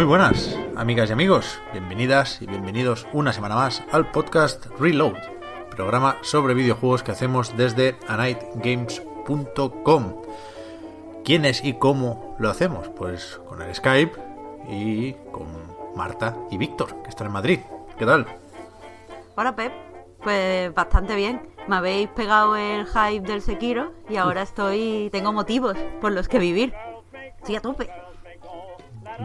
Muy buenas, amigas y amigos. Bienvenidas y bienvenidos una semana más al podcast Reload, programa sobre videojuegos que hacemos desde anightgames.com. ¿Quiénes y cómo lo hacemos? Pues con el Skype y con Marta y Víctor, que están en Madrid. ¿Qué tal? Hola Pep, pues bastante bien. Me habéis pegado el hype del Sekiro y ahora estoy tengo motivos por los que vivir. Estoy a tope.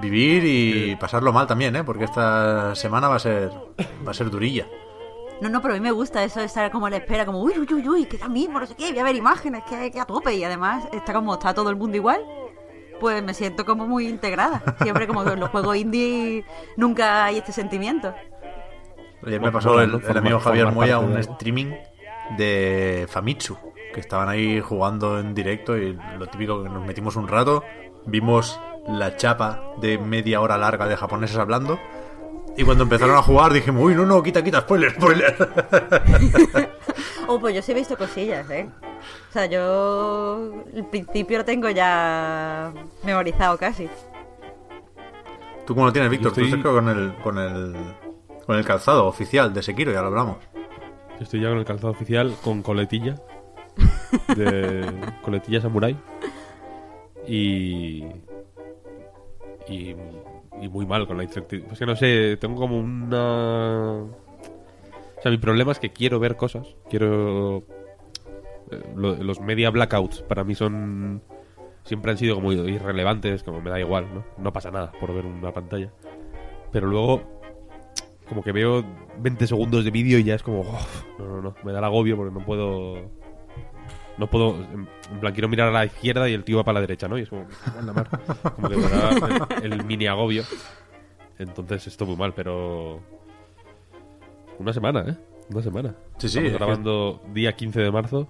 Vivir y pasarlo mal también, ¿eh? Porque esta semana va a ser va a ser durilla. No, no, pero a mí me gusta eso de estar como a la espera, como uy, uy, uy, uy, que ya mismo, no sé qué, voy a ver imágenes, que, que a tope. Y además está como está todo el mundo igual, pues me siento como muy integrada. Siempre como en los juegos indie nunca hay este sentimiento. Ayer me pasó el, el amigo Javier Moya un streaming de Famitsu, que estaban ahí jugando en directo y lo típico que nos metimos un rato, vimos la chapa de media hora larga de japoneses hablando y cuando empezaron a jugar dijimos, uy, no, no, quita, quita, spoiler, spoiler. Oh, pues yo sí he visto cosillas, ¿eh? O sea, yo el principio lo tengo ya memorizado casi. ¿Tú cómo lo tienes, Víctor? Estoy- Tú estás con el, con el con el calzado oficial de Sekiro, ya lo hablamos. Yo estoy ya con el calzado oficial con coletilla. De coletilla samurai. Y. Y. Y muy mal con la incertidumbre. Es que no sé, tengo como una. O sea, mi problema es que quiero ver cosas. Quiero. eh, lo- los media blackouts para mí son. Siempre han sido como irrelevantes, como me da igual, ¿no? No pasa nada por ver una pantalla. Pero luego como que veo 20 segundos de vídeo y ya es como, "Uf, no, no, no, me da el agobio porque no puedo, no puedo, en en plan quiero mirar a la izquierda y el tío va para la derecha, ¿no? Y es como, "Me cago en la mar". como que me da el, el mini agobio. Entonces esto muy mal, pero una semana, ¿eh? Una semana. Sí, sí, Estamos es que- grabando día 15 de marzo.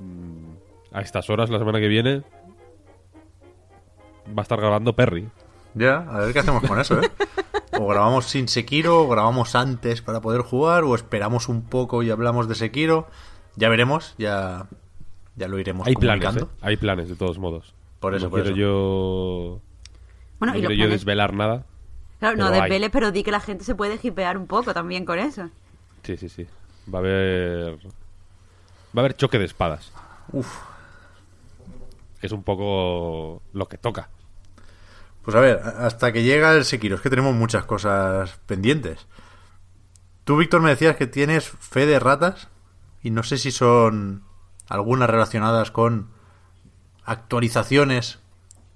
Mm, A estas horas la semana que viene va a estar grabando Perry. Ya, a ver qué hacemos con eso, ¿eh? O grabamos sin Sekiro, o grabamos antes para poder jugar, o esperamos un poco y hablamos de Sekiro. Ya veremos, ya, ya lo iremos Hay planes. ¿eh? Hay planes de todos modos. Por eso, no por quiero eso. yo Bueno, no y quiero yo planes- desvelar nada. Claro, no desveles, pero di que la gente se puede hipear un poco también con eso. Sí, sí, sí. Va a haber. Va a haber choque de espadas. Uf. Es un poco lo que toca. Pues a ver, hasta que llega el Sekiro, es que tenemos muchas cosas pendientes. Tú, Víctor, me decías que tienes fe de ratas y no sé si son algunas relacionadas con actualizaciones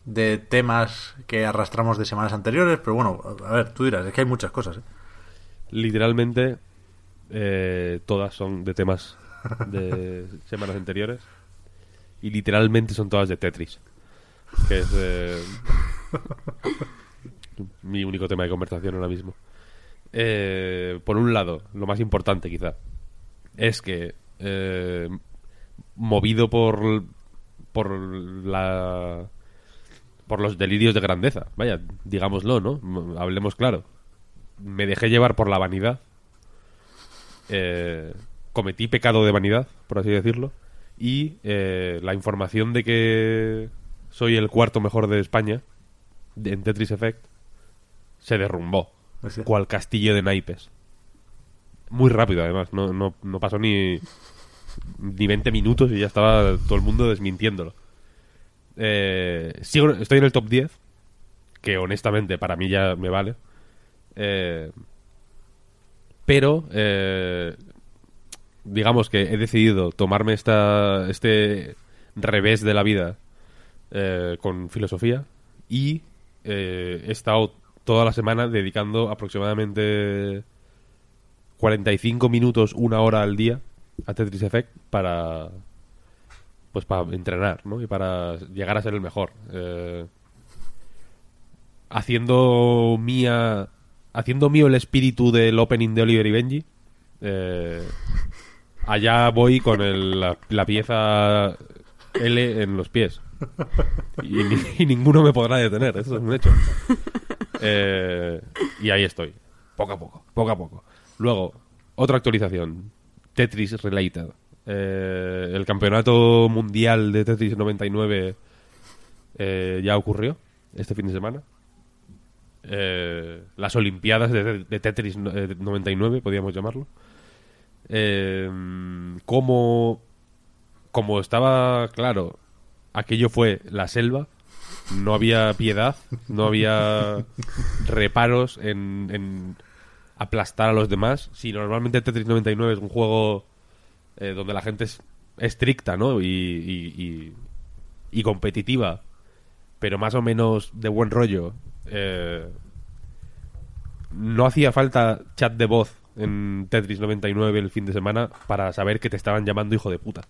de temas que arrastramos de semanas anteriores, pero bueno, a ver, tú dirás, es que hay muchas cosas. ¿eh? Literalmente, eh, todas son de temas de semanas anteriores. Y literalmente son todas de Tetris. Que es eh, mi único tema de conversación ahora mismo. Eh, por un lado, lo más importante quizá, es que eh, movido por por la por los delirios de grandeza, vaya, digámoslo, ¿no? Hablemos claro. Me dejé llevar por la vanidad. Eh, cometí pecado de vanidad, por así decirlo. Y eh, la información de que soy el cuarto mejor de España de- en Tetris Effect se derrumbó. Cual castillo de naipes. Muy rápido, además. No, no, no pasó ni, ni 20 minutos y ya estaba todo el mundo desmintiéndolo. Eh, sigo, estoy en el top 10, que honestamente para mí ya me vale. Eh, pero, eh, digamos que he decidido tomarme esta, este revés de la vida eh, con filosofía y eh, he estado toda la semana dedicando aproximadamente 45 minutos, una hora al día a Tetris Effect para pues para entrenar, ¿no? Y para llegar a ser el mejor. Eh, haciendo mía haciendo mío el espíritu del opening de Oliver y Benji. Eh, allá voy con el- la, pieza L en los pies. Y, y ninguno me podrá detener, eso es un hecho. Eh, y ahí estoy, poco a poco, poco a poco. Luego, otra actualización, Tetris Related. Eh, el campeonato mundial de Tetris 99 eh, ya ocurrió este fin de semana. Eh, las Olimpiadas de, de Tetris no- eh, 99, podríamos llamarlo. Eh, como, como estaba claro, aquello fue la selva, no había piedad, no había reparos en, en aplastar a los demás. Si normalmente Tetris 99 es un juego eh, donde la gente es estricta, ¿no? Y, y- y- y competitiva, pero más o menos de buen rollo. eh, no hacía falta chat de voz en Tetris 99 el fin de semana para saber que te estaban llamando hijo de puta.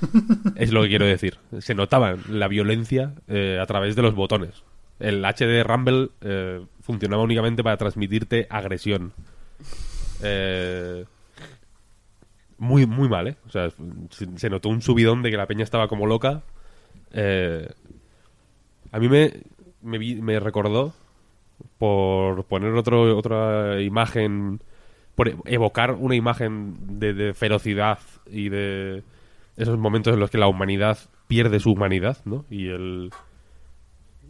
es lo que quiero decir. Se notaba la violencia eh, a través de los botones. El HD Rumble eh, funcionaba únicamente para transmitirte agresión. Eh, muy, muy mal, ¿eh? O sea, se, notó un subidón de que la peña estaba como loca. Eh, a mí me, me, me recordó, por poner otro, otra imagen, por evocar una imagen de, de ferocidad y de esos momentos en los que la humanidad pierde su humanidad, ¿no? Y el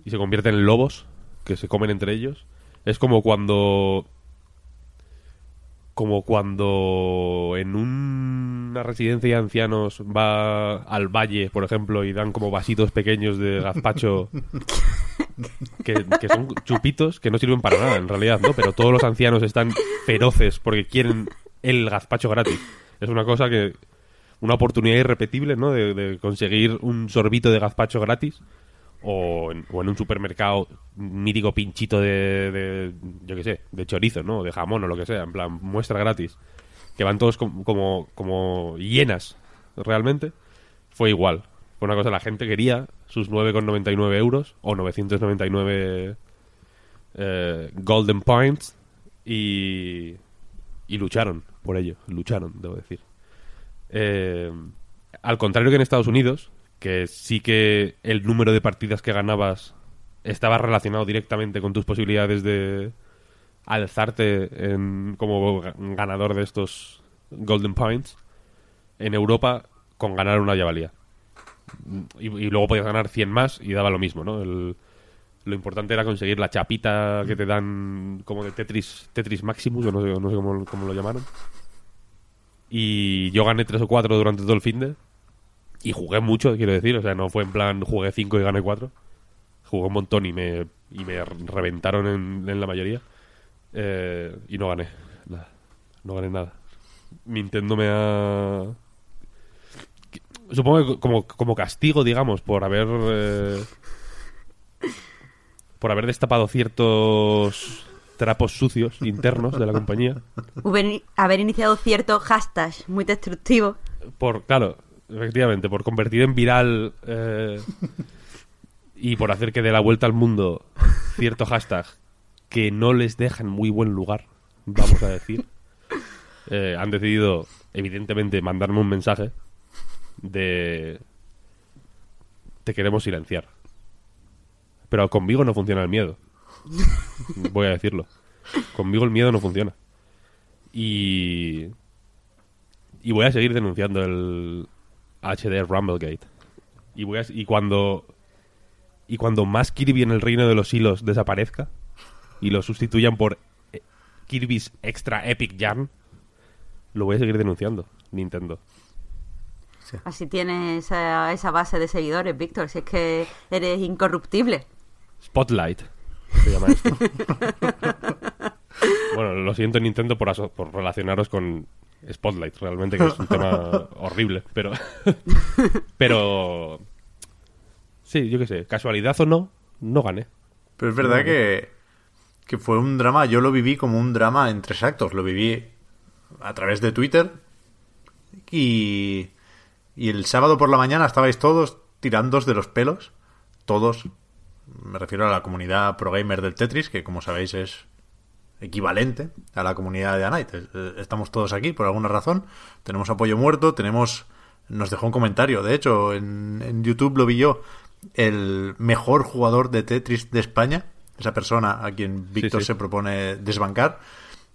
y se convierte en lobos que se comen entre ellos. Es como cuando como cuando en una residencia de ancianos va al valle, por ejemplo, y dan como vasitos pequeños de gazpacho que, que son chupitos que no sirven para nada, en realidad, ¿no? Pero todos los ancianos están feroces porque quieren el gazpacho gratis. Es una cosa que... Una oportunidad irrepetible, ¿no? De, de conseguir un sorbito de gazpacho gratis o en, o en un supermercado mítico pinchito de, de, yo qué sé, de chorizo, ¿no? De jamón o lo que sea, en plan, muestra gratis. Que van todos com- como, como llenas, realmente. Fue igual. Fue una cosa, la gente quería sus 9,99 euros o 999 eh, golden points y, y lucharon por ello. Lucharon, debo decir. Eh, al contrario que en Estados Unidos, que sí que el número de partidas que ganabas estaba relacionado directamente con tus posibilidades de alzarte en- como ga- ganador de estos Golden Points, en Europa con ganar una ya valía. Y, luego podías ganar 100 más y daba lo mismo, ¿no? El- lo importante era conseguir la chapita que te dan como de Tetris, Tetris Maximus, o no sé, no cómo, cómo lo llamaron. Y yo gané tres o cuatro durante todo el fin de. Y jugué mucho, quiero decir. O sea, no fue en plan jugué cinco y gané cuatro. Jugué un montón y me, y me reventaron en, en la mayoría. Eh, y no gané. Nada. No gané nada. Nintendo me ha. Supongo que como, como castigo, digamos, por haber. eh, por haber destapado ciertos trapos sucios internos de la compañía. Haber iniciado cierto hashtag muy destructivo. por claro efectivamente por convertir en viral eh, y por hacer que dé la vuelta al mundo cierto hashtag que no les deja en muy buen lugar vamos a decir eh, han decidido evidentemente mandarme un mensaje de te queremos silenciar pero conmigo no funciona el miedo voy a decirlo. Conmigo el miedo no funciona. Y y voy a seguir denunciando el HD Rumblegate. Y voy a, y cuando y cuando más Kirby en el reino de los hilos desaparezca y lo sustituyan por eh, Kirby's Extra Epic Jam, lo voy a seguir denunciando, Nintendo. Así tienes esa, esa base de seguidores, Víctor. Si es que eres incorruptible. Spotlight se llama esto. bueno, lo siento Nintendo por, aso- por relacionaros con Spotlight, realmente que es un tema horrible, pero pero sí, yo qué sé, casualidad o no, no gané. Pero es verdad que, que fue un drama, yo lo viví como un drama en tres actos. Lo viví a través de Twitter y, y el sábado por la mañana estabais todos tirándos de los pelos. Todos. Me refiero a la comunidad pro gamer del Tetris, que como sabéis es equivalente a la comunidad de Anite. Eh, estamos todos aquí por alguna razón. Tenemos apoyo muerto, tenemos... Nos dejó un comentario, de hecho, en, en YouTube lo vi yo, el mejor jugador de Tetris de España, esa persona a quien Víctor sí. se propone desbancar.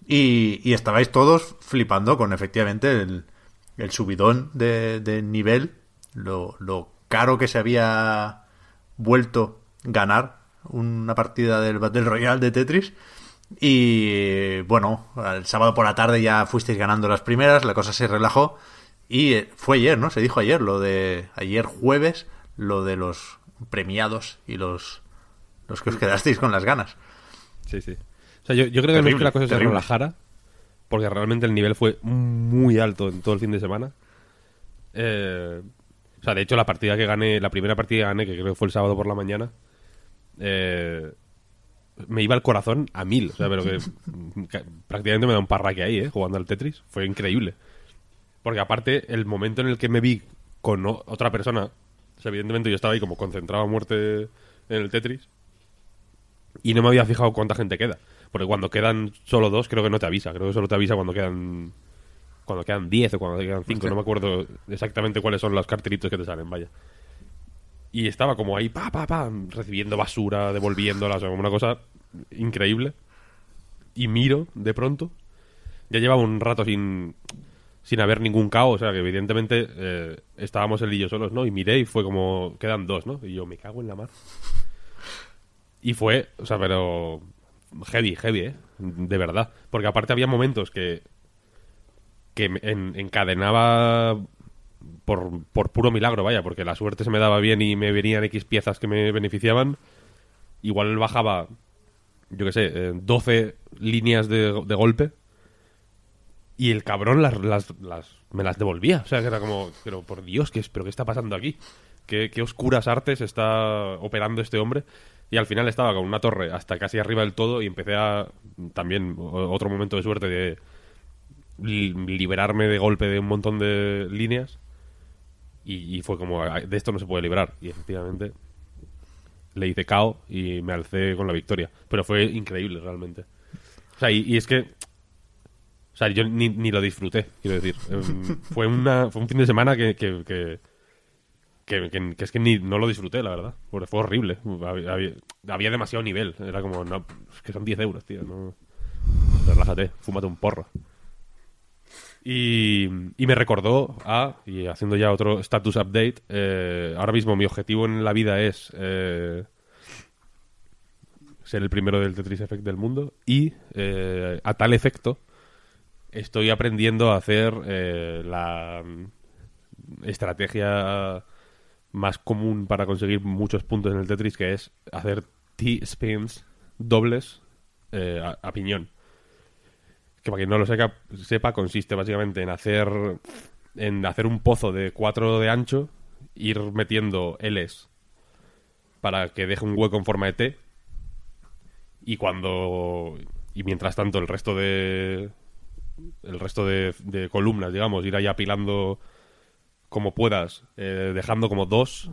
Y, y estabais todos flipando con efectivamente el, el subidón de, de nivel, lo, lo caro que se había vuelto ganar una partida del Battle Royale de Tetris. Y bueno, el sábado por la tarde ya fuisteis ganando las primeras, la cosa se relajó. Y eh, fue ayer, ¿no? Se dijo ayer, lo de ayer jueves, lo de los premiados y los, los que os quedasteis con las ganas. Sí, sí. O sea, yo, yo creo que no es que la cosa se terrible. relajara, porque realmente el nivel fue muy alto en todo el fin de semana. Eh, o sea, de hecho, la partida que gané, la primera partida que gané, que creo que fue el sábado por la mañana, eh, me iba el corazón a mil. O sea, pero que, que prácticamente me da un parraque ahí, ¿eh? Jugando al Tetris. Fue increíble. Porque aparte, el momento en el que me vi con otra persona, o sea, evidentemente yo estaba ahí como concentrado a muerte en el Tetris, y no me había fijado cuánta gente queda. Porque cuando quedan solo dos, creo que no te avisa. Creo que solo te avisa cuando quedan cuando quedan 10 o cuando quedan 5. No me acuerdo exactamente cuáles son los cartelitos que te salen, vaya. Y estaba como ahí, pa, pa, pa, recibiendo basura, devolviéndola, o sea, como una cosa increíble. Y miro, de pronto, ya llevaba un rato sin, sin haber ningún caos, o sea, que evidentemente eh, estábamos él y yo solos, ¿no? Y miré y fue como, quedan dos, ¿no? Y yo, me cago en la mar. Y fue, o sea, pero heavy, heavy, ¿eh? De verdad. Porque aparte había momentos que que encadenaba por, por puro milagro, vaya, porque la suerte se me daba bien y me venían X piezas que me beneficiaban. Igual bajaba, yo qué sé, eh, 12 líneas de, de golpe y el cabrón las, las, las- me las devolvía. O sea, que era como, pero por Dios, ¿qué, es, ¿pero qué está pasando aquí? ¿Qué, qué oscuras artes está operando este hombre? Y al final estaba con una torre hasta casi arriba del todo y empecé a, también, otro momento de suerte de li- liberarme de golpe de un montón de líneas y, y fue como "Ah, de esto no se puede librar y efectivamente le hice KO y me alcé con la victoria. Pero fue increíble realmente. O sea y, y es que o sea yo ni, ni lo disfruté quiero decir. Em, fue una fue un fin de semana que que, que, que- que- que es que ni no lo disfruté la verdad. Porque fue horrible. Había, había- había demasiado nivel. Era como no es que son 10 euros tío no relájate fúmate un porro y, me recordó a, y haciendo ya otro status update, eh, ahora mismo mi objetivo en la vida es eh, ser el primero del Tetris Effect del mundo y eh, a tal efecto estoy aprendiendo a hacer eh, la mm, estrategia más común para conseguir muchos puntos en el Tetris, que es hacer T-spins dobles a piñón que para quien no lo sepa, sepa consiste básicamente en hacer en hacer un pozo de 4 de ancho, ir metiendo Ls para que deje un hueco en forma de T. Y cuando y mientras tanto el resto de el resto de, de columnas, digamos, ir ahí apilando como puedas, eh, dejando como dos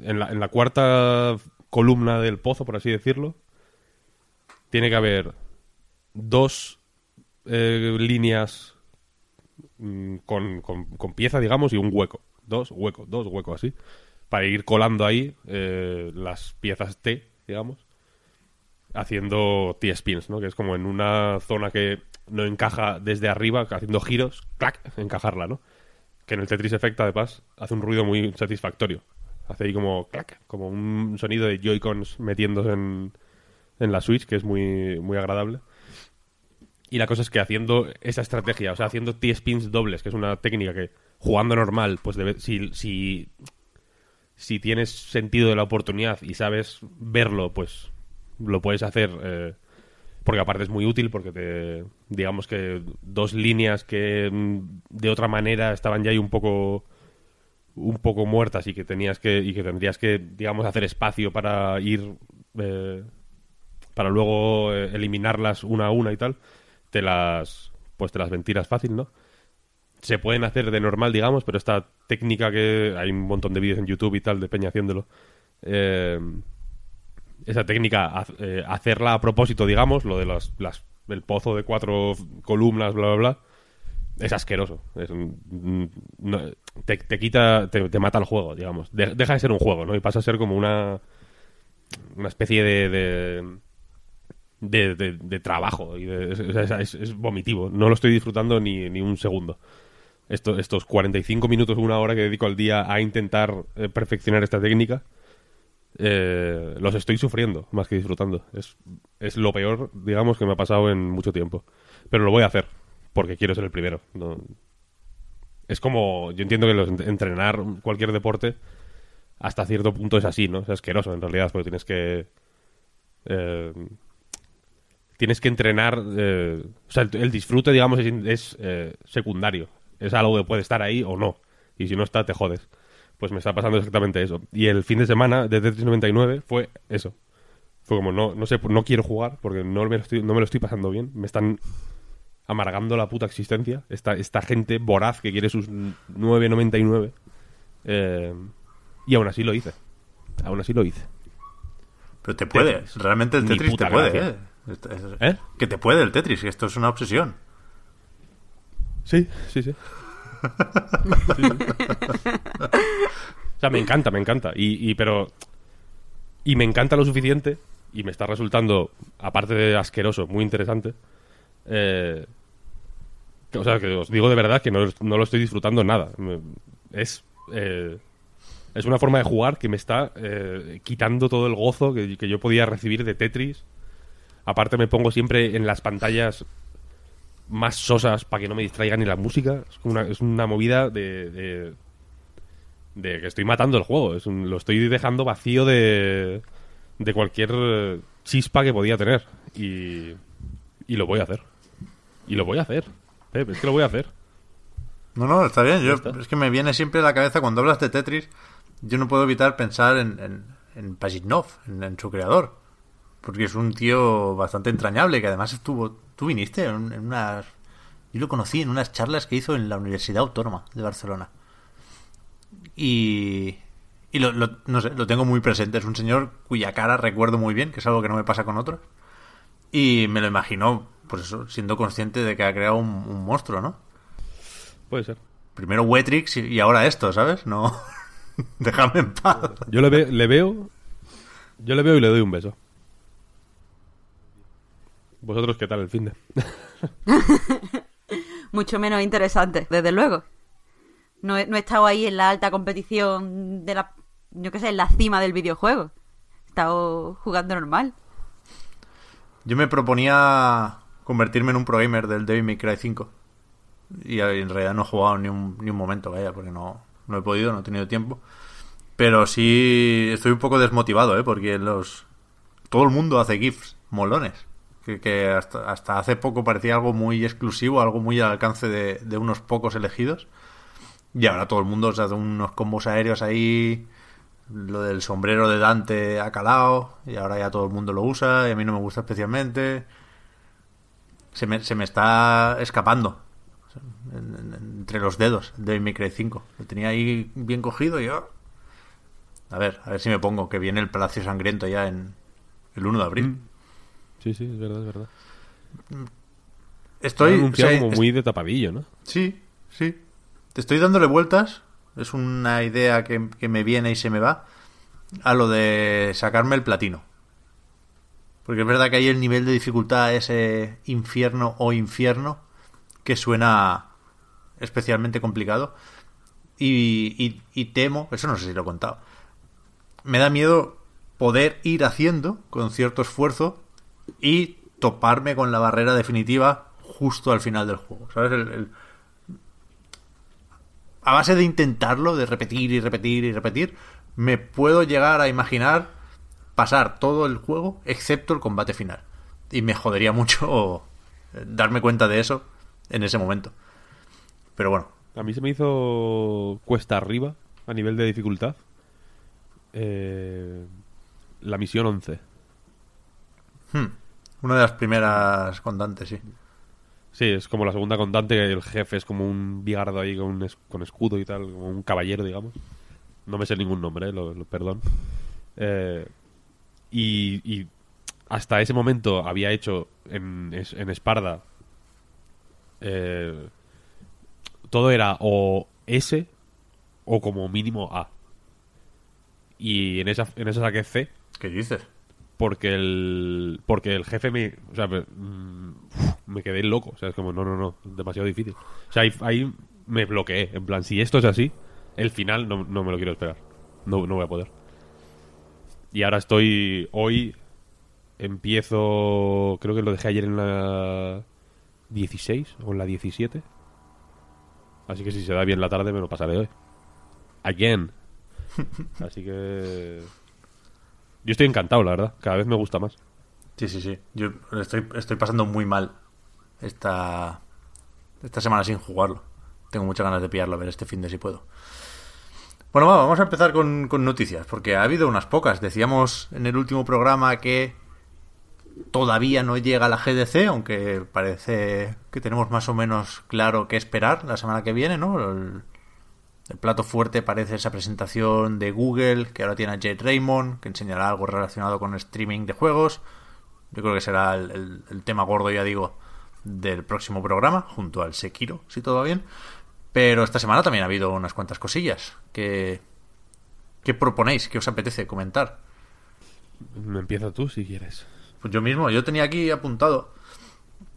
en la, en la cuarta columna del pozo, por así decirlo, tiene que haber dos eh, líneas mm, con, con, pieza, digamos, y un hueco. Dos huecos, dos huecos así. Para ir colando ahí eh, las piezas T, digamos. Haciendo T-spins, ¿no? Que es como en una zona que no encaja desde arriba, haciendo giros, clac, encajarla, ¿no? Que en el Tetris Effect, además, hace un ruido muy satisfactorio. Hace ahí como clac, como un sonido de Joy-Cons metiéndose en, en la Switch, que es muy, muy agradable. Y la cosa es que haciendo esa estrategia, o sea, haciendo T-spins dobles, que es una técnica que jugando normal, pues debe, si, si, tienes sentido de la oportunidad y sabes verlo, pues lo puedes hacer. eh, porque aparte es muy útil, porque te, digamos que dos líneas que mm, de otra manera estaban ya ahí un poco un poco muertas y que tenías que y que tendrías que digamos hacer espacio para ir eh, para luego eh, eliminarlas una a una y tal, te las pues te las ventilas fácil, ¿no? Se pueden hacer de normal, digamos, pero esta técnica que hay un montón de vídeos en YouTube y tal de Peña haciéndolo. Eh, esa técnica, eh, hacerla a propósito, digamos, lo de las, las, el pozo de cuatro columnas, bla, bla, bla, es asqueroso. Es te, te, quita, te, mata el juego, digamos. deja de ser un juego, ¿no? Y pasa a ser como una, una especie de, de, trabajo. Y es, vomitivo. No lo estoy disfrutando ni, ni un segundo. Esto, estos 45 minutos una hora que dedico al día a intentar eh, perfeccionar esta técnica, eh, los estoy sufriendo más que disfrutando. Es, es lo peor, digamos, que me ha pasado en mucho tiempo. Pero lo voy a hacer, porque quiero ser el primero. Es como, yo entiendo que los, entrenar cualquier deporte hasta cierto punto es así, ¿no? Es asqueroso en realidad, porque tienes que... Eh, tienes que entrenar. Eh, o sea, el, disfrute, digamos, es, eh, secundario. Es algo que puede estar ahí o no. Y si no está, te jodes. Pues me está pasando exactamente eso. Y el fin de semana de Tetris 99 fue eso. Fue como, no, no sé, no quiero jugar porque no me, lo estoy, no me lo estoy pasando bien. Me están amargando la puta existencia. Esta, esta gente voraz que quiere sus 9.99. Eh, y aún así lo hice. Aún así lo hice. Pero te puede. Realmente el Tetris te puede, ¿eh? ¿Eh? Que te puede el Tetris, esto es una obsesión. Sí, sí, sí. o sea, me encanta, me encanta. Y, pero. Y me encanta lo suficiente. Y me está resultando, aparte de asqueroso, muy interesante. Eh, o sea, que os digo de verdad que no, lo estoy disfrutando nada. Es. Eh, es una forma de jugar que me está quitando todo el gozo que, que yo podía recibir de Tetris Aparte me pongo siempre en las pantallas más sosas para que no me distraiga ni la música. Es una, es una movida de, de, que estoy matando el juego. Es lo estoy dejando vacío de, de cualquier chispa que podía tener. Y, y lo voy a hacer. Y lo voy a hacer. es que lo voy a hacer. No, no, está bien. Yo, Es que me viene siempre a la cabeza cuando hablas de Tetris. Yo no puedo evitar pensar en, en, en Pajitnov, en su creador porque es un tío bastante entrañable que además estuvo tú viniste en, unas yo lo conocí en unas charlas que hizo en la Universidad Autónoma de Barcelona. Y y lo, no sé, lo tengo muy presente. Es un señor cuya cara recuerdo muy bien que es algo que no me pasa con otros y me lo imagino pues eso siendo consciente de que ha creado un, monstruo no puede ser. Primero Wetrix y, ahora esto sabes no déjame en paz. Yo le, le veo yo le veo y le doy un beso ¿Vosotros qué tal el fin de? Mucho menos interesante, desde luego. No he, no he estado ahí en la alta competición de la. Yo qué sé, en la cima del videojuego. He estado jugando normal. Yo me proponía convertirme en un pro gamer del Devil May Cry 5. Y en realidad no he jugado ni un, ni un momento, vaya, porque no, no he podido, no he tenido tiempo. Pero sí estoy un poco desmotivado, ¿eh? Porque los... todo el mundo hace GIFs molones que, hasta, hasta, hace poco parecía algo muy exclusivo, algo muy al alcance de, unos pocos elegidos. Y ahora todo el mundo o hace unos combos aéreos ahí, lo del sombrero de Dante ha calado, y ahora ya todo el mundo lo usa, y a mí no me gusta especialmente. Se me, se me está escapando entre los dedos de mi 5. Lo tenía ahí bien cogido y yo... A ver, a ver si me pongo, que viene el Palacio Sangriento ya en el 1 de abril. Mm. Sí, sí, es verdad, es verdad. Estoy. anunciado como muy de tapadillo, ¿no? Sí, sí. Te estoy dándole vueltas. Es una idea que, me viene y se me va. A lo de sacarme el platino. Porque es verdad que hay el nivel de dificultad, ese infierno o infierno, que suena especialmente complicado. Y, y, y, temo, eso no sé si lo he contado, me da miedo poder ir haciendo con cierto esfuerzo y toparme con la barrera definitiva justo al final del juego. ¿Sabes? El, A base de intentarlo, de repetir y repetir y repetir, me puedo llegar a imaginar pasar todo el juego excepto el combate final. Y me jodería mucho darme cuenta de eso en ese momento. Pero bueno. A mí se me hizo cuesta arriba a nivel de dificultad. Eh, la misión 11. Hmm. Una de las primeras contantes, sí. Sí, es como la segunda contante, el jefe es como un bigardo ahí con, con escudo y tal, como un caballero, digamos. No me sé ningún nombre, eh, lo, perdón. Eh, y, hasta ese momento había hecho en, en Esparda eh, todo era o S o como mínimo A. Y en esa, en esa saqué C. ¿Qué dices? Porque el, porque el jefe me. O sea, me, mm, me quedé loco. O sea, es como, no, no, no, demasiado difícil. O sea, ahí, me bloqueé. En plan, si esto es así, el final no, no me lo quiero esperar. No, no voy a poder. Y ahora estoy. Hoy empiezo. Creo que lo dejé ayer en la 16 o en la 17. Así que si se da bien la tarde me lo pasaré hoy. Again. Así que... Yo estoy encantado, la verdad. Cada vez me gusta más. Sí, sí, sí. Yo estoy, estoy pasando muy mal esta, esta semana sin jugarlo. Tengo muchas ganas de pillarlo a ver este fin de si puedo. Bueno, vamos a empezar con, con noticias, porque ha habido unas pocas. Decíamos en el último programa que todavía no llega la GDC, aunque parece que tenemos más o menos claro qué esperar la semana que viene, ¿no? El, plato fuerte parece esa presentación de Google, que ahora tiene a Jade Raymond, que enseñará algo relacionado con streaming de juegos. Yo creo que será el, tema gordo, ya digo, del próximo programa, junto al Sekiro, si todo va bien. Pero esta semana también ha habido unas cuantas cosillas. que ¿Qué proponéis? ¿Qué os apetece comentar? Me empieza tú si quieres. Pues yo mismo, yo tenía aquí apuntado.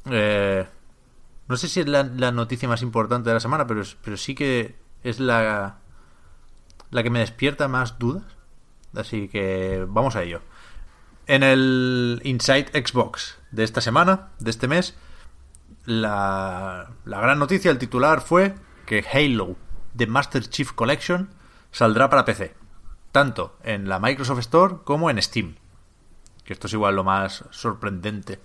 Eh, no sé si es la, noticia más importante de la semana, pero, pero sí que es la, la que me despierta más dudas. Así que vamos a ello. En el Inside Xbox de esta semana, de este mes, la, la gran noticia, el titular fue que Halo The Master Chief Collection saldrá para PC, tanto en la Microsoft Store como en Steam que esto es igual lo más sorprendente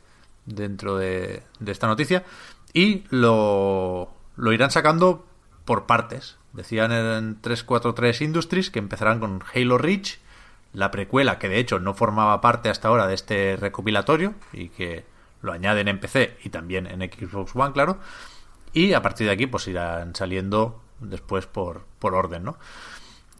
dentro de, esta noticia, y lo, lo irán sacando por partes. Decían en 343 Industries que empezarán con Halo Reach, la precuela que de hecho no formaba parte hasta ahora de este recopilatorio y que lo añaden en PC y también en Xbox One, claro. Y a partir de aquí pues irán saliendo después por, por orden, ¿no?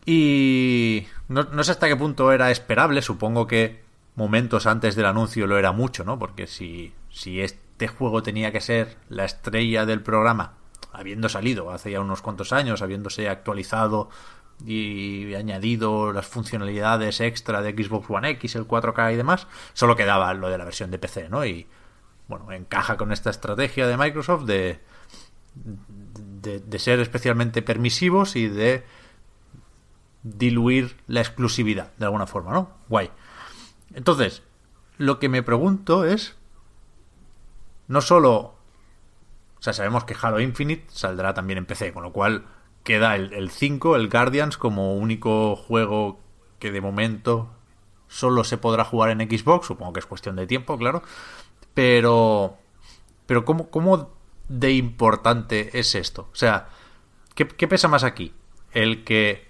Y no, no sé hasta qué punto era esperable, supongo que momentos antes del anuncio lo era mucho, ¿no? Porque si, si este juego tenía que ser la estrella del programa, habiendo salido hace ya unos cuantos años, habiéndose actualizado y añadido las funcionalidades extra de Xbox One X, el 4K y demás, solo quedaba lo de la versión de PC, ¿no? Y bueno, encaja con esta estrategia de Microsoft de, de, ser especialmente permisivos y de diluir la exclusividad de alguna forma, ¿no? Guay. Entonces, lo que me pregunto es, no solo, o sea, sabemos que Halo Infinite saldrá también en PC, con lo cual queda el, 5, el Guardians, como único juego que de momento solo se podrá jugar en Xbox, supongo que es cuestión de tiempo, claro, pero, pero ¿cómo, cómo de importante es esto? O sea, ¿qué, ¿qué pesa más aquí? El que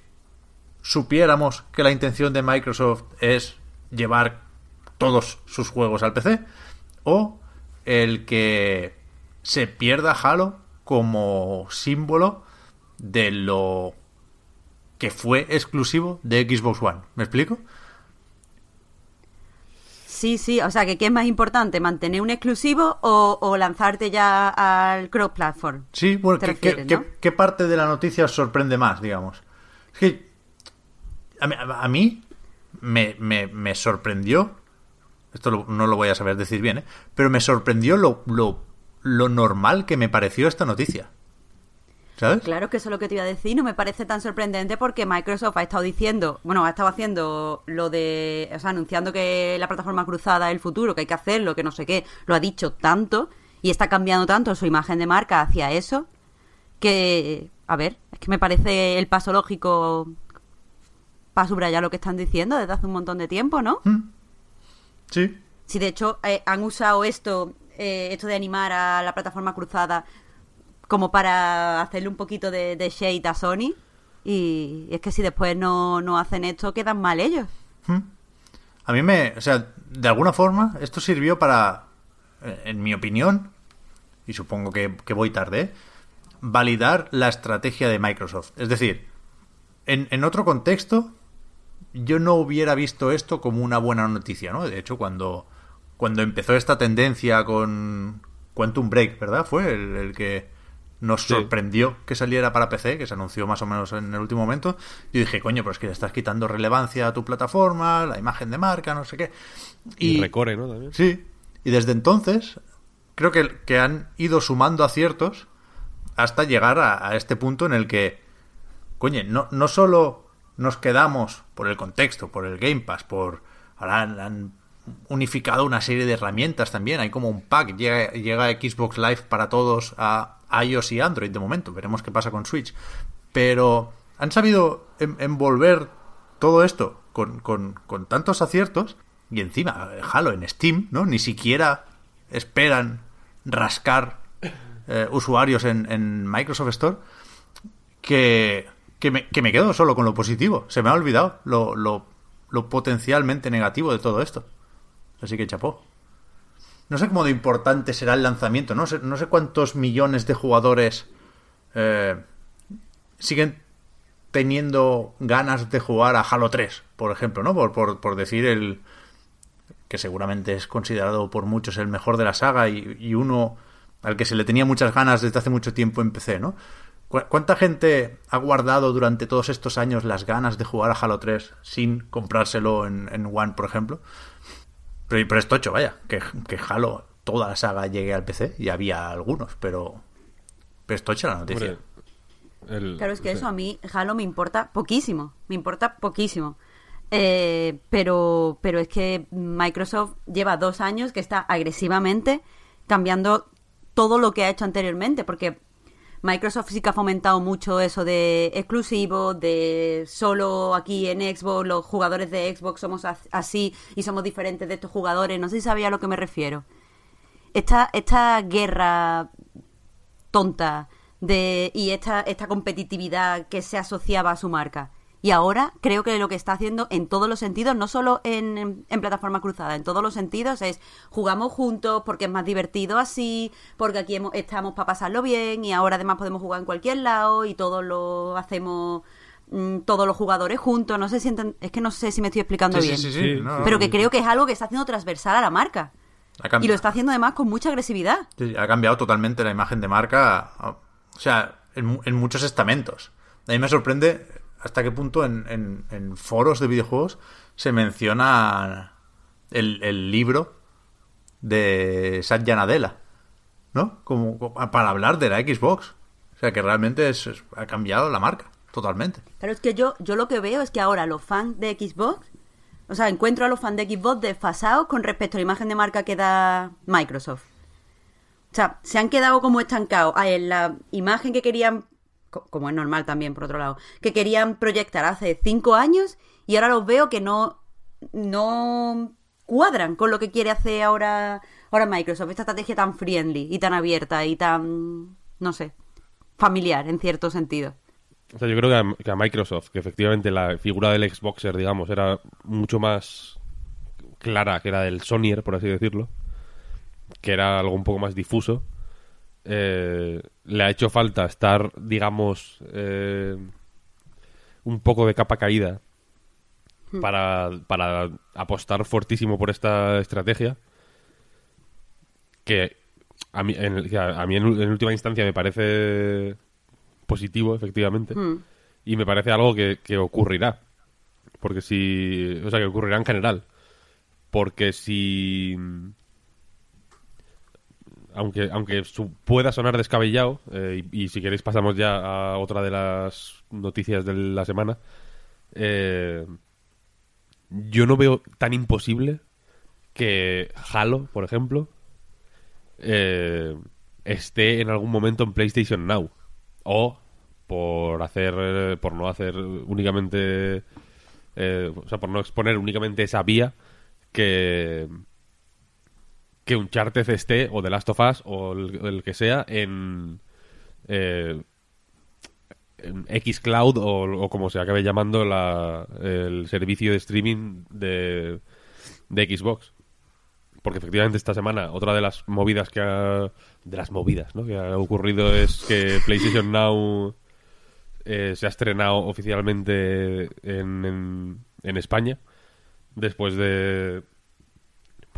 supiéramos que la intención de Microsoft es llevar todos sus juegos al PC o el que se pierda Halo como símbolo de lo que fue exclusivo de Xbox One. ¿Me explico? Sí, sí, o sea, que ¿qué es más importante? ¿Mantener un exclusivo o, lanzarte ya al cross-platform? Sí, bueno, ¿qué, parte de la noticia os sorprende más, digamos? Es que a mí, me, me, sorprendió, esto no lo voy a saber decir bien, ¿eh? pero me sorprendió lo, lo, lo normal que me pareció esta noticia. ¿Sabes? Claro que eso es lo que te iba a decir, no me parece tan sorprendente porque Microsoft ha estado diciendo, bueno, ha estado haciendo lo de, o sea, anunciando que la plataforma cruzada es el futuro, que hay que hacerlo, que no sé qué, lo ha dicho tanto y está cambiando tanto su imagen de marca hacia eso que, a ver, es que me parece el paso lógico para subrayar lo que están diciendo desde hace un montón de tiempo, ¿no? Mm. Sí. Sí, de hecho, eh, han usado esto, eh, esto de animar a la plataforma cruzada como para hacerle un poquito de, shade a Sony. Y, es que si después no, hacen esto, quedan mal ellos. Mm. A mí me, o sea, de alguna forma esto sirvió para, en mi opinión, y supongo que, voy tarde, validar la estrategia de Microsoft. Es decir, en, en otro contexto, yo no hubiera visto esto como una buena noticia, ¿no? De hecho, cuando, cuando empezó esta tendencia con Quantum Break, ¿verdad? Fue el que nos sorprendió que saliera para PC, que se anunció más o menos en el último momento. Yo dije, coño, pues que le estás quitando relevancia a tu plataforma, la imagen de marca, no sé qué. Y, recore, ¿no? También. Sí. Y desde entonces, creo que, que han ido sumando aciertos hasta llegar a, este punto en el que, coño, no, no solo nos quedamos por el contexto, por el Game Pass, por... Ahora han, unificado una serie de herramientas también. Hay como un pack. Llega, llega Xbox Live para todos a iOS y Android de momento. Veremos qué pasa con Switch. Pero han sabido envolver todo esto con, tantos aciertos y encima Halo en Steam, ¿no? Ni siquiera esperan rascar eh, usuarios en, Microsoft Store que, que, me, que, me, quedo solo con lo positivo. Se me ha olvidado lo, lo, lo potencialmente negativo de todo esto. Así que chapó. No sé cómo de importante será el lanzamiento. No sé, no sé cuántos millones de jugadores eh, siguen teniendo ganas de jugar a Halo 3, por ejemplo, ¿no? Por, por, decir el que seguramente es considerado por muchos el mejor de la saga y, uno al que se le tenía muchas ganas desde hace mucho tiempo en PC, ¿no? ¿Cuánta gente ha guardado durante todos estos años las ganas de jugar a Halo 3 sin comprárselo en, en One, por ejemplo? Pero, pero es tocho, vaya, que, que Halo, toda la saga llegue al PC, y había algunos, pero, pero es tocha la noticia. claro, es que eso a mí, Halo me importa poquísimo, me importa poquísimo. Eh, pero, pero es que Microsoft lleva dos años que está agresivamente cambiando todo lo que ha hecho anteriormente, porque Microsoft sí que ha fomentado mucho eso de exclusivo, de solo aquí en Xbox, los jugadores de Xbox somos así y somos diferentes de estos jugadores. No sé si sabía a lo que me refiero. Esta, esta guerra tonta de, y esta, esta competitividad que se asociaba a su marca y ahora creo que lo que está haciendo en todos los sentidos, no solo en, en, plataforma cruzada, en todos los sentidos es jugamos juntos porque es más divertido así, porque aquí estamos para pasarlo bien y ahora además podemos jugar en cualquier lado y todo lo hacemos mm, todos los jugadores juntos. No sé si es que no sé si me estoy explicando bien, pero que creo que es algo que está haciendo transversal a la marca. Y lo está haciendo además con mucha agresividad. ha cambiado totalmente la imagen de marca, o sea, en, en muchos estamentos. A mí me sorprende hasta qué punto en, foros de videojuegos se menciona el, libro de Satya Nadella, ¿no? Como, para hablar de la Xbox. O sea, que realmente ha cambiado la marca, totalmente. Pero es que yo, yo lo que veo es que ahora los fans de Xbox, o sea, encuentro a los fans de Xbox desfasados con respecto a la imagen de marca que da Microsoft. O sea, se han quedado como estancados en la imagen que querían como es normal también, por otro lado, que querían proyectar hace cinco años y ahora los veo que no, no cuadran con lo que quiere hacer ahora, ahora Microsoft, esta estrategia tan friendly y tan abierta y tan, no sé, familiar en cierto sentido. O sea, yo creo que a, Microsoft, que efectivamente la figura del Xboxer, digamos, era mucho más clara que la del Sonyer, por así decirlo, que era algo un poco más difuso, eh, le ha hecho falta estar, digamos, eh, un poco de capa caída hmm. para, para apostar fortísimo por esta estrategia. Que a mí, en, a mí en, última instancia me parece positivo, efectivamente. Hmm. Y me parece algo que, que ocurrirá. Porque si. O sea, que ocurrirá en general. Porque si aunque, aunque pueda sonar descabellado, eh, y, si queréis pasamos ya a otra de las noticias de la semana, eh, yo no veo tan imposible que Halo, por ejemplo, eh, esté en algún momento en PlayStation Now. O por hacer, por no hacer únicamente, o sea, por no exponer únicamente esa vía que que un Uncharted esté, o The Last of Us, o el, que sea, en, eh, en Xcloud, o, o como se acabe llamando la, el servicio de streaming de, de Xbox. Porque efectivamente esta semana otra de las movidas que ha, de las movidas ¿no? que ha ocurrido es que PlayStation Now eh, se ha estrenado oficialmente en, en, España después de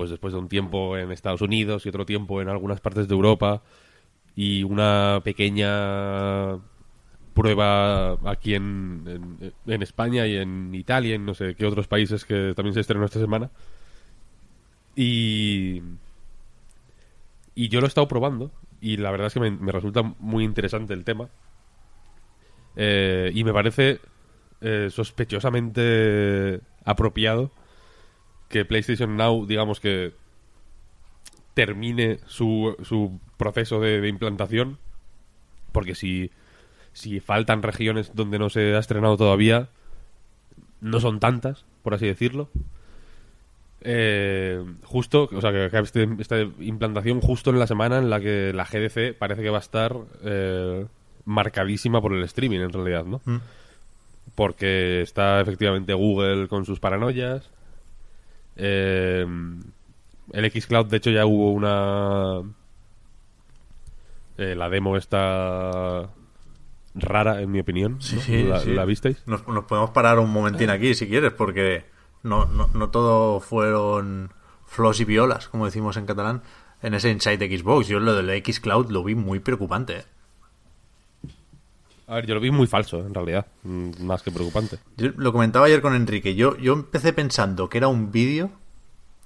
pues después de un tiempo en Estados Unidos y otro tiempo en algunas partes de Europa y una pequeña prueba aquí en, en, España y en Italia y no sé qué otros países que también se estrenó esta semana. Y, y yo lo he estado probando y la verdad es que me, resulta muy interesante el tema. Eh, y me parece eh, sospechosamente apropiado que PlayStation Now, digamos que termine su, su proceso de, implantación. Porque si, si faltan regiones donde no se ha estrenado todavía, no son tantas, por así decirlo. Eh, justo, o sea, que acabe este, esta implantación justo en la semana en la que la GDC parece que va a estar eh, marcadísima por el streaming, en realidad, ¿no? Mm. Porque está efectivamente Google con sus paranoias. Eh, el Xcloud, de hecho, ya hubo una. la demo está rara, en mi opinión. ¿La, visteis? Nos, nos podemos parar un momentín aquí, si quieres, porque no, no, no todo fueron flos y violas, como decimos en catalán, en ese Inside de Xbox. Yo lo del Xcloud lo vi muy preocupante. ¿eh? A ver, yo lo vi muy falso, en realidad, mm, más que preocupante. Yo lo comentaba ayer con Enrique. Yo, yo empecé pensando que era un vídeo,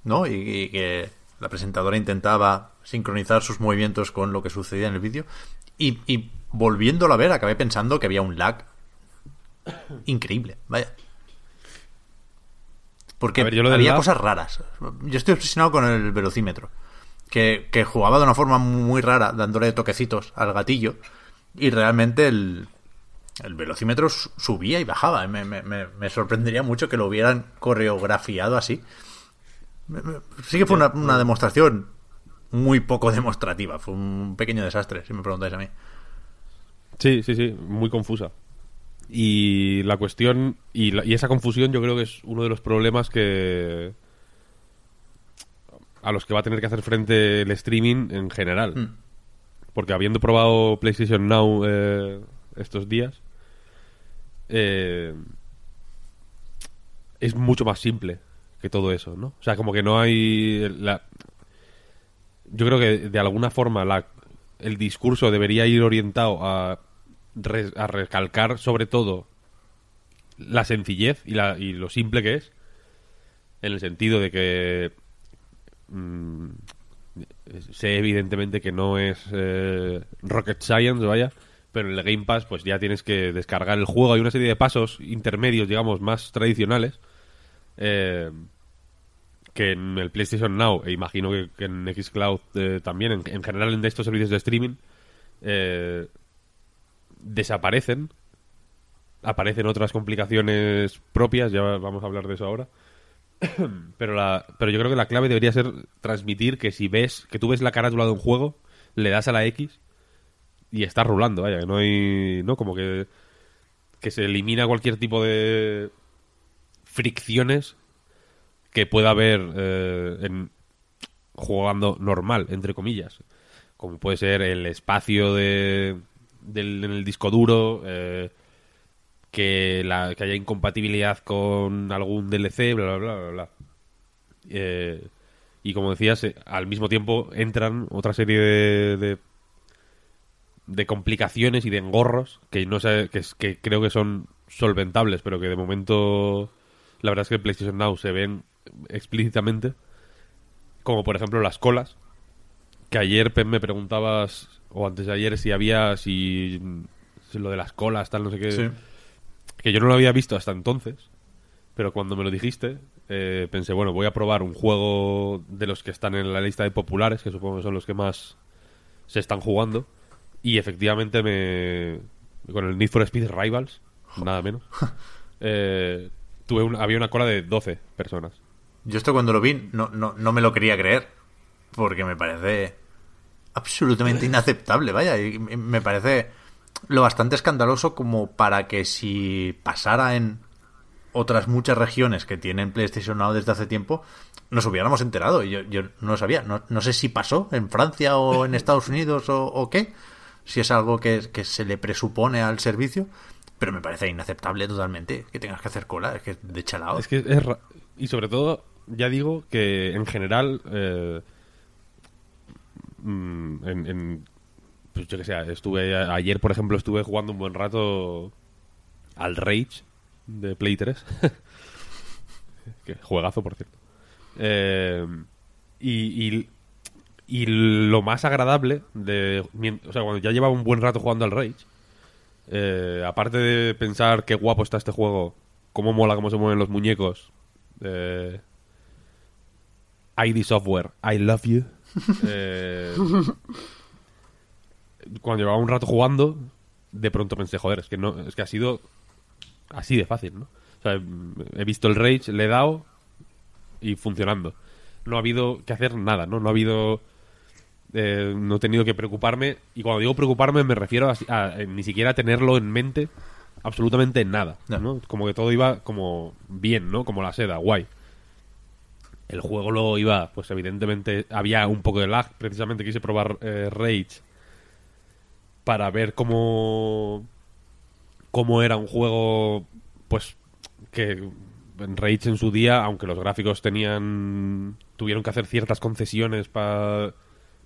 ¿no? Y, que la presentadora intentaba sincronizar sus movimientos con lo que sucedía en el vídeo. Y, y volviéndolo a ver, acabé pensando que había un lag increíble. Vaya. Porque había cosas raras. Yo estoy obsesionado con el velocímetro. Que, jugaba de una forma muy rara, dándole toquecitos al gatillo. Y realmente el, el velocímetro subía y bajaba. Me, me, sorprendería mucho que lo hubieran coreografiado así. Sí que fue una, una, demostración muy poco demostrativa. Fue un pequeño desastre, si me preguntáis a mí. Sí, sí, sí, muy confusa. Y la cuestión, y, esa confusión yo creo que es uno de los problemas que a los que va a tener que hacer frente el streaming en general. Hmm. Porque habiendo probado PlayStation Now eh, estos días, eh, es mucho más simple que todo eso, ¿no? O sea, como que no hay... La... Yo creo que de alguna forma la... el discurso debería ir orientado a a recalcar sobre todo la sencillez y, la, y lo simple que es, en el sentido de que mm, sé evidentemente que no es eh, rocket science, vaya, pero en el Game Pass pues ya tienes que descargar el juego. Hay una serie de pasos intermedios, digamos, más tradicionales. Eh, que en el PlayStation Now, e imagino que, en Xcloud eh, también, en, en, general en estos servicios de streaming, eh, desaparecen. Aparecen otras complicaciones propias, ya vamos a hablar de eso ahora. pero, la, pero yo creo que la clave debería ser transmitir que si ves, que tú ves la carátula de un juego, le das a la X y está rulando, vaya, que no hay, ¿no? Como que, que se elimina cualquier tipo de fricciones que pueda haber eh, en jugando normal, entre comillas. Como puede ser el espacio de, del, en el disco duro, eh, que, la, que haya incompatibilidad con algún DLC, bla, bla, bla, bla. Eh, y como decías, al mismo tiempo entran otra serie de, complicaciones y de engorros que no sé, que, que creo que son solventables, pero que de momento la verdad es que en PlayStation Now se ven explícitamente, como por ejemplo las colas, que ayer me preguntabas o antes de ayer si había, si, lo de las colas, tal, no sé qué. Que yo no lo había visto hasta entonces, pero cuando me lo dijiste, eh, pensé, bueno, voy a probar un juego de los que están en la lista de populares, que supongo que son los que más se están jugando. Y efectivamente me... Con el Need for Speed Rivals, nada menos. Eh, tuve había una cola de 12 personas. Yo esto cuando lo vi no, no, no me lo quería creer, porque me parece absolutamente inaceptable, vaya. Y me parece lo bastante escandaloso como para que si pasara en otras muchas regiones que tienen PlayStation Now desde hace tiempo, nos hubiéramos enterado. Yo, yo no sabía. No, no sé si pasó en Francia o en Estados Unidos o, qué. Si es algo que, que, se le presupone al servicio. Pero me parece inaceptable totalmente que tengas que hacer cola. Es que de chalao. Es que es. Y sobre todo, ya digo que en general. Eh, mm, en, pues yo que sé, estuve ayer, por ejemplo, estuve jugando un buen rato al Rage de Play 3. que juegazo, por cierto. Eh, y, lo más agradable de... O sea, cuando ya llevaba un buen rato jugando al Rage, eh, aparte de pensar qué guapo está este juego, cómo mola cómo se mueven los muñecos, eh, ID Software, I love you. Eh, cuando llevaba un rato jugando, de pronto pensé, joder, es que no, es que ha sido así de fácil, ¿no? O sea, he visto el Rage, le he dado y funcionando. No ha habido que hacer nada, ¿no? No ha habido... Eh, no he tenido que preocuparme. Y cuando digo preocuparme me refiero a, ni siquiera tenerlo en mente absolutamente en nada, ¿no? Como que todo iba como bien, ¿no? Como la seda, guay. El juego lo iba, pues evidentemente había un poco de lag. Precisamente quise probar eh, Rage para ver cómo cómo era un juego pues que en Rage en su día, aunque los gráficos tenían tuvieron que hacer ciertas concesiones para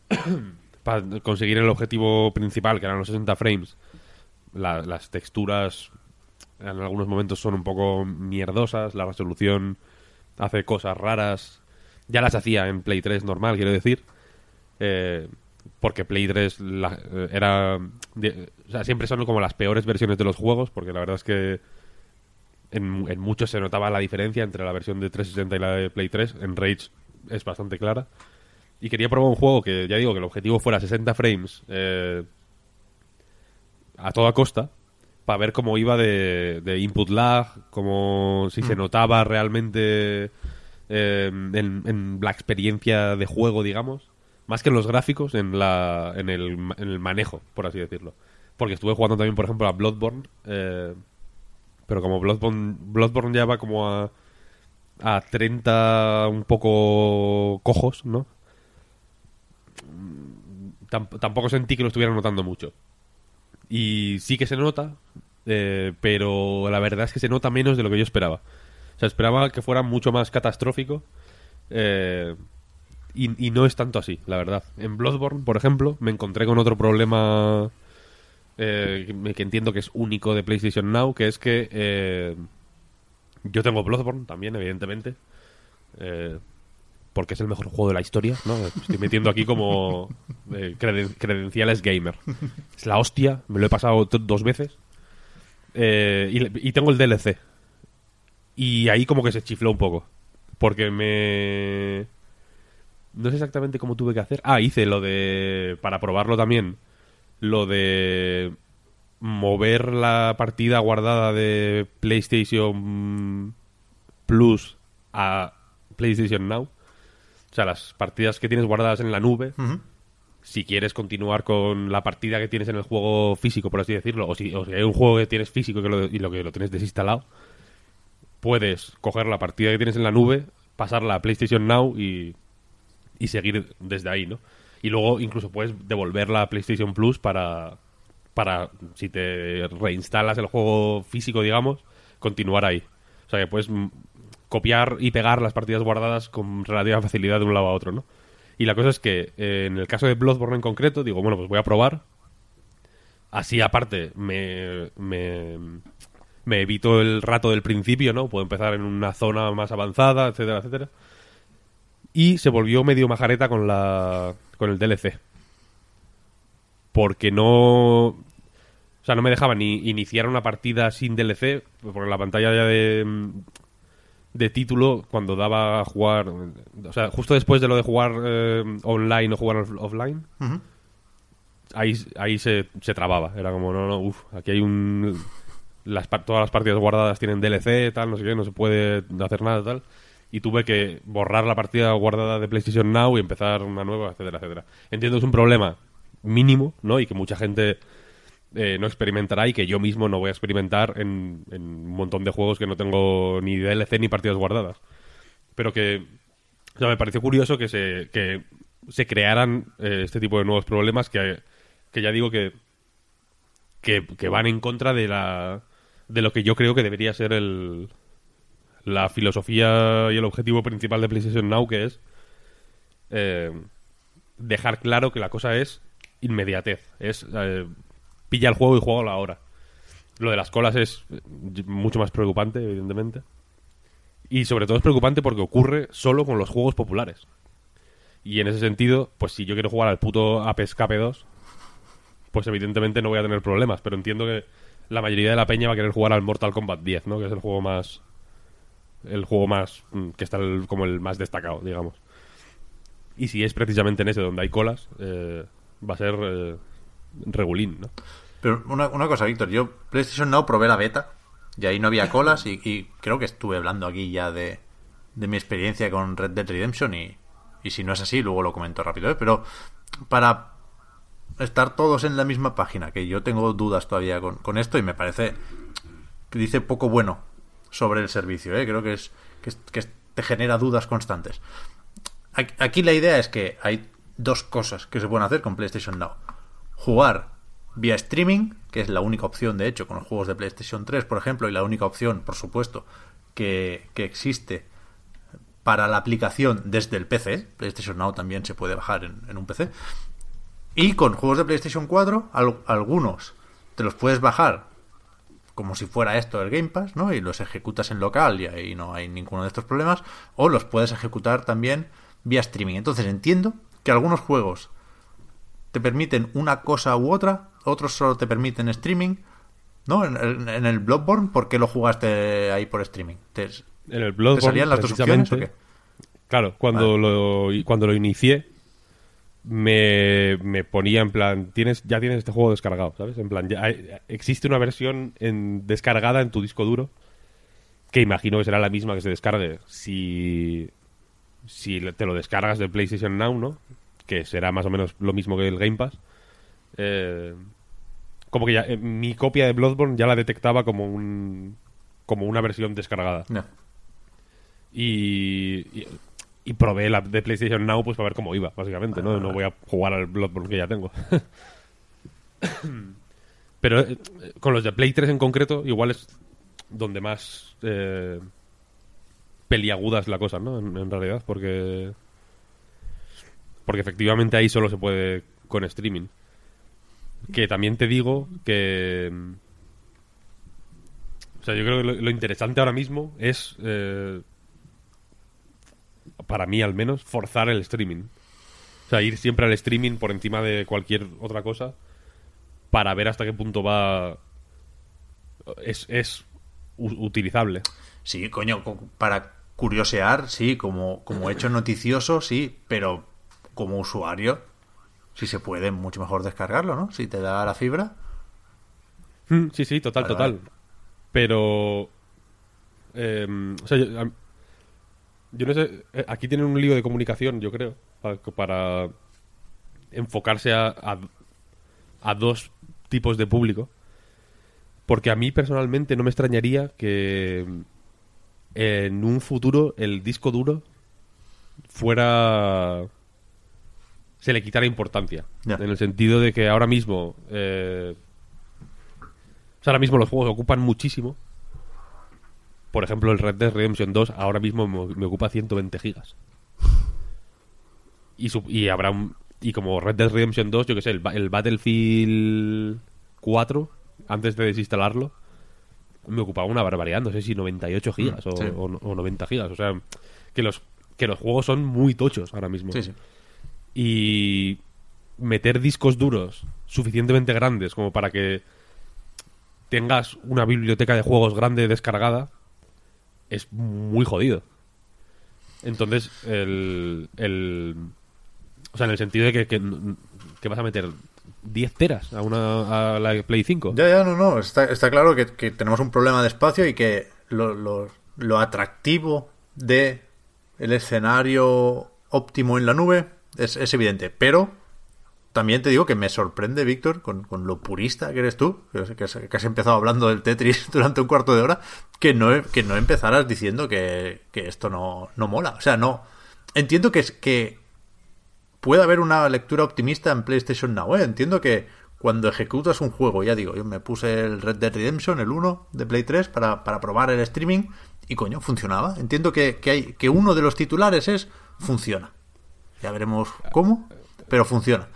para conseguir el objetivo principal, que eran los 60 frames, las texturas en algunos momentos son un poco mierdosas, la resolución hace cosas raras. Ya las hacía en Play 3 normal, quiero decir. Eh, porque Play 3 eh, era... o sea, siempre son como las peores versiones de los juegos, porque la verdad es que en, en muchos se notaba la diferencia entre la versión de 360 y la de Play 3. En Rage es bastante clara. Y quería probar un juego que, ya digo, que el objetivo fuera 60 frames eh, a toda costa, para ver cómo iba de, input lag, como si se mm. notaba realmente eh, en, la experiencia de juego, digamos, más que en los gráficos, en, la, en, el, en el manejo, por así decirlo. Porque estuve jugando también, por ejemplo, a Bloodborne, eh, pero como Bloodborne, Bloodborne ya va como a, a 30 un poco cojos, ¿no? Tampoco sentí que lo estuviera notando mucho. Y sí que se nota, eh, pero la verdad es que se nota menos de lo que yo esperaba. O sea, esperaba que fuera mucho más catastrófico. Eh, y, y, no es tanto así, la verdad. En Bloodborne, por ejemplo, me encontré con otro problema eh, que entiendo que es único de PlayStation Now, que es que eh, yo tengo Bloodborne también, evidentemente, eh, porque es el mejor juego de la historia, ¿no? Estoy metiendo aquí como credenciales gamer. Es la hostia, me lo he pasado dos veces. Y, y, tengo el DLC. Y ahí como que se chifló un poco. Porque me... No sé exactamente cómo tuve que hacer. Ah, hice lo de... Para probarlo también lo de mover la partida guardada de PlayStation Plus a PlayStation Now. O sea, las partidas que tienes guardadas en la nube, si quieres continuar con la partida que tienes en el juego físico, por así decirlo, o si, hay un juego que tienes físico y lo que lo tienes desinstalado, puedes coger la partida que tienes en la nube, pasarla a PlayStation Now y, y seguir desde ahí, ¿no? y luego incluso puedes devolverla a PlayStation Plus para, para si te reinstalas el juego físico, digamos, continuar ahí. O sea que puedes copiar y pegar las partidas guardadas con relativa facilidad de un lado a otro, ¿no? Y la cosa es que eh, en el caso de Bloodborne en concreto, digo, bueno, pues voy a probar. Así aparte me, me, me evito el rato del principio, ¿no? Puedo empezar en una zona más avanzada, etcétera, etcétera. Y se volvió medio majareta con la con el DLC. Porque no... O sea, no me dejaba ni iniciar una partida sin DLC, porque la pantalla ya de, de título, cuando daba a jugar... O sea, justo después de lo de jugar eh, online o jugar offline, ahí, ahí se, se trababa. Era como, no, no, uff, aquí hay un... Las, todas las partidas guardadas tienen DLC, tal, no sé qué, no se puede hacer nada, tal y tuve que borrar la partida guardada de PlayStation Now y empezar una nueva, etcétera, etcétera. Entiendo que es un problema mínimo, ¿no? Y que mucha gente eh, no experimentará y que yo mismo no voy a experimentar en, un montón de juegos que no tengo ni DLC ni partidas guardadas. Pero que O sea, me pareció curioso que se, que se crearan eh, este tipo de nuevos problemas que, que ya digo que, que, que van en contra de la de lo que yo creo que debería ser el, la filosofía y el objetivo principal de PlayStation Now, que es eh, dejar claro que la cosa es inmediatez. Es eh, pilla el juego y juego a la hora. Lo de las colas es mucho más preocupante, evidentemente. Y sobre todo es preocupante porque ocurre solo con los juegos populares. Y en ese sentido, pues si yo quiero jugar al puto Ape 2, pues evidentemente no voy a tener problemas. Pero entiendo que la mayoría de la peña va a querer jugar al Mortal Kombat 10, ¿no? Que es el juego más... El juego más... Mm, que está como el más destacado, digamos. Y si es precisamente en ese donde hay colas, eh, va a ser eh, regulín, ¿no? Pero una, cosa, Víctor, yo PlayStation Now probé la beta y ahí no había colas y, creo que estuve hablando aquí ya de, mi experiencia con Red Dead Redemption y, y si no es así, luego lo comento rápido, ¿eh? Pero para estar todos en la misma página, que yo tengo dudas todavía con, esto y me parece que dice poco bueno sobre el servicio, ¿eh? creo que es que, te genera dudas constantes. Aquí la idea es que hay dos cosas que se pueden hacer con PlayStation Now. Jugar vía streaming, que es la única opción de hecho con los juegos de PlayStation 3, por ejemplo, y la única opción, por supuesto, que, existe para la aplicación desde el PC. PlayStation Now también se puede bajar en un PC. Y con juegos de PlayStation 4, algunos te los puedes bajar como si fuera esto el Game Pass, ¿no? Y los ejecutas en local y ahí no hay ninguno de estos problemas. O los puedes ejecutar también vía streaming. Entonces entiendo que algunos juegos te permiten una cosa u otra, otros solo te permiten streaming. ¿No? En, el Bloodborne, ¿por qué lo jugaste ahí por streaming? en el Bloodborne, ¿te salían las dos opciones o qué? Claro, cuando, lo, cuando lo inicié, me, me, ponía en plan, tienes ya tienes este juego descargado, ¿sabes? En plan, ya existe una versión en, descargada en tu disco duro que imagino que será la misma que se descargue si, si te lo descargas de PlayStation Now, ¿no? Que será más o menos lo mismo que el Game Pass. Eh, como que ya eh, mi copia de Bloodborne ya la detectaba como un como una versión descargada. y, y probé la de PlayStation Now pues para ver cómo iba, básicamente, ¿no? No voy a jugar al Bloodborne que ya tengo. Pero eh, con los de Play 3 en concreto, igual es donde más eh, peliaguda es la cosa, ¿no? En, realidad, porque porque efectivamente ahí solo se puede con streaming. Que también te digo que o sea, yo creo que lo, interesante ahora mismo es eh, para mí al menos, forzar el streaming. O sea, ir siempre al streaming por encima de cualquier otra cosa para ver hasta qué punto va... Es, es utilizable. Sí, coño, para curiosear, sí, como, como hecho noticioso, sí, pero como usuario, si se puede, mucho mejor descargarlo, ¿no? Si te da la fibra. Mm, sí, sí, total, total. Pero... Eh, o sea, yo no sé, eh, aquí tienen un lío de comunicación, yo creo, para, enfocarse a, a, dos tipos de público. Porque a mí personalmente no me extrañaría que en un futuro el disco duro fuera se le quitara importancia en el sentido de que ahora mismo eh, ahora mismo los juegos ocupan muchísimo por ejemplo, el Red Dead Redemption 2 ahora mismo me, ocupa 120 gigas. Y, y habrá un, y como Red Dead Redemption 2, yo que sé, el, Battlefield 4, antes de desinstalarlo, me ocupaba una barbaridad, no sé si 98 gigas mm, o, 90 gigas. O sea, que los, que los juegos son muy tochos ahora mismo. Sí, sí. Y meter discos duros suficientemente grandes como para que tengas una biblioteca de juegos grande descargada es muy jodido. Entonces, el, el, O sea, en el sentido de que, que, vas a meter 10 teras a, una, a la Play 5. Ya, ya, no, no. Está, está claro que, tenemos un problema de espacio y que lo, lo, lo atractivo de el escenario óptimo en la nube es, es evidente. Pero también te digo que me sorprende, Víctor, con, lo purista que eres tú, que, has empezado hablando del Tetris durante un cuarto de hora, que no, que no empezaras diciendo que, esto no, no mola. O sea, no, entiendo que, que puede haber una lectura optimista en PlayStation Now. ¿eh? Entiendo que cuando ejecutas un juego, ya digo, yo me puse el Red Dead Redemption, el 1 de Play 3, para, para probar el streaming y coño, funcionaba. Entiendo que, que, hay, que uno de los titulares es funciona. Ya veremos cómo, pero funciona.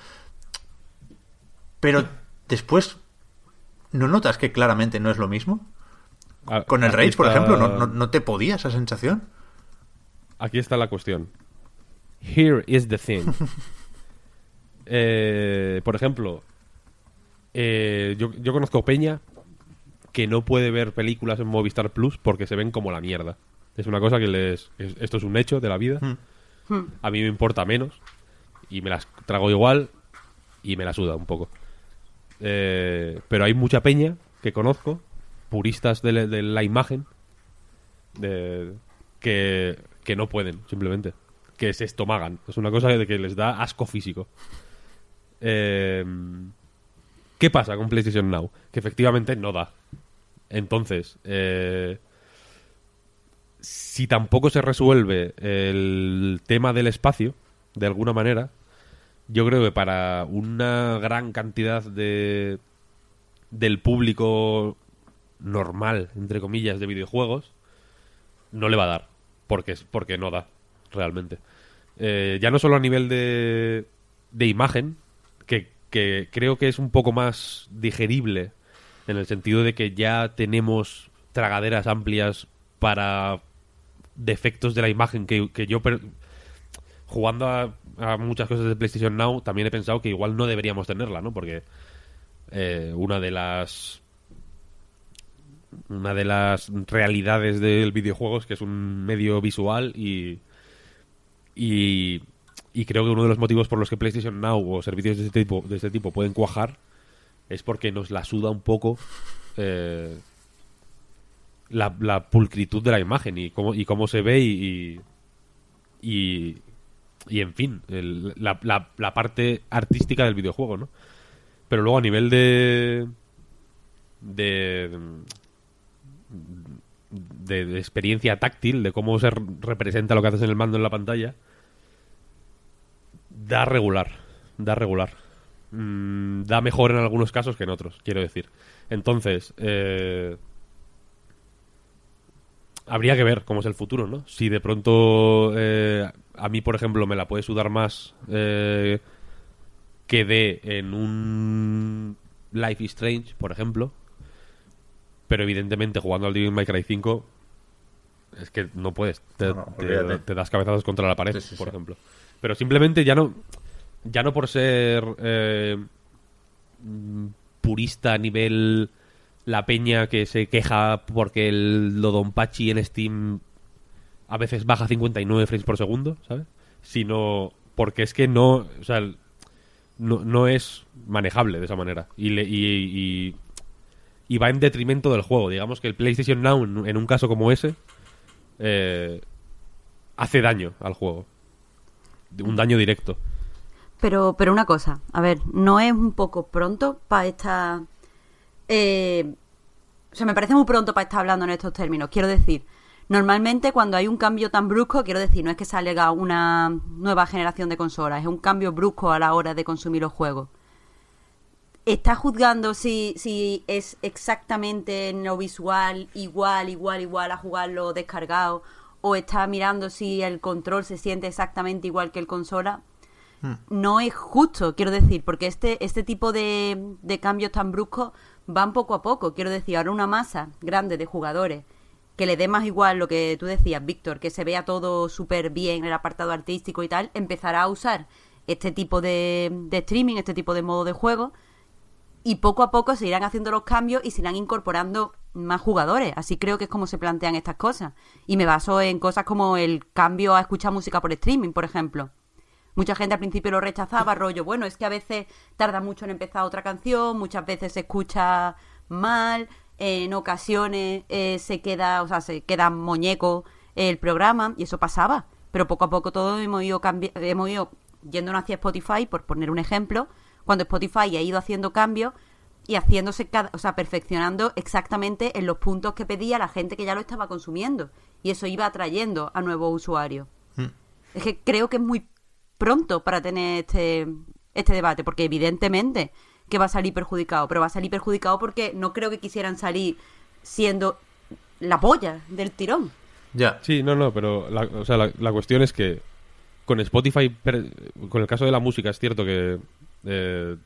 Pero después, ¿no notas que claramente no es lo mismo? Con el Rage, por ejemplo, ¿no, no, te podía esa sensación? Aquí está la cuestión. Here is the thing. eh, por ejemplo, eh, yo, yo conozco Peña que no puede ver películas en Movistar Plus porque se ven como la mierda. Es una cosa que les... esto es un hecho de la vida. A mí me importa menos y me las trago igual y me la suda un poco. Eh, pero hay mucha peña que conozco, puristas de, la imagen, de, que, que no pueden, simplemente. Que se estomagan. Es una cosa de que les da asco físico. Eh, ¿Qué pasa con PlayStation Now? Que efectivamente no da. Entonces, eh, si tampoco se resuelve el tema del espacio, de alguna manera, yo creo que para una gran cantidad de del público normal, entre comillas, de videojuegos, no le va a dar. Porque, porque no da, realmente. Eh, ya no solo a nivel de, de imagen, que, que creo que es un poco más digerible, en el sentido de que ya tenemos tragaderas amplias para defectos de la imagen que, que yo jugando a, muchas cosas de PlayStation Now, también he pensado que igual no deberíamos tenerla, ¿no? Porque eh, una de las una de las realidades del videojuego es que es un medio visual y, y, creo que uno de los motivos por los que PlayStation Now o servicios de este tipo, de este tipo pueden cuajar es porque nos la suda un poco eh, la, la, pulcritud de la imagen y cómo, y cómo se ve y, y, y en fin, la, parte artística del videojuego, ¿no? Pero luego a nivel de, de, de, experiencia táctil, de cómo se representa lo que haces en el mando en la pantalla, da regular, da regular. Mm, da mejor en algunos casos que en otros, quiero decir. Entonces, eh, habría que ver cómo es el futuro, ¿no? Si de pronto eh, a mí, por ejemplo, me la puede sudar más eh, que de en un Life is Strange, por ejemplo. Pero evidentemente jugando al Devil May Cry 5 es que no puedes. Te, das cabezazos contra la pared, por ejemplo. Pero simplemente ya no ya no por ser eh, purista a nivel la peña que se queja porque el Lodonpachi en Steam a veces baja 59 frames por segundo, ¿sabes? Sino porque es que no, o sea, no, no es manejable de esa manera. Y, y, y, va en detrimento del juego. Digamos que el PlayStation Now, en un caso como ese, eh, hace daño al juego. Un daño directo. Pero, pero una cosa, a ver, ¿no es un poco pronto para esta... Eh, o sea, me parece muy pronto para estar hablando en estos términos. Quiero decir, Normalmente cuando hay un cambio tan brusco, quiero decir, no es que salga una nueva generación de consolas, es un cambio brusco a la hora de consumir los juegos. ¿Está juzgando si, si es exactamente en lo visual igual, igual, igual a jugarlo descargado? ¿O está mirando si el control se siente exactamente igual que el consola? Hmm. No es justo, quiero decir, porque este, este tipo de, de cambios tan bruscos van poco a poco. Quiero decir, ahora una masa grande de jugadores que le dé más igual lo que tú decías, Víctor, que se vea todo súper bien en el apartado artístico y tal, empezará a usar este tipo de, de, streaming, este tipo de modo de juego, y poco a poco se irán haciendo los cambios y se irán incorporando más jugadores. Así creo que es como se plantean estas cosas. Y me baso en cosas como el cambio a escuchar música por streaming, por ejemplo. Mucha gente al principio lo rechazaba, rollo, bueno, es que a veces tarda mucho en empezar otra canción, muchas veces se escucha mal, en ocasiones eh, se queda, o sea, se queda muñeco el programa y eso pasaba. Pero poco a poco todo hemos ido, hemos ido yéndonos hacia Spotify, por poner un ejemplo, cuando Spotify ha ido haciendo cambios y haciéndose, cada, o sea, perfeccionando exactamente en los puntos que pedía la gente que ya lo estaba consumiendo. Y eso iba atrayendo a nuevos usuarios. Hmm. Es que creo que es muy pronto para tener este, este debate, porque evidentemente que va a salir perjudicado, pero va a salir perjudicado porque no creo que quisieran salir siendo la polla del tirón. Ya. Sí, no, no, pero la, o sea, la, cuestión es que con Spotify, con el caso de la música, es cierto que eh,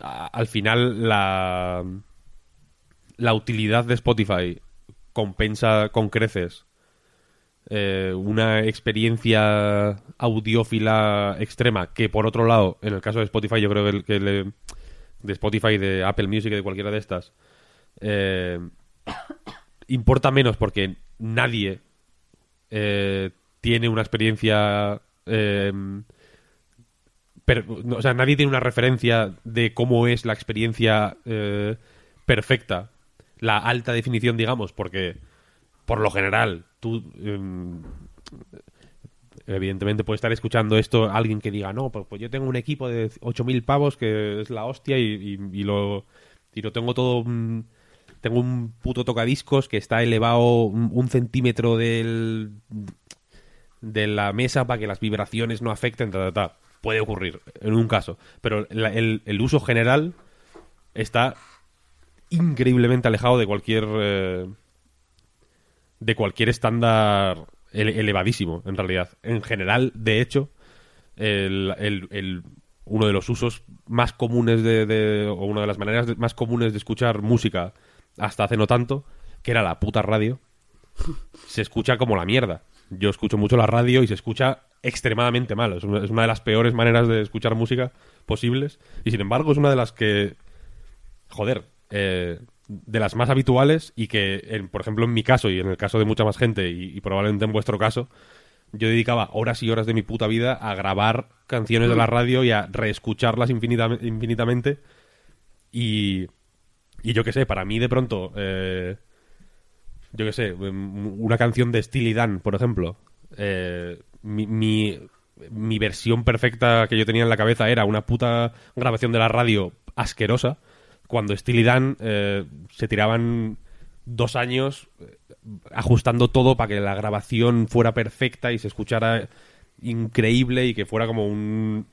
al final la, la utilidad de Spotify compensa con creces eh, una experiencia audiófila extrema que por otro lado en el caso de Spotify yo creo que, de Spotify de Apple Music de cualquiera de estas eh, importa menos porque nadie eh, tiene una experiencia o sea nadie tiene una referencia de cómo es la experiencia perfecta la alta definición digamos porque por lo general, tú em, evidentemente puede estar escuchando esto alguien que diga, no, pues, pues yo tengo un equipo de 8.000 pavos que es la hostia y, lo, y lo tengo todo... tengo un puto tocadiscos que está elevado un, centímetro del, de la mesa para que las vibraciones no afecten, Puede ocurrir en un caso. Pero el, uso general está increíblemente alejado de cualquier... Eh, de cualquier estándar elevadísimo, en realidad. En general, de hecho, el, uno de los usos más comunes de, o una de las maneras más comunes de escuchar música hasta hace no tanto, que era la puta radio, se escucha como la mierda. Yo escucho mucho la radio y se escucha extremadamente mal. Es una, es una de las peores maneras de escuchar música posibles. Y sin embargo, es una de las que. Joder. Eh, de las más habituales y que, por ejemplo, en mi caso y en el caso de mucha más gente y, probablemente en vuestro caso, yo dedicaba horas y horas de mi puta vida a grabar canciones de la radio y a reescucharlas infinitamente. Y, y yo qué sé, para mí de pronto, eh, yo qué sé, em, una canción de Steely Dan, por ejemplo, eh, mi, mi, mi versión perfecta que yo tenía en la cabeza era una puta grabación de la radio asquerosa cuando Steely Dan eh, se tiraban dos años eh, ajustando todo para que la grabación fuera perfecta y se escuchara increíble y que fuera como un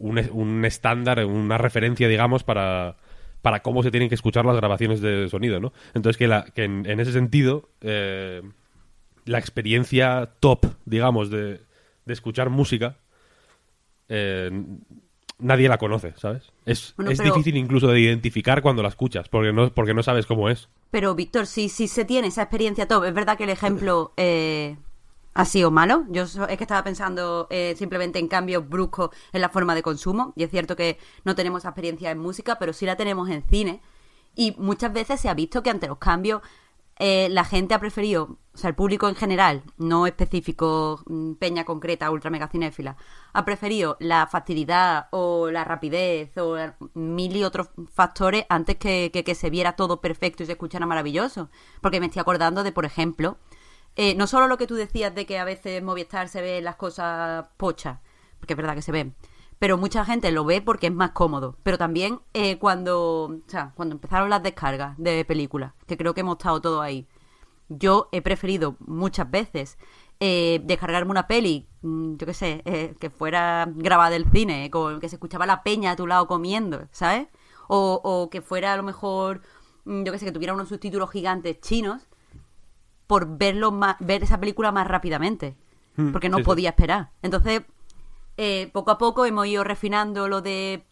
un, estándar, una referencia, digamos, para, para cómo se tienen que escuchar las grabaciones de sonido, ¿no? Entonces que, en, ese sentido eh, la experiencia top, digamos, de, de escuchar música nadie la conoce, ¿sabes? Es, difícil incluso de identificar cuando la escuchas, porque no, porque no sabes cómo es. Pero, Víctor, si, si se tiene esa experiencia top, es verdad que el ejemplo eh, ha sido malo. Yo es que estaba pensando eh, simplemente en cambios bruscos en la forma de consumo, y es cierto que no tenemos experiencia en música, pero sí la tenemos en cine. Y muchas veces se ha visto que ante los cambios eh, la gente ha preferido, o sea, el público en general, no específico, mm, peña concreta, ultra mega cinéfila, ha preferido la facilidad o la rapidez o mil y otros factores antes que, que, se viera todo perfecto y se escuchara maravilloso. Porque me estoy acordando de, por ejemplo, eh, no solo lo que tú decías de que a veces Movistar se ve las cosas pochas, porque es verdad que se ven, pero mucha gente lo ve porque es más cómodo. Pero también eh, cuando, o sea, cuando empezaron las descargas de películas, que creo que hemos estado todos ahí, yo he preferido muchas veces eh, descargarme una peli, mm, yo qué sé, eh, que fuera grabada del cine, con, que se escuchaba la peña a tu lado comiendo, ¿sabes? O, o que fuera a lo mejor, mm, yo qué sé, que tuviera unos subtítulos gigantes chinos, por verlo más, ver esa película más rápidamente, hmm, porque no podía esperar. Entonces, eh, poco a poco hemos ido refinando lo de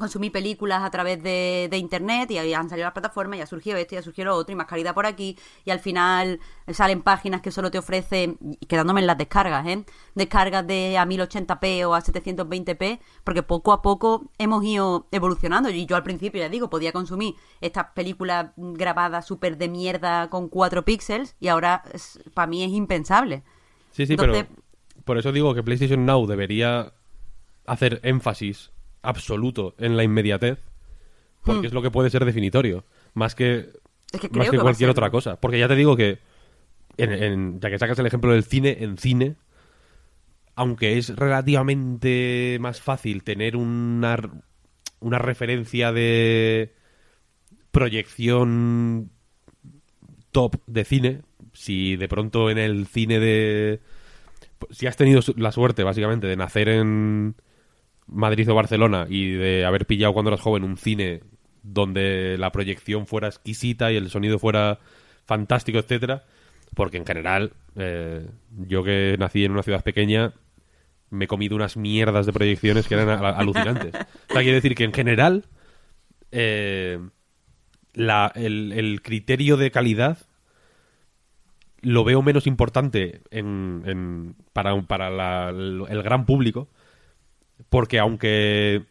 consumir películas a través de, internet y ahí han salido las plataformas, y ha surgido esto, y ha surgido lo otro, y más calidad por aquí, y al final salen páginas que solo te ofrecen, quedándome en las descargas, ¿eh? Descargas de a 1080p o a 720p, porque poco a poco hemos ido evolucionando, y yo al principio, ya digo, podía consumir estas películas grabadas súper de mierda con 4 píxeles, y ahora para mí es impensable. Sí, sí, pero por eso digo que PlayStation Now debería hacer énfasis absoluto en la inmediatez, porque hmm. es lo que puede ser definitorio, más que, más que, cualquier otra cosa. Porque ya te digo que, en, ya que sacas el ejemplo del cine, en cine, aunque es relativamente más fácil tener una, una referencia de proyección top de cine, si de pronto en el cine de si has tenido la suerte, básicamente, de nacer en Madrid o Barcelona y de haber pillado cuando eras joven un cine donde la proyección fuera exquisita y el sonido fuera fantástico, etcétera, porque en general, eh, yo que nací en una ciudad pequeña, me he comido unas mierdas de proyecciones que eran alucinantes. O sea, quiere decir que en general, eh, el, criterio de calidad lo veo menos importante en, para, para el gran público, porque aunque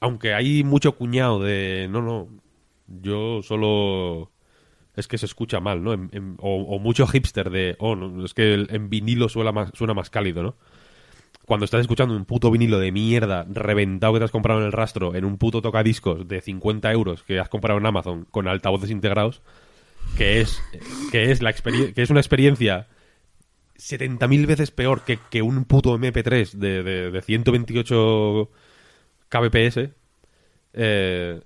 aunque hay mucho cuñado de no, no, yo solo es que se escucha mal, ¿no? o, mucho hipster de, oh, no, es que en vinilo suena más, suena más cálido, ¿no? Cuando estás escuchando un puto vinilo de mierda reventado que te has comprado en el rastro en un puto tocadiscos de 50 euros que has comprado en Amazon con altavoces integrados, que es, que es, la que es una experiencia 70.000 veces peor que, que, un puto MP3 de, de, de 128 kbps, eh,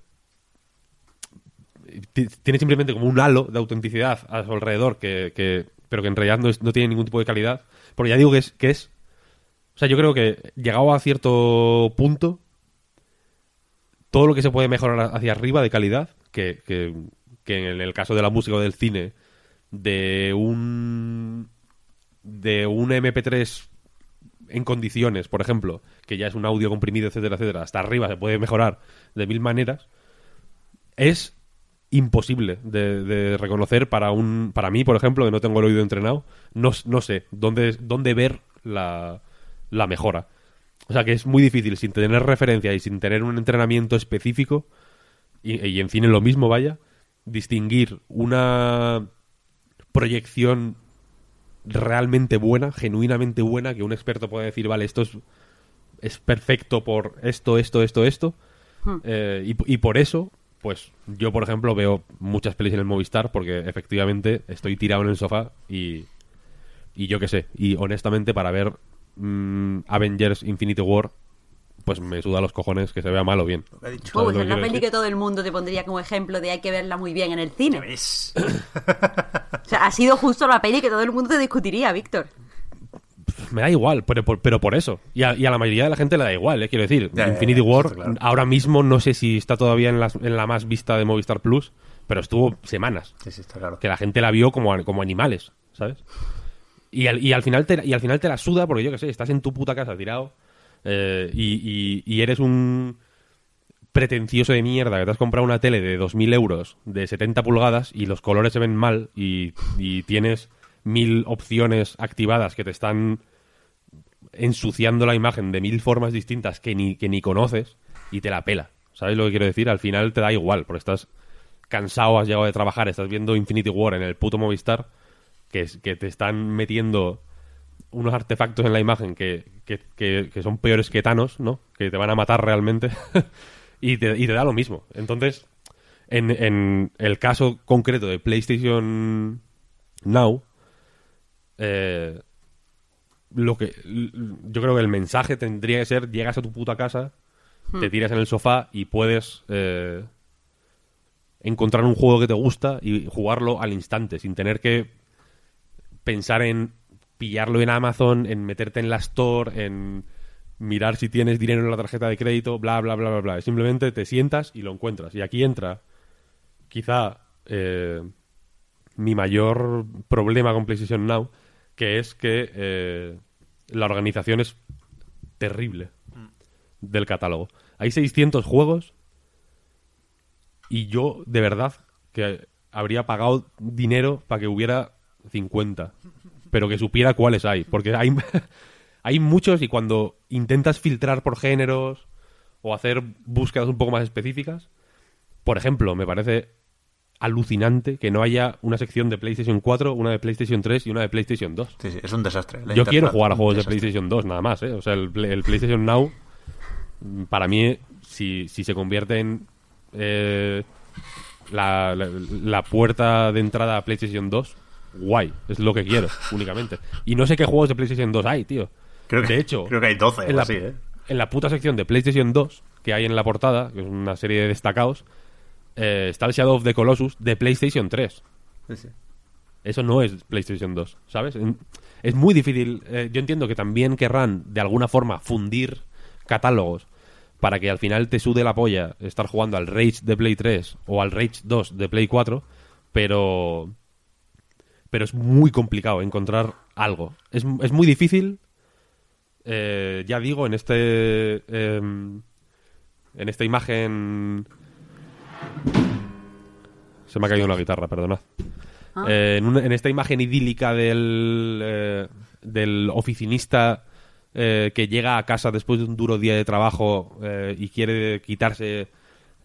tiene simplemente como un halo de autenticidad a su alrededor, que, pero que en realidad no, tiene ningún tipo de calidad. Porque ya digo que es, que es... O sea, yo creo que llegado a cierto punto, todo lo que se puede mejorar hacia arriba de calidad, que, que, que en el caso de la música o del cine, de un de un MP3 en condiciones, por ejemplo, que ya es un audio comprimido, etcétera, etcétera, hasta arriba se puede mejorar de mil maneras, es imposible de, reconocer para un para mí, por ejemplo, que no tengo el oído entrenado, no, no sé dónde, dónde ver la, la mejora. O sea que es muy difícil, sin tener referencia y sin tener un entrenamiento específico, y, y en cine lo mismo, vaya, distinguir una proyección realmente buena, genuinamente buena, que un experto pueda decir, vale, esto es, es perfecto por esto, esto, esto, esto. Hmm. Eh, y, y, por eso, pues yo, por ejemplo, veo muchas pelis en el Movistar porque efectivamente estoy tirado en el sofá y, y yo qué sé. Y honestamente, para ver mm, Avengers Infinity War, pues me suda los cojones que se vea mal o bien. Pues es la peli que todo el mundo te pondría como ejemplo de hay que verla muy bien en el cine. o sea, ha sido justo la peli que todo el mundo te discutiría, Víctor. Me da igual, pero, pero por eso. Y a, la mayoría de la gente le da igual, ¿eh? quiero decir. Infinity War, ahora mismo no sé si está todavía en, en la más vista de Movistar Plus, pero estuvo semanas. Sí, sí, está claro. Que la gente la vio como, como animales, ¿sabes? Y al, y al final te, y al final te la suda porque yo qué sé, estás en tu puta casa tirado eh, y, eres un pretencioso de mierda que te has comprado una tele de 2.000 euros de 70 pulgadas y los colores se ven mal y, tienes mil opciones activadas que te están ensuciando la imagen de mil formas distintas que ni, que ni conoces y te la pela. ¿Sabes lo que quiero decir? Al final te da igual, porque estás cansado, has llegado de trabajar, estás viendo Infinity War en el puto Movistar, que, que te están metiendo unos artefactos en la imagen que, son peores que Thanos, ¿no? Que te van a matar realmente. y, te, y, te, da lo mismo. Entonces, en, en, el caso concreto de PlayStation Now, eh, lo que yo creo que el mensaje tendría que ser llegas a tu puta casa, hmm. te tiras en el sofá y puedes eh, encontrar un juego que te gusta y jugarlo al instante, sin tener que pensar en pillarlo en Amazon, en meterte en la Store, en mirar si tienes dinero en la tarjeta de crédito, bla, bla, bla, bla, bla. Simplemente te sientas y lo encuentras. Y aquí entra quizá eh, mi mayor problema con PlayStation Now, que es que eh, la organización es terrible del catálogo. Hay 600 juegos y yo de verdad que habría pagado dinero para que hubiera 50 pero que supiera cuáles hay. Porque hay, hay muchos y cuando intentas filtrar por géneros o hacer búsquedas un poco más específicas, por ejemplo, me parece alucinante que no haya una sección de PlayStation 4, una de PlayStation 3 y una de PlayStation 2. Sí, sí, es un desastre. Yo quiero jugar a juegos de PlayStation 2 nada más, ¿eh? O sea, el, PlayStation Now, para mí, si, si se convierte en eh, la, la, puerta de entrada a PlayStation 2, guay, es lo que quiero, únicamente. Y no sé qué juegos de PlayStation 2 hay, tío. Creo que, de hecho, creo que hay 12 en la, así, ¿eh? En la puta sección de PlayStation 2, que hay en la portada, que es una serie de destacados, eh, está el Shadow of the Colossus de PlayStation 3. Sí, sí. Eso no es PlayStation 2, ¿sabes? Es muy difícil. Eh, yo entiendo que también querrán, de alguna forma, fundir catálogos para que al final te sude la polla estar jugando al Rage de Play 3 o al Rage 2 de Play 4, pero. Pero es muy complicado encontrar algo. Es, es muy difícil. Eh, ya digo, en este. Em, en esta imagen. Se me ha caído una guitarra, perdonad. Ah. Eh, en, esta imagen idílica del, eh, del oficinista eh, que llega a casa después de un duro día de trabajo y quiere quitarse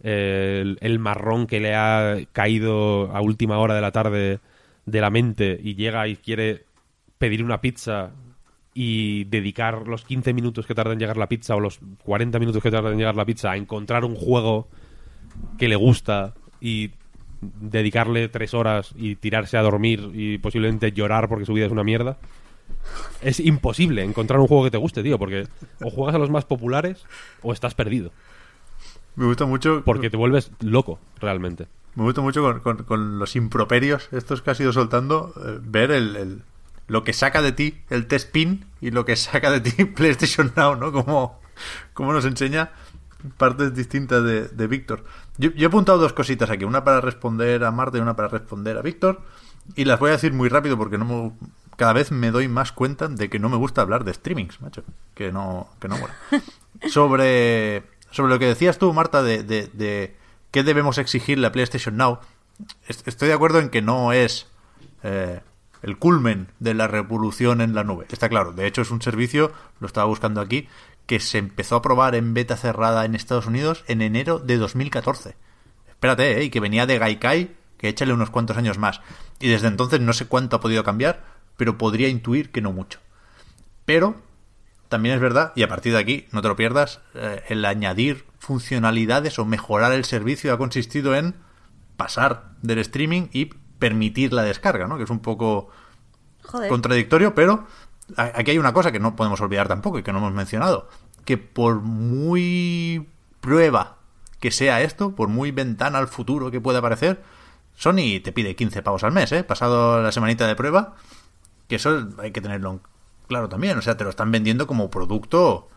el, marrón que le ha caído a última hora de la tarde de la mente y llega y quiere pedir una pizza y dedicar los 15 minutos que tarda en llegar la pizza o los 40 minutos que tarda en llegar la pizza a encontrar un juego que le gusta y dedicarle tres horas y tirarse a dormir y posiblemente llorar porque su vida es una mierda. Es imposible encontrar un juego que te guste, tío, porque o juegas a los más populares o estás perdido. Me gusta mucho. Porque te vuelves loco, realmente. Me gusta mucho con, los improperios, estos que has ido soltando, eh, ver el, lo que saca de ti el test pin y lo que saca de ti PlayStation Now, ¿no? Como, como nos enseña partes distintas de, de Víctor. Yo, he apuntado dos cositas aquí, una para responder a Marta y una para responder a Víctor. Y las voy a decir muy rápido porque no cada vez me doy más cuenta de que no me gusta hablar de streamings, macho. Que no, que no sobre, sobre lo que decías tú, Marta, de, de, qué debemos exigirle a PlayStation Now. Estoy de acuerdo en que no es eh, el culmen de la revolución en la nube. Está claro. De hecho, es un servicio, lo estaba buscando aquí, que se empezó a probar en beta cerrada en Estados Unidos en enero de 2014. Espérate, ¿eh? Y que venía de Gaikai, que échale unos cuantos años más. Y desde entonces no sé cuánto ha podido cambiar, pero podría intuir que no mucho. Pero también es verdad, y a partir de aquí, no te lo pierdas, eh, el añadir funcionalidades o mejorar el servicio ha consistido en pasar del streaming y permitir la descarga, ¿no? Que es un poco contradictorio, pero aquí hay una cosa que no podemos olvidar tampoco y que no hemos mencionado, que por muy prueba que sea esto, por muy ventana al futuro que pueda parecer, Sony te pide 15 pavos al mes, ¿eh? Pasado la semanita de prueba, que eso hay que tenerlo claro también, o sea, te lo están vendiendo como producto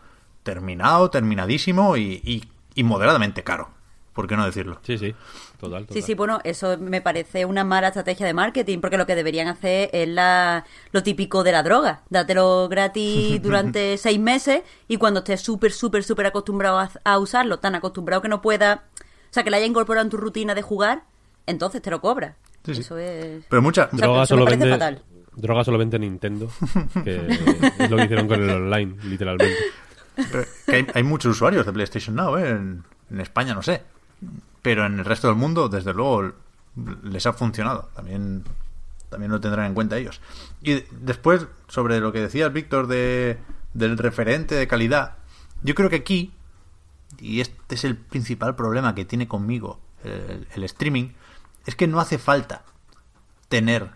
terminado, terminadísimo y, y moderadamente caro. ¿Por qué no decirlo? Sí, sí. Total, Sí, sí, bueno, eso me parece una mala estrategia de marketing, porque lo que deberían hacer es la, lo típico de la droga. Dátelo gratis durante seis meses y cuando estés súper, súper, súper acostumbrado a, usarlo, tan acostumbrado que no pueda, o sea, que la haya incorporado en tu rutina de jugar, entonces te lo cobra. Eso es... Pero mucha... droga solo vende... Droga solo vende Nintendo, es lo que hicieron con el online, literalmente. hay, muchos usuarios de PlayStation Now, ¿eh? en España no sé pero en el resto del mundo, desde luego, les ha funcionado. También, también lo tendrán en cuenta ellos. Y después, sobre lo que decías, Víctor, de, del referente de calidad, yo creo que aquí, y este es el principal problema que tiene conmigo el streaming, es que no hace falta tener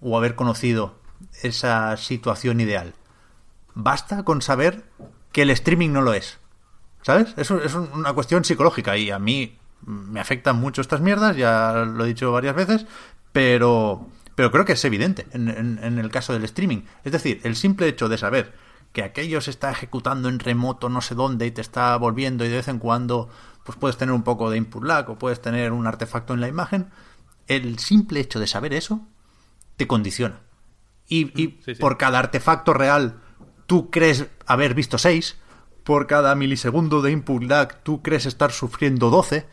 o haber conocido esa situación ideal. Basta con saber que el streaming no lo es. ¿Sabes? Eso es una cuestión psicológica y a mí me afectan mucho estas mierdas, ya lo he dicho varias veces, pero, pero creo que es evidente en, el caso del streaming. Es decir, el simple hecho de saber que aquello se está ejecutando en remoto no sé dónde y te está volviendo y de vez en cuando pues puedes tener un poco de input lag o puedes tener un artefacto en la imagen, el simple hecho de saber eso te condiciona. Y, por cada artefacto real tú crees haber visto seis, por cada milisegundo de input lag tú crees estar sufriendo 12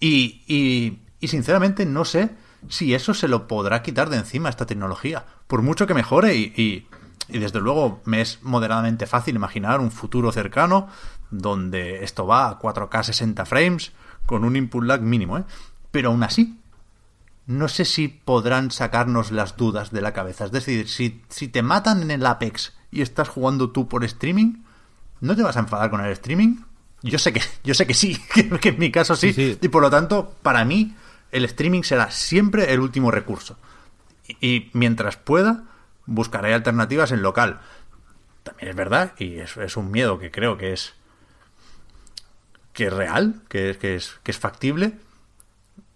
y, y, sinceramente no sé si eso se lo podrá quitar de encima esta tecnología. Por mucho que mejore y, y, y desde luego me es moderadamente fácil imaginar un futuro cercano donde esto va a 4K 60 frames con un input lag mínimo, ¿eh? Pero aún así, no sé si podrán sacarnos las dudas de la cabeza. Es decir, si, si te matan en el Apex y estás jugando tú por streaming, ¿No te vas a enfadar con el streaming? Yo sé que, yo sé que sí, que, en mi caso sí, Y por lo tanto, para mí, el streaming será siempre el último recurso. Y, mientras pueda, buscaré alternativas en local. También es verdad, y es, es un miedo que creo que es que es real, que es, que es factible.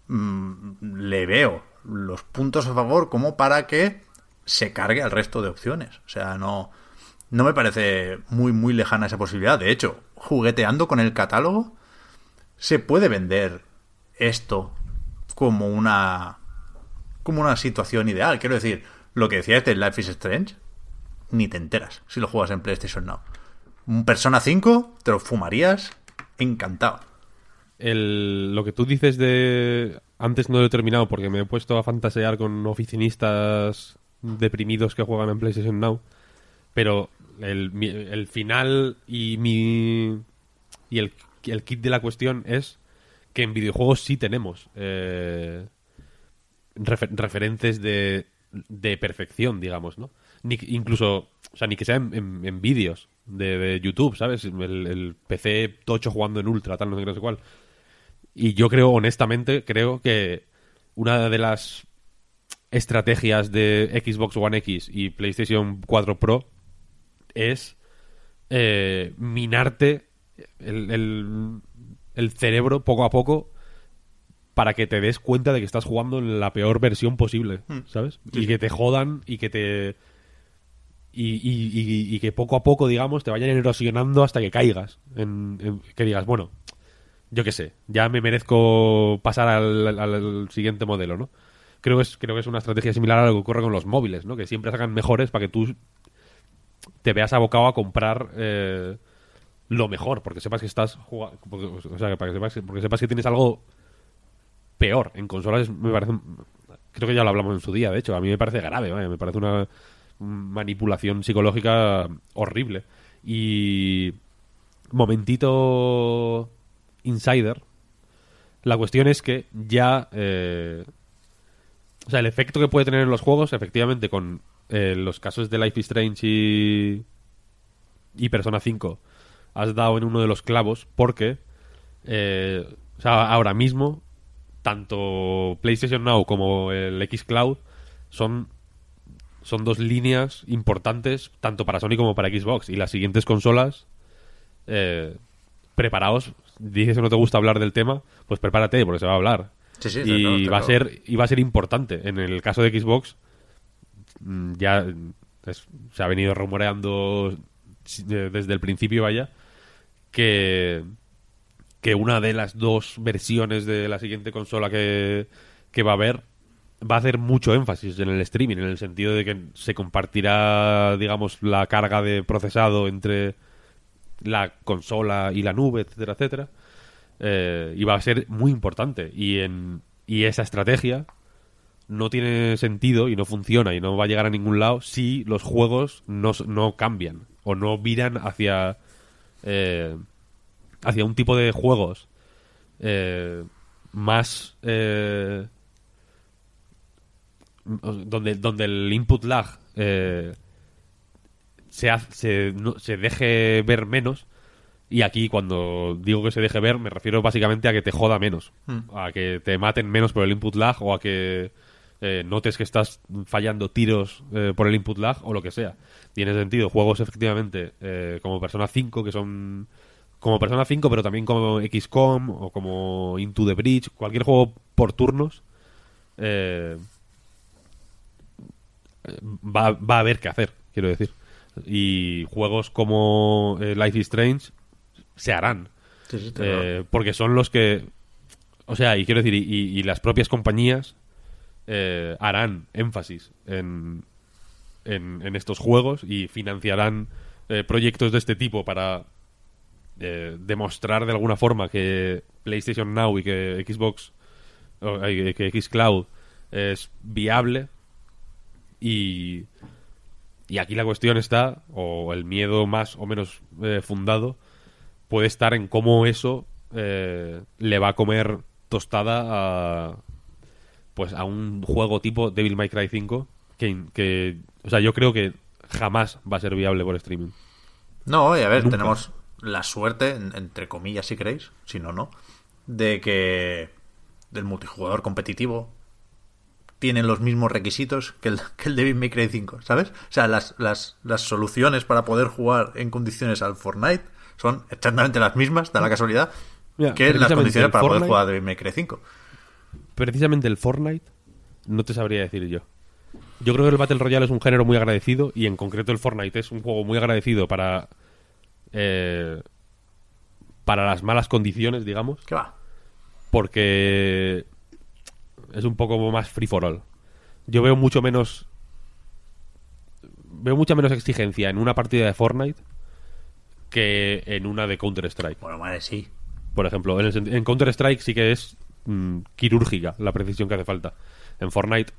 Mm, le veo los puntos a favor como para que se cargue al resto de opciones. O sea, no, no me parece muy, muy lejana esa posibilidad. De hecho, jugueteando con el catálogo, se puede vender esto como una como una situación ideal. Quiero decir, lo que decía este Life is Strange, ni te enteras si lo juegas en PlayStation Now. Un Persona 5 te lo fumarías encantado. El, lo que tú dices de... Antes no lo he terminado porque me he puesto a fantasear con oficinistas deprimidos que juegan en PlayStation Now. Pero el, el final y mi... Y el, el, kit de la cuestión es que en videojuegos sí tenemos eh, referentes de, de perfección, digamos, ¿no? Ni, incluso, o sea, ni que sea en, vídeos de, YouTube, ¿sabes? El, PC tocho jugando en ultra, tal, no sé, no sé cuál. Y yo creo, honestamente, creo que una de las estrategias de Xbox One X y PlayStation 4 Pro es eh, minarte el, el, cerebro poco a poco para que te des cuenta de que estás jugando en la peor versión posible, hmm. ¿sabes? y que te jodan y que te... Y, que poco a poco, digamos, te vayan erosionando hasta que caigas. En, que digas, bueno, yo qué sé, ya me merezco pasar al, siguiente modelo, ¿no? Creo que, es, creo que es una estrategia similar a lo que ocurre con los móviles, ¿no? Que siempre sacan mejores para que tú te veas abocado a comprar eh, lo mejor, porque sepas que estás jugando... O sea, para que sepas, porque sepas que tienes algo peor. En consolas me parece. Creo que ya lo hablamos en su día, de hecho. A mí me parece grave, me parece una manipulación psicológica horrible. Y. Momentito. Insider. La cuestión es que ya. Eh, o sea, el efecto que puede tener en los juegos, efectivamente, con eh, los casos de Life is Strange y. y Persona 5, has dado en uno de los clavos, porque. Eh, o sea, ahora mismo tanto PlayStation Now como el X Cloud son, son dos líneas importantes tanto para Sony como para Xbox. Y las siguientes consolas, eh, preparaos. Dices que no te gusta hablar del tema, pues prepárate porque se va a hablar. y, va a ser, y va a ser importante. En el caso de Xbox, mm, ya se ha venido rumoreando desde el principio, vaya, que que una de las dos versiones de la siguiente consola que, va a haber va a hacer mucho énfasis en el streaming, en el sentido de que se compartirá, digamos, la carga de procesado entre la consola y la nube, etcétera, etcétera. Eh, y va a ser muy importante. Y, en, y esa estrategia no tiene sentido y no funciona y no va a llegar a ningún lado si los juegos no, no cambian o no viran hacia... Eh, hacia un tipo de juegos eh, más eh, donde, donde el input lag eh, se, se, se, deje ver menos y aquí cuando digo que se deje ver me refiero básicamente a que te joda menos hmm. a que te maten menos por el input lag o a que notes que estás fallando tiros por el input lag o lo que sea tiene sentido juegos efectivamente como Persona 5 que son como Persona 5, pero también como XCOM o como Into the Bridge, cualquier juego por turnos, eh, va, va, a haber que hacer, quiero decir. Y juegos como eh, Life is Strange se harán. Eh, porque son los que... O sea, y quiero decir, y, las propias compañías harán énfasis en, en, en, estos juegos y financiarán proyectos de este tipo para demostrar de alguna forma que PlayStation Now y que Xbox o, que Xcloud es viable y y aquí la cuestión está o el miedo más o menos eh, fundado puede estar en cómo eso eh, le va a comer tostada a pues a un juego tipo Devil May Cry 5 que, que o sea yo creo que jamás va a ser viable por streaming. No, y a ver, tenemos la suerte, entre comillas si queréis, si no, no, de que el multijugador competitivo tiene los mismos requisitos que el, que el Devil May Cry 5, ¿sabes? O sea, las, las, las soluciones para poder jugar en condiciones al Fortnite son exactamente las mismas, da la casualidad, que las condiciones para poder jugar a Devil May Cry 5. Precisamente el Fortnite no te sabría decir yo. Yo creo que el Battle Royale es un género muy agradecido y en concreto el Fortnite es un juego muy agradecido para eh, para las malas condiciones, digamos. ¿Qué va? Porque es un poco más free for all. Yo veo mucho menos veo mucha menos exigencia en una partida de Fortnite que en una de Counter Strike. Bueno, madre, sí. Por ejemplo, en, el en Counter Strike sí que es mm, quirúrgica la precisión que hace falta. En Fortnite,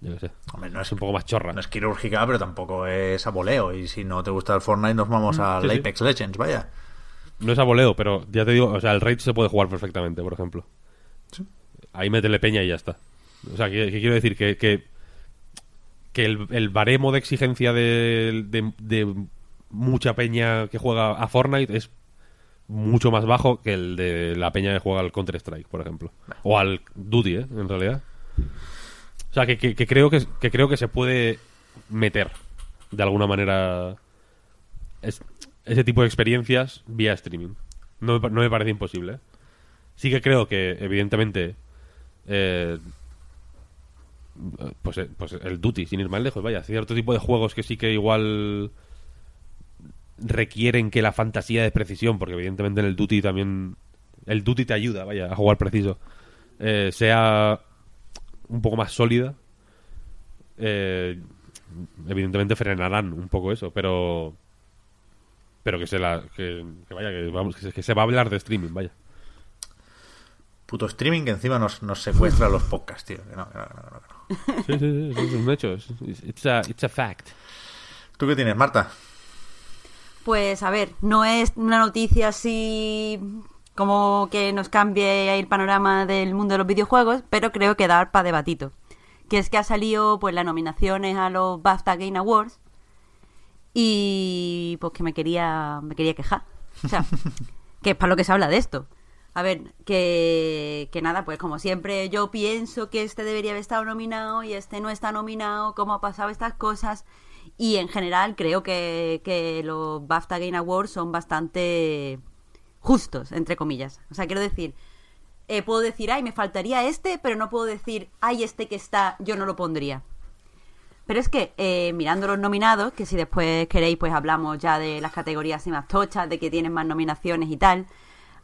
yo qué sé, Hombre, no es, es un poco más chorra. no es quirúrgica, pero tampoco es a voleo. Y si no te gusta el Fortnite, nos vamos al sí, sí. Apex Legends, vaya. No es a voleo, pero ya te digo, o sea, el raid se puede jugar perfectamente, por ejemplo. Ahí métele peña y ya está. O sea, que, quiero decir que, que, que el, el baremo de exigencia de, de- mucha peña que juega a Fortnite es mucho más bajo que el de la peña que juega al Counter-Strike, por ejemplo. O al Duty, ¿eh? En realidad. O sea, que, que- creo que, que creo que se puede meter de alguna manera es- ese tipo de experiencias vía streaming. No no me parece imposible. ¿eh? Sí que creo que, evidentemente, eh, pues, eh, pues el Duty, sin ir más lejos, vaya, cierto tipo de juegos que sí que igual requieren que la fantasía de precisión, porque evidentemente en el Duty también el Duty te ayuda, vaya, a jugar preciso, eh, sea un poco más sólida. eh, evidentemente frenarán un poco eso, pero pero que se la que, vaya que vamos que se va a hablar de streaming, vaya. Puto streaming que encima nos, nos secuestra los podcasts, tío. Que no, que no, que no, que no. Sí, sí, sí, es un hecho, es- it's a, it's a fact. ¿Tú qué tienes, Marta? Pues a ver, no es una noticia así como que nos cambie el panorama del mundo de los videojuegos, pero creo que da para debatito. Que es que ha salido pues las nominaciones a los BAFTA Game Awards y pues que me quería me quería quejar. O sea, que es para lo que se habla de esto. A ver, que, que nada, pues como siempre yo pienso que este debería haber estado nominado y este no está nominado, cómo ha pasado estas cosas. Y en general creo que, que los BAFTA Game Awards son bastante justos, entre comillas. O sea, quiero decir, eh, puedo decir, ay, me faltaría este, pero no puedo decir, ay, este que está, yo no lo pondría. Pero es que, eh, mirando los nominados, que si después queréis, pues hablamos ya de las categorías así más tochas, de que tienen más nominaciones y tal,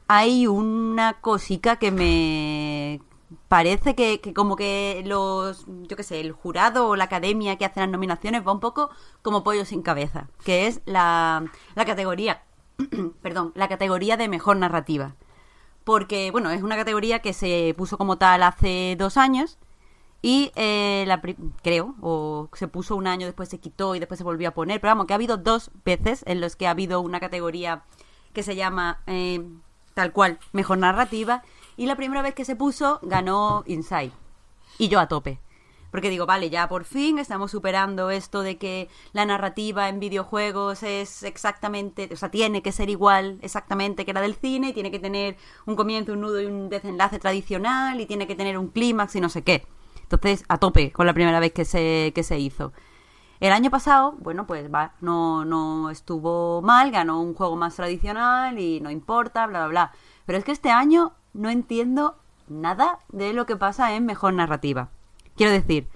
hay una cosica que me parece que, como que los, yo qué sé, el jurado o la academia que hace las nominaciones va un poco como pollo sin cabeza, que es la, la categoría, perdón, la categoría de mejor narrativa. Porque, bueno, es una categoría que se puso como tal hace dos años y eh, la creo, o se puso un año, después se quitó y después se volvió a poner. Pero vamos, que ha habido dos veces en los que ha habido una categoría que se llama eh, tal cual, mejor narrativa. Y la primera vez que se puso ganó Inside. Y yo a tope. Porque digo, vale, ya por fin estamos superando esto de que la narrativa en videojuegos es exactamente, o sea, tiene que ser igual exactamente que la del cine, y tiene que tener un comienzo, un nudo y un desenlace tradicional, y tiene que tener un clímax y no sé qué. Entonces, a tope con la primera vez que se, que se hizo. El año pasado, bueno, pues va, no, no estuvo mal, ganó un juego más tradicional y no importa, bla, bla, bla. Pero es que este año no entiendo nada de lo que pasa en mejor narrativa. Quiero decir,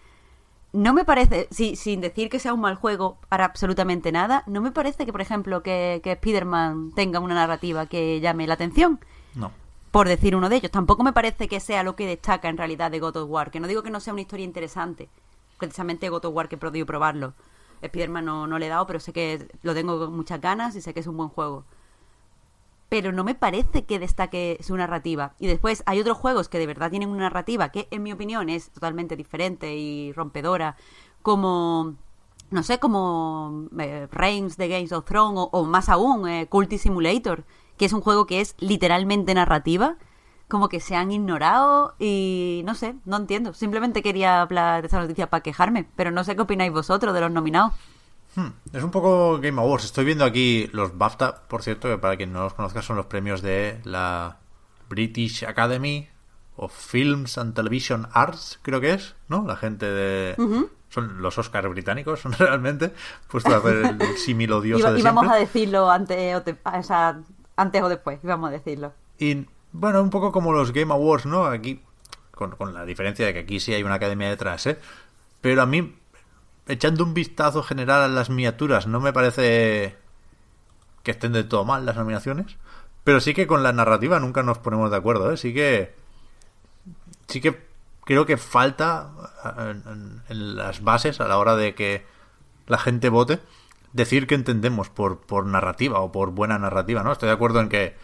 no me parece, si, sin decir que sea un mal juego para absolutamente nada, no me parece que, por ejemplo, que, que Spider-Man tenga una narrativa que llame la atención No. por decir uno de ellos. Tampoco me parece que sea lo que destaca en realidad de God of War. Que no digo que no sea una historia interesante. Precisamente God of War que he podido probarlo. Spider-Man no, no le he dado, pero sé que lo tengo con muchas ganas y sé que es un buen juego. Pero no me parece que destaque su narrativa. Y después hay otros juegos que de verdad tienen una narrativa que, en mi opinión, es totalmente diferente y rompedora. Como no sé, como eh, Reigns de Games of Thrones o, o más aún, eh, Culty Simulator, que es un juego que es literalmente narrativa, como que se han ignorado y no sé, no entiendo. Simplemente quería hablar de esa noticia para quejarme, pero no sé qué opináis vosotros de los nominados. Hmm, Es un poco Game Awards. Estoy viendo aquí los BAFTA, por cierto, que para quien no los conozca son los premios de la British Academy of Films and Television Arts, creo que es, ¿no? La gente de... Son los Oscars británicos, son realmente, puesto a hacer el símil odioso Iba- de íbamos siempre. a decirlo antes o, te- o sea, antes o después, íbamos a decirlo. Y bueno, un poco como los Game Awards, ¿no? Aquí con, la diferencia de que aquí sí hay una academia detrás, ¿eh? Pero a mí, echando un vistazo general a las miniaturas, no me parece que estén de todo mal las nominaciones. Pero sí que con la narrativa nunca nos ponemos de acuerdo, ¿eh? Sí que. Sí que creo que falta en, en las bases a la hora de que la gente vote decir que entendemos por, por narrativa o por buena narrativa, ¿no? Estoy de acuerdo en que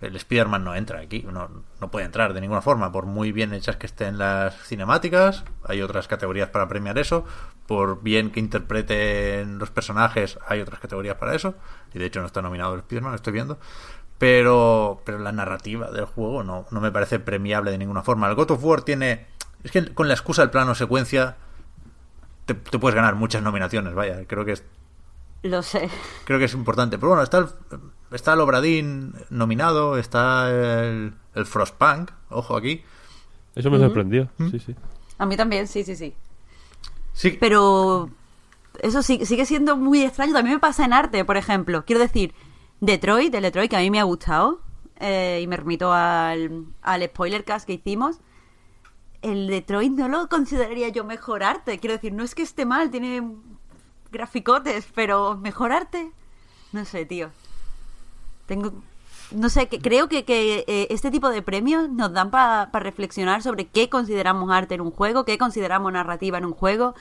el Spider-Man no entra aquí, no, no puede entrar de ninguna forma, por muy bien hechas que estén las cinemáticas, hay otras categorías para premiar eso, por bien que interpreten los personajes, hay otras categorías para eso, y de hecho no está nominado el Spider-Man, lo estoy viendo, pero, pero la narrativa del juego no, no me parece premiable de ninguna forma. El God of War tiene... Es que con la excusa del plano secuencia te, te puedes ganar muchas nominaciones, vaya, creo que es Lo sé. creo que es importante. Pero bueno, está el, está el Obradín nominado, está el, el Frostpunk, ojo aquí. Eso me sorprendió, sí, sí. A mí también, sí, sí, sí. Sí, Pero eso sí, sigue siendo muy extraño. También me pasa en arte, por ejemplo. Quiero decir, Detroit, el Detroit, que a mí me ha gustado, eh, y me remito al, al spoiler cast que hicimos. El Detroit no lo consideraría yo mejor arte. Quiero decir, no es que esté mal, tiene graficotes, pero mejor arte. No sé, tío. Tengo. No sé, que, creo que, que, eh, este tipo de premios nos dan para reflexionar sobre qué consideramos arte en un juego, qué consideramos narrativa en un juego,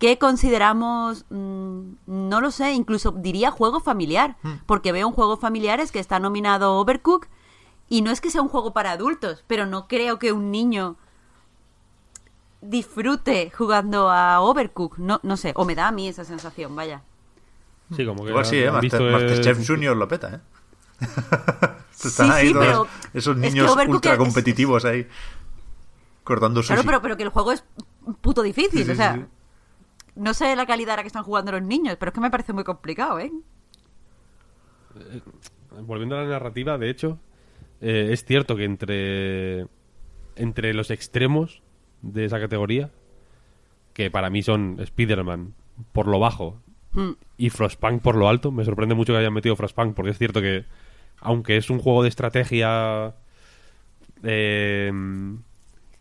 qué consideramos, mm, no lo sé, incluso diría juego familiar, porque veo un juego familiares que está nominado Overcook y no es que sea un juego para adultos, pero no creo que un niño disfrute jugando a Overcook, no, no sé, o me da a mí esa sensación, vaya. Sí, como que igual sí, ¿eh? Master, el- Masterchef Junior lo peta, ¿eh? Están Sí, ahí sí, todos pero esos es que niños ultra es- competitivos ahí cortando sushi. Claro, pero, pero que el juego es puto difícil, Sí, sí, o sea, sí. no sé la calidad a la que están jugando los niños, pero es que me parece muy complicado, ¿eh? Volviendo a la narrativa, de hecho, eh, es cierto que entre, entre los extremos de esa categoría, que para mí son Spider-Man por lo bajo Mm. y Frostpunk por lo alto, me sorprende mucho que hayan metido Frostpunk, porque es cierto que, aunque es un juego de estrategia eh,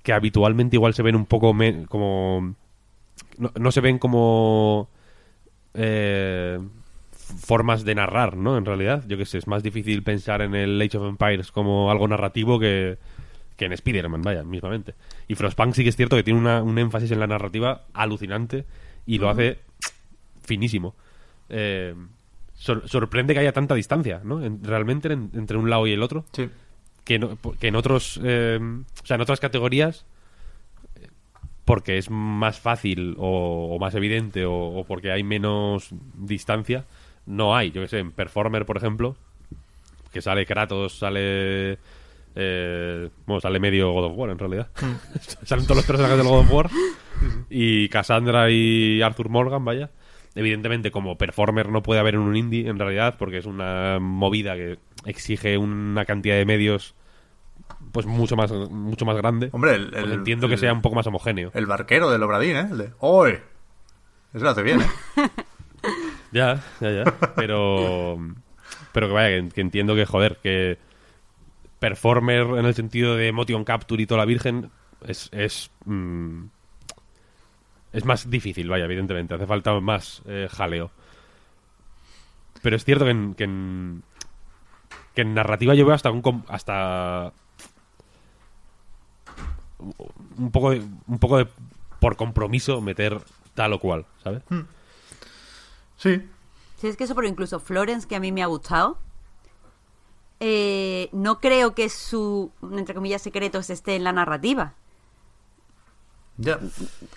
que habitualmente igual se ven un poco me- como... No, no se ven como... eh, formas de narrar, ¿no? En realidad, yo que sé, es más difícil pensar en el Age of Empires como algo narrativo que, que en Spider-Man, vaya, mismamente. Y Frostpunk sí que es cierto que tiene una- un énfasis en la narrativa alucinante y lo hace finísimo. Eh, sor- sorprende que haya tanta distancia, ¿no? En- realmente en- entre un lado y el otro Sí. que, no- que en otros eh, o sea en otras categorías porque es más fácil o, o más evidente o, o porque hay menos distancia no hay yo que sé en performer por ejemplo que sale Kratos sale eh, bueno sale medio God of War en realidad. Salen todos los personajes del God of War. Y Cassandra y Arthur Morgan vaya. Evidentemente como performer no puede haber en un indie en realidad porque es una movida que exige una cantidad de medios pues mucho más mucho más grande. Hombre, el, Pues el- entiendo que el- sea un poco más homogéneo. El barquero del Obradín, ¿eh? El de ¡Oy! Eso lo hace bien, ¿eh? ya ya ya. Pero pero que vaya que, que entiendo que joder que performer en el sentido de motion capture y toda la virgen es es mm, es más difícil vaya evidentemente. Hace falta más eh, jaleo. Pero es cierto que en, que en, que en narrativa yo veo hasta un com- hasta un poco de, un poco de por compromiso meter tal o cual sabes Sí. Sí, es que eso, pero incluso Florence, que a mí me ha gustado, eh, no creo que su, entre comillas, secretos esté en la narrativa. Ya.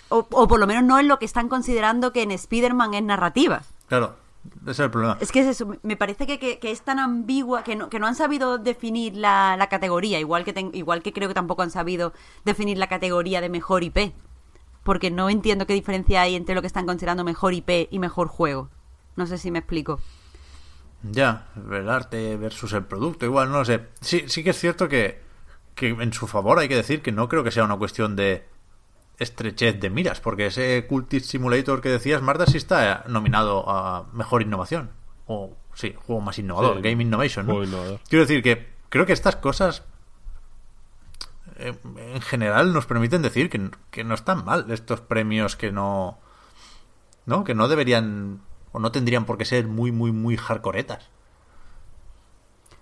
O, o por lo menos no en lo que están considerando que en Spider-Man es narrativa. Claro. Ese es el problema. Es que es eso, me parece que, que- que es tan ambigua que no, que no han sabido definir la, la categoría, igual que, ten- igual que creo que tampoco han sabido definir la categoría de mejor IP. Porque no entiendo qué diferencia hay entre lo que están considerando mejor IP y mejor juego. No sé si me explico. Ya, el arte versus el producto, igual, no lo sé. Sí, sí que es cierto que, que en su favor hay que decir que no creo que sea una cuestión de estrechez de miras, porque ese Cultist Simulator que decías, Marta, sí está nominado a Mejor Innovación. O, sí, juego más innovador, Sí, Game Innovation, ¿no? innovador. Quiero decir que creo que estas cosas eh, en general nos permiten decir que, que no están mal estos premios que no. ¿No? Que no deberían. O no tendrían por qué ser muy, muy, muy hardcoretas.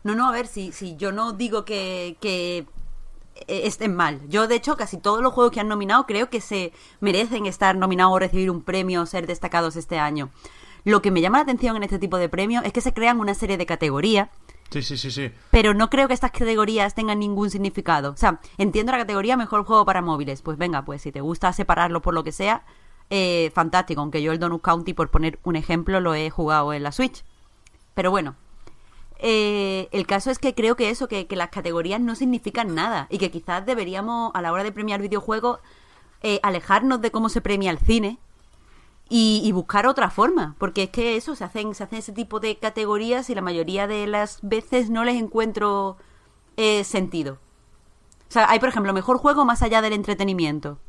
No, no, a ver, si, si yo no digo que, que estén mal. Yo, de hecho, casi todos los juegos que han nominado creo que se merecen estar nominados o recibir un premio o ser destacados este año. Lo que me llama la atención en este tipo de premios es que se crean una serie de categorías. Sí, sí, sí, sí. Pero no creo que estas categorías tengan ningún significado. O sea, entiendo la categoría mejor juego para móviles. Pues venga, pues si te gusta separarlo por lo que sea, eh, fantástico. Aunque yo el Donut County, por poner un ejemplo, lo he jugado en la Switch. Pero bueno, eh, el caso es que creo que eso, que, las categorías no significan nada y que quizás deberíamos, a la hora de premiar videojuegos, eh, alejarnos de cómo se premia el cine y, buscar otra forma, porque es que eso, se hacen, se hacen ese tipo de categorías y la mayoría de las veces no les encuentro eh, sentido. O sea, hay, por ejemplo, mejor juego más allá del entretenimiento.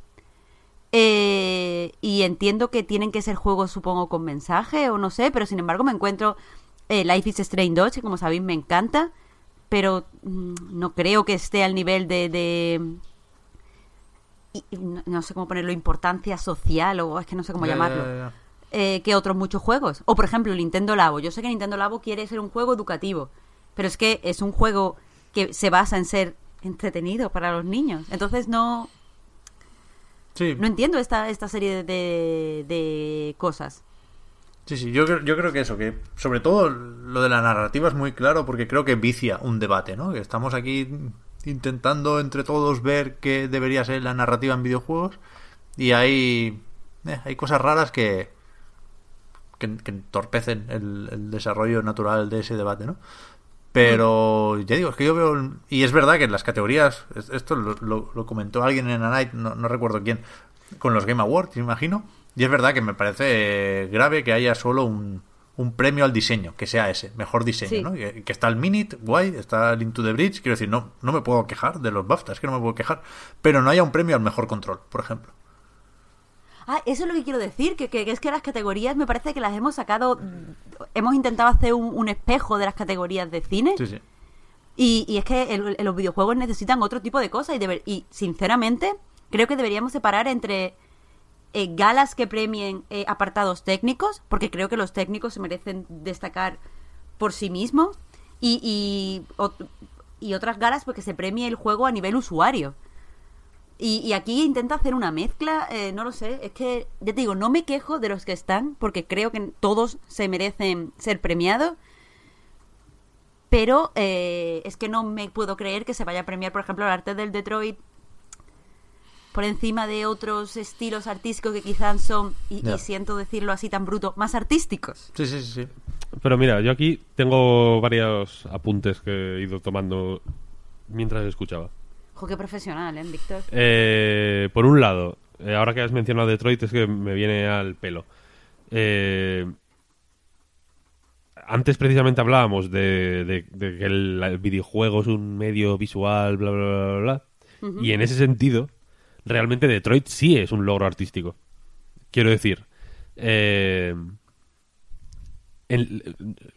Y entiendo que tienen que ser juegos, supongo, con mensaje o no sé, pero sin embargo me encuentro eh, Life is Strange 2, que como sabéis me encanta, pero mm, no creo que esté al nivel de... no, sé cómo ponerlo, importancia social o es que no sé cómo llamarlo. Eh, que otros muchos juegos. O por ejemplo, Nintendo Labo. Yo sé que Nintendo Labo quiere ser un juego educativo, pero es que es un juego que se basa en ser entretenido para los niños. Entonces no... Sí. No entiendo esta, esta serie de, de cosas. Sí, sí, yo, yo creo que eso, que sobre todo lo de la narrativa es muy claro porque creo que vicia un debate, ¿no? Que estamos aquí intentando entre todos ver qué debería ser la narrativa en videojuegos y hay, eh, hay cosas raras que, que, entorpecen el, desarrollo natural de ese debate, ¿no? Pero ya digo, es que yo veo. Y es verdad que en las categorías. Esto lo, comentó alguien en A Night, no, no, recuerdo quién. Con los Game Awards, imagino. Y es verdad que me parece grave que haya solo un, premio al diseño, que sea ese, mejor diseño, ¿no? Que, está el Minute, guay, está el Into the Bridge, quiero decir, no, no me puedo quejar de los BAFTA, es que no me puedo quejar, pero no haya un premio al mejor control, por ejemplo. Ah, eso es lo que quiero decir, que, es que las categorías me parece que las hemos sacado, hemos intentado hacer un, espejo de las categorías de cine. Sí, sí. Y, es que los videojuegos necesitan otro tipo de cosas y, y sinceramente creo que deberíamos separar entre eh, galas que premien eh, apartados técnicos, porque creo que los técnicos se merecen destacar por sí mismos, y, y, otras galas porque se premie el juego a nivel usuario. Y, aquí intenta hacer una mezcla, eh, no lo sé, es que, ya te digo, no me quejo de los que están, porque creo que todos se merecen ser premiados, pero es que no me puedo creer que se vaya a premiar, por ejemplo, el arte del Detroit por encima de otros estilos artísticos que quizás son, y, siento decirlo así tan bruto, más artísticos. Sí, sí, sí. Pero mira, yo aquí tengo varios apuntes que he ido tomando mientras escuchaba. Jo, qué profesional, ¿eh, Víctor? Eh, por un lado, eh, ahora que has mencionado Detroit es que me viene al pelo. Eh, antes precisamente hablábamos de, que el, videojuego es un medio visual, bla, bla, bla, bla. Y en ese sentido, realmente Detroit sí es un logro artístico. Quiero decir, eh,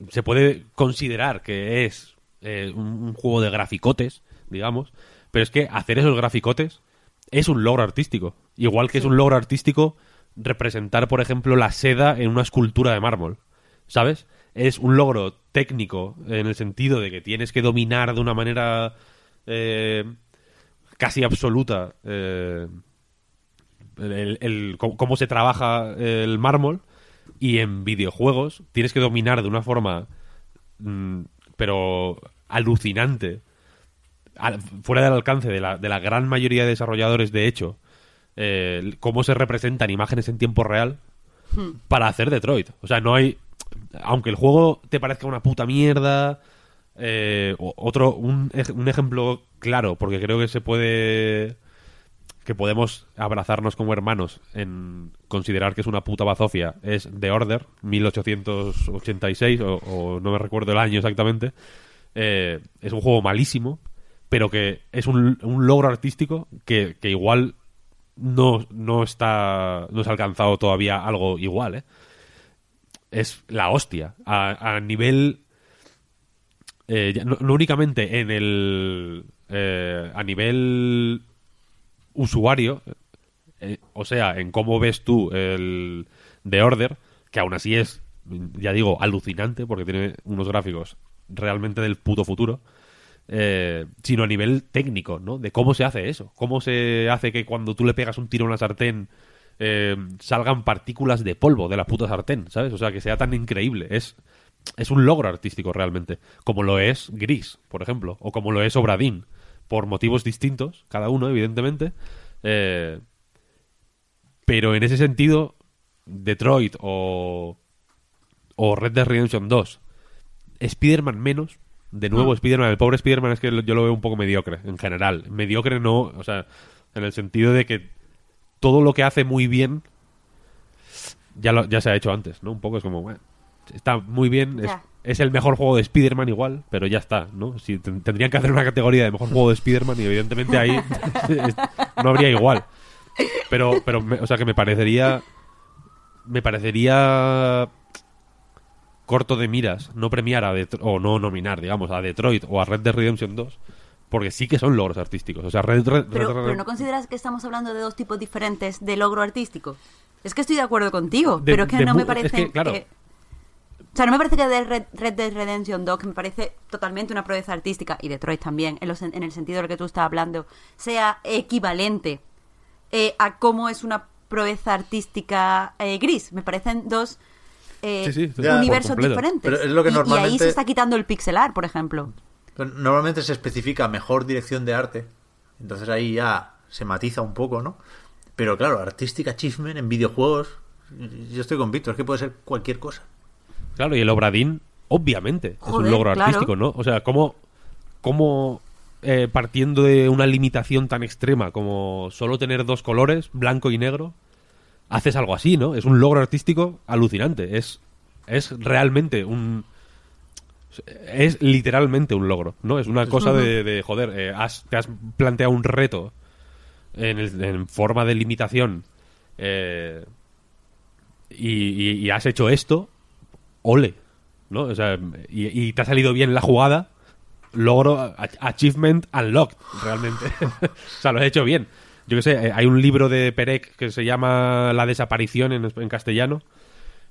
se puede considerar que es eh, un, juego de graficotes, digamos, pero es que hacer esos graficotes es un logro artístico. Igual que es un logro artístico representar, por ejemplo, la seda en una escultura de mármol. ¿Sabes? Es un logro técnico en el sentido de que tienes que dominar de una manera eh, casi absoluta eh, el, cómo se trabaja el mármol y en videojuegos tienes que dominar de una forma mm, pero alucinante fuera del alcance de la, de la, gran mayoría de desarrolladores de hecho eh, cómo se representan imágenes en tiempo real hmm. para hacer Detroit o sea no hay aunque el juego te parezca una puta mierda eh, otro, un, un, ejemplo claro, porque creo que se puede. que podemos abrazarnos como hermanos en considerar que es una puta bazofia, es The Order, 1886, o, no me recuerdo el año exactamente. Eh, es un juego malísimo, pero que es un, un logro artístico que, que igual no, no está. no se ha alcanzado todavía algo igual, ¿eh? Es la hostia. A, nivel eh, no, únicamente en el eh, a nivel usuario, eh, o sea, en cómo ves tú el The Order, que aún así es, ya digo, alucinante porque tiene unos gráficos realmente del puto futuro, eh, sino a nivel técnico, ¿no? De cómo se hace eso, cómo se hace que cuando tú le pegas un tiro a una sartén eh, salgan partículas de polvo de la puta sartén, ¿sabes? O sea, que sea tan increíble. Es, es un logro artístico realmente, como lo es Gris, por ejemplo, o como lo es Obradín, por motivos distintos, cada uno, evidentemente. Eh, pero en ese sentido, Detroit o, o Red Dead Redemption 2, Spider-Man menos, de nuevo Ah. Spider-Man, el pobre Spider-Man es que yo lo veo un poco mediocre, en general. Mediocre no, o sea, en el sentido de que todo lo que hace muy bien ya, lo- ya se ha hecho antes, ¿no? Un poco es como, bueno, está muy bien, es, es el mejor juego de Spider-Man igual, pero ya está, ¿no? Si ten- tendrían que hacer una categoría de mejor juego de Spider-Man y evidentemente ahí no habría igual. Pero, pero me- o sea, que me parecería me parecería corto de miras no premiar a Det- o no nominar, digamos, a Detroit o a Red Dead Redemption 2, porque sí que son logros artísticos. O sea, Red, Red- Pero, Red- pero ¿no consideras que estamos hablando de dos tipos diferentes de logro artístico? Es que estoy de acuerdo contigo, De- pero es que no me es parece que, claro. O sea, no me parece que de Red, Red Dead Redemption 2, que me parece totalmente una proeza artística, y Detroit también, en, los- en el sentido de lo que tú estás hablando, sea equivalente eh, a cómo es una proeza artística eh, gris. Me parecen dos eh, Sí, sí, universos diferentes. Pero es lo que Y- y, ahí se está quitando el pixelar, por ejemplo. Normalmente se especifica mejor dirección de arte. Entonces ahí ya se matiza un poco, ¿no? Pero claro, artística achievement en videojuegos. Yo estoy con Víctor, es que puede ser cualquier cosa. Claro, y el Obradín, obviamente, es un logro claro. artístico, ¿no? O sea, ¿cómo, cómo eh, partiendo de una limitación tan extrema como solo tener dos colores, blanco y negro, haces algo así, ¿no? Es un logro artístico alucinante. Es, es realmente un... Es literalmente un logro, ¿no? Es una cosa de, de, joder, eh, has- te has planteado un reto en, el- en forma de limitación eh, y, y- y has hecho esto, ole, ¿no? O sea, y, y te ha salido bien la jugada, logro, achievement unlocked, realmente. o sea, lo has hecho bien. Yo qué sé, eh, hay un libro de Perec que se llama La desaparición en, castellano.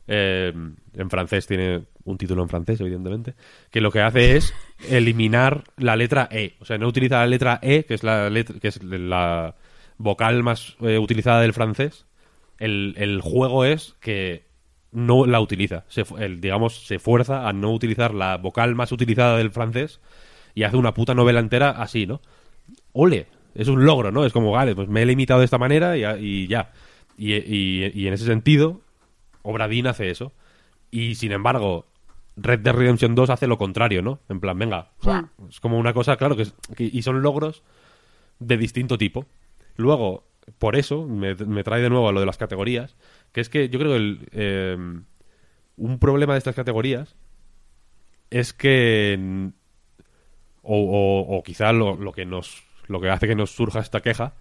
Eh, en francés tiene un título en francés, evidentemente. Que lo que hace es eliminar la letra E. O sea, no utiliza la letra E, que es la, letra, que es la vocal más eh, utilizada del francés. El, el juego es que no la utiliza. Se, el, digamos, se fuerza a no utilizar la vocal más utilizada del francés y hace una puta novela entera así, ¿no? Ole, es un logro, ¿no? Es como, vale, pues me he limitado de esta manera y, ya- y ya. Y, y- y en ese sentido, Obradín hace eso. Y sin embargo, Red Dead Redemption 2 hace lo contrario, ¿no? En plan, venga, Ya. es como una cosa, claro, que, es- que- y son logros de distinto tipo. Luego, por eso, me, me trae de nuevo a lo de las categorías, que es que yo creo que el, eh, un problema de estas categorías es que o, o- o quizá lo, lo que nos lo que hace que nos surja esta queja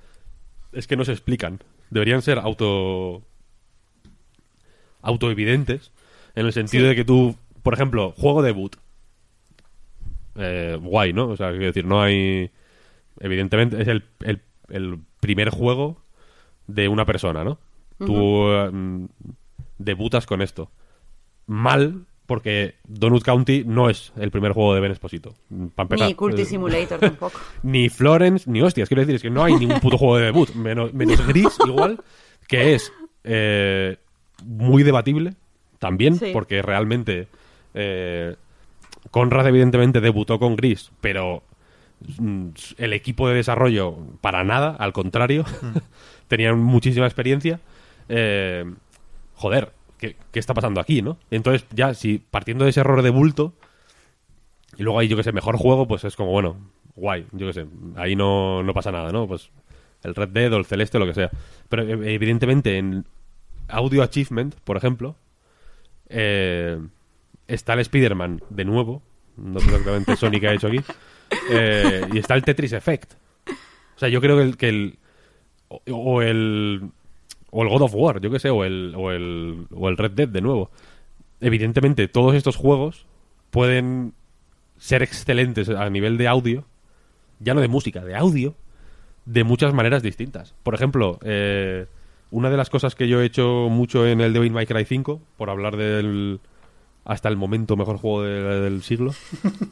es que no se explican. Deberían ser auto autoevidentes en el sentido Sí. de que tú por ejemplo juego debut eh, guay no o sea quiero decir no hay evidentemente es el, el, el primer juego de una persona no tú mm, debutas con esto. Mal porque Donut County no es el primer juego de Ben Esposito. Para empezar. Ni Culty Eh, Simulator tampoco. ni Florence, ni hostias. Quiero decir, es que no hay ningún puto juego de debut. Menos, menos Gris, igual, que es eh, muy debatible también, Sí. porque realmente eh, Conrad evidentemente debutó con Gris, pero mm, el equipo de desarrollo para nada, al contrario, tenían muchísima experiencia. Eh, joder, ¿qué, qué está pasando aquí, no? Entonces, ya, si partiendo de ese error de bulto, y luego ahí, yo que sé, mejor juego, pues es como, bueno, guay, yo que sé, ahí no, no pasa nada, ¿no? Pues el Red Dead o el Celeste o lo que sea. Pero eh, evidentemente en Audio Achievement, por ejemplo, eh, está el Spider-Man de nuevo, no sé exactamente que ha hecho aquí, eh, y está el Tetris Effect. O sea, yo creo que el... O el o el God of War, yo que sé, o el, o el, o el Red Dead de nuevo. Evidentemente, todos estos juegos pueden ser excelentes a nivel de audio ya no de música, de audio, de muchas maneras distintas. Por ejemplo, eh, una de las cosas que yo he hecho mucho en el Devil May Cry 5, por hablar del hasta el momento mejor juego del siglo,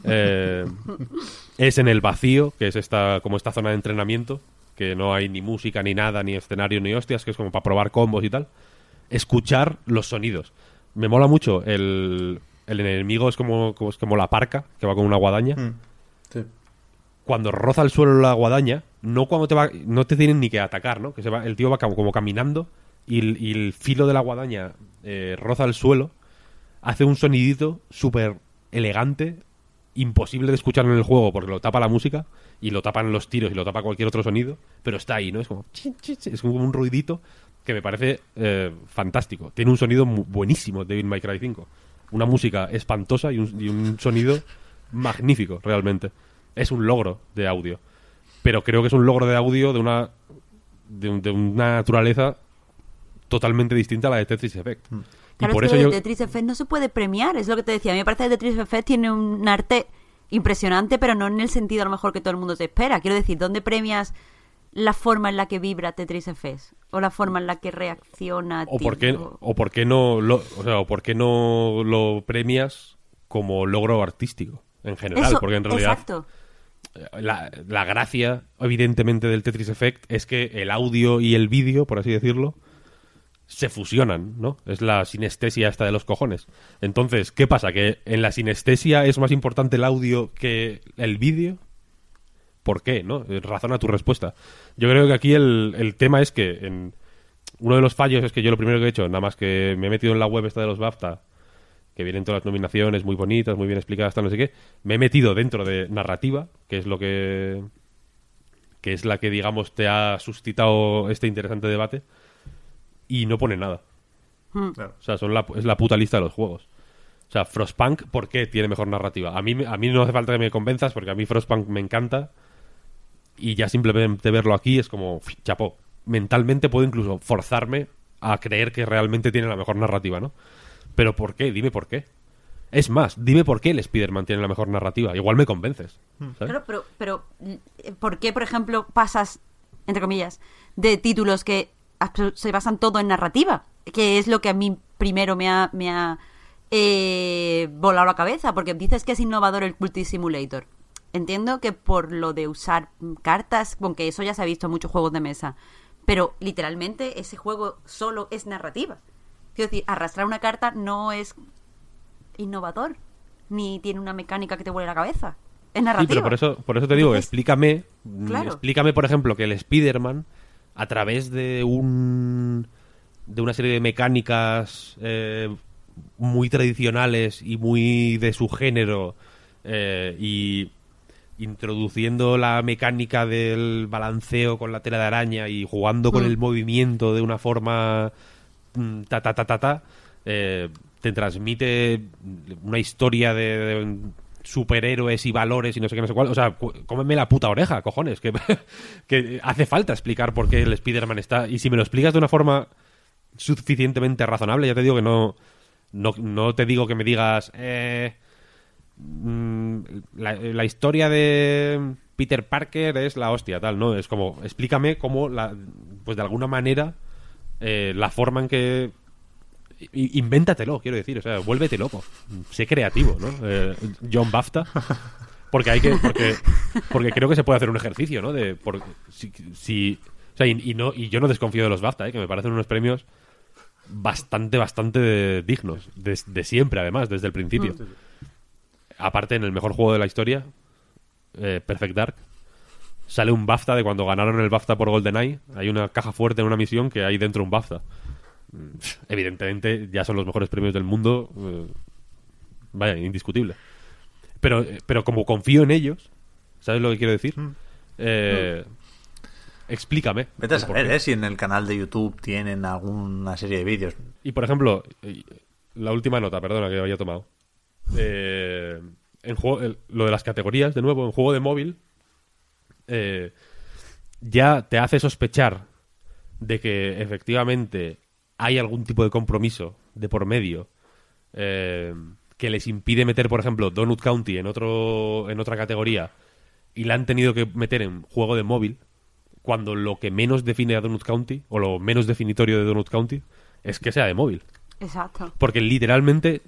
eh, es en el vacío, que es esta como esta zona de entrenamiento, que no hay ni música, ni nada, ni escenario, ni hostias, que es como para probar combos y tal, escuchar los sonidos. Me mola mucho el, el enemigo es como, es como la parca, que va con una guadaña. Mm. Sí. Cuando roza el suelo la guadaña, no cuando te va, no te tienen ni que atacar, ¿no? Que se va, el tío va como, como caminando y el, y el filo de la guadaña eh, roza el suelo, hace un sonidito súper elegante, imposible de escuchar en el juego porque lo tapa la música y lo tapan los tiros y lo tapa cualquier otro sonido, pero está ahí, ¿no? Es como, chin, es como un ruidito que me parece eh, fantástico. Tiene un sonido buenísimo David May Cry 5. Una música espantosa y un, sonido magnífico, realmente. Es un logro de audio. Pero creo que es un logro de audio de una, de, un- de una naturaleza totalmente distinta a la de Tetris Effect. Y Claro, por es eso que yo... el Tetris Effect no se puede premiar, es lo que te decía. A mí me parece que el Tetris Effect tiene un arte impresionante, pero no en el sentido a lo mejor que todo el mundo se espera. Quiero decir, ¿dónde premias la forma en la que vibra Tetris Effect? O la forma en la que reacciona. o por qué o por qué no lo, o sea, o por qué no lo premias como logro artístico en general Eso, porque en realidad Exacto. la, la gracia evidentemente del Tetris Effect es que el audio y el vídeo por así decirlo se fusionan, ¿no? Es la sinestesia esta de los cojones. Entonces, ¿qué pasa? ¿Que en la sinestesia es más importante el audio que el vídeo? ¿Por qué? ¿No? Eh, Razona tu respuesta. Yo creo que aquí el, el tema es que en, uno de los fallos es que yo lo primero que he hecho, nada más que me he metido en la web esta de los BAFTA, que vienen todas las nominaciones muy bonitas, muy bien explicadas, tal, no sé qué, me he metido dentro de narrativa, que es lo que que es la que digamos te ha suscitado este interesante debate y no pone nada. Claro. O sea, son la, es la puta lista de los juegos. O sea, Frostpunk, ¿por qué tiene mejor narrativa? A mí, me- a mí no hace falta que me convenzas, porque a mí Frostpunk me encanta. Y ya simplemente verlo aquí es como, uf, chapó. Mentalmente puedo incluso forzarme a creer que realmente tiene la mejor narrativa, ¿no? Pero ¿por qué? Dime por qué. Es más, dime por qué el Spider-Man tiene la mejor narrativa. Igual me convences. ¿sabes? Claro, pero, pero eh, ¿por qué, por ejemplo, pasas, entre comillas, de títulos que se basan todo en narrativa? Que es lo que a mí primero me ha, me ha eh, volado la cabeza, porque dices que es innovador el Cultist Simulator. Entiendo que por lo de usar cartas, aunque eso ya se ha visto en muchos juegos de mesa, pero literalmente ese juego solo es narrativa. Quiero decir, arrastrar una carta no es innovador, ni tiene una mecánica que te vuele la cabeza. Es Sí, narrativa. pero por eso, por eso te digo, Entonces, explícame, mm, claro. explícame, por ejemplo, que el Spider-Man, a través de un de una serie de mecánicas eh, muy tradicionales y muy de su género, eh, y introduciendo la mecánica del balanceo con la tela de araña y jugando con Mm. el movimiento de una forma mm, ta ta ta ta ta eh, te transmite una historia de, de superhéroes y valores y no sé qué no sé cuál o sea cómeme la puta oreja cojones que, que hace falta explicar por qué el Spider-Man está y si me lo explicas de una forma suficientemente razonable ya te digo que no no, no te digo que me digas eh, mm, la, la historia de Peter Parker es la hostia, tal, ¿no? Es como, explícame cómo, la, pues de alguna manera, eh, la forma en que... Invéntatelo, quiero decir, o sea, vuélvete loco. Sé creativo, ¿no? Eh, John Bafta. Porque hay que... Porque, porque creo que se puede hacer un ejercicio, ¿no? De, por, si, si- o sea, y, y no, y yo no desconfío de los BAFTA, ¿eh? que me parecen unos premios bastante, bastante dignos. De, de siempre, además, desde el principio. Aparte, en el mejor juego de la historia, eh, Perfect Dark, sale un BAFTA de cuando ganaron el BAFTA por GoldenEye. Hay una caja fuerte en una misión que hay dentro un BAFTA. Mm, Evidentemente, ya son los mejores premios del mundo. eh, vaya, indiscutible. Pero, pero como confío en ellos, ¿sabes lo que quiero decir? Eh, Explícame. Vete a saber. ¿eh? Si en el canal de YouTube tienen alguna serie de vídeos. Y por ejemplo, eh, la última nota, perdona que había tomado. Eh, en juego, el- lo de las categorías, de nuevo, en juego de móvil, eh, ya te hace sospechar de que efectivamente hay algún tipo de compromiso de por medio eh, que les impide meter, por ejemplo, Donut County en otro en otra categoría y la han tenido que meter en juego de móvil cuando lo que menos define a Donut County, o lo menos definitorio de Donut County, es que sea de móvil. Exacto. Porque literalmente,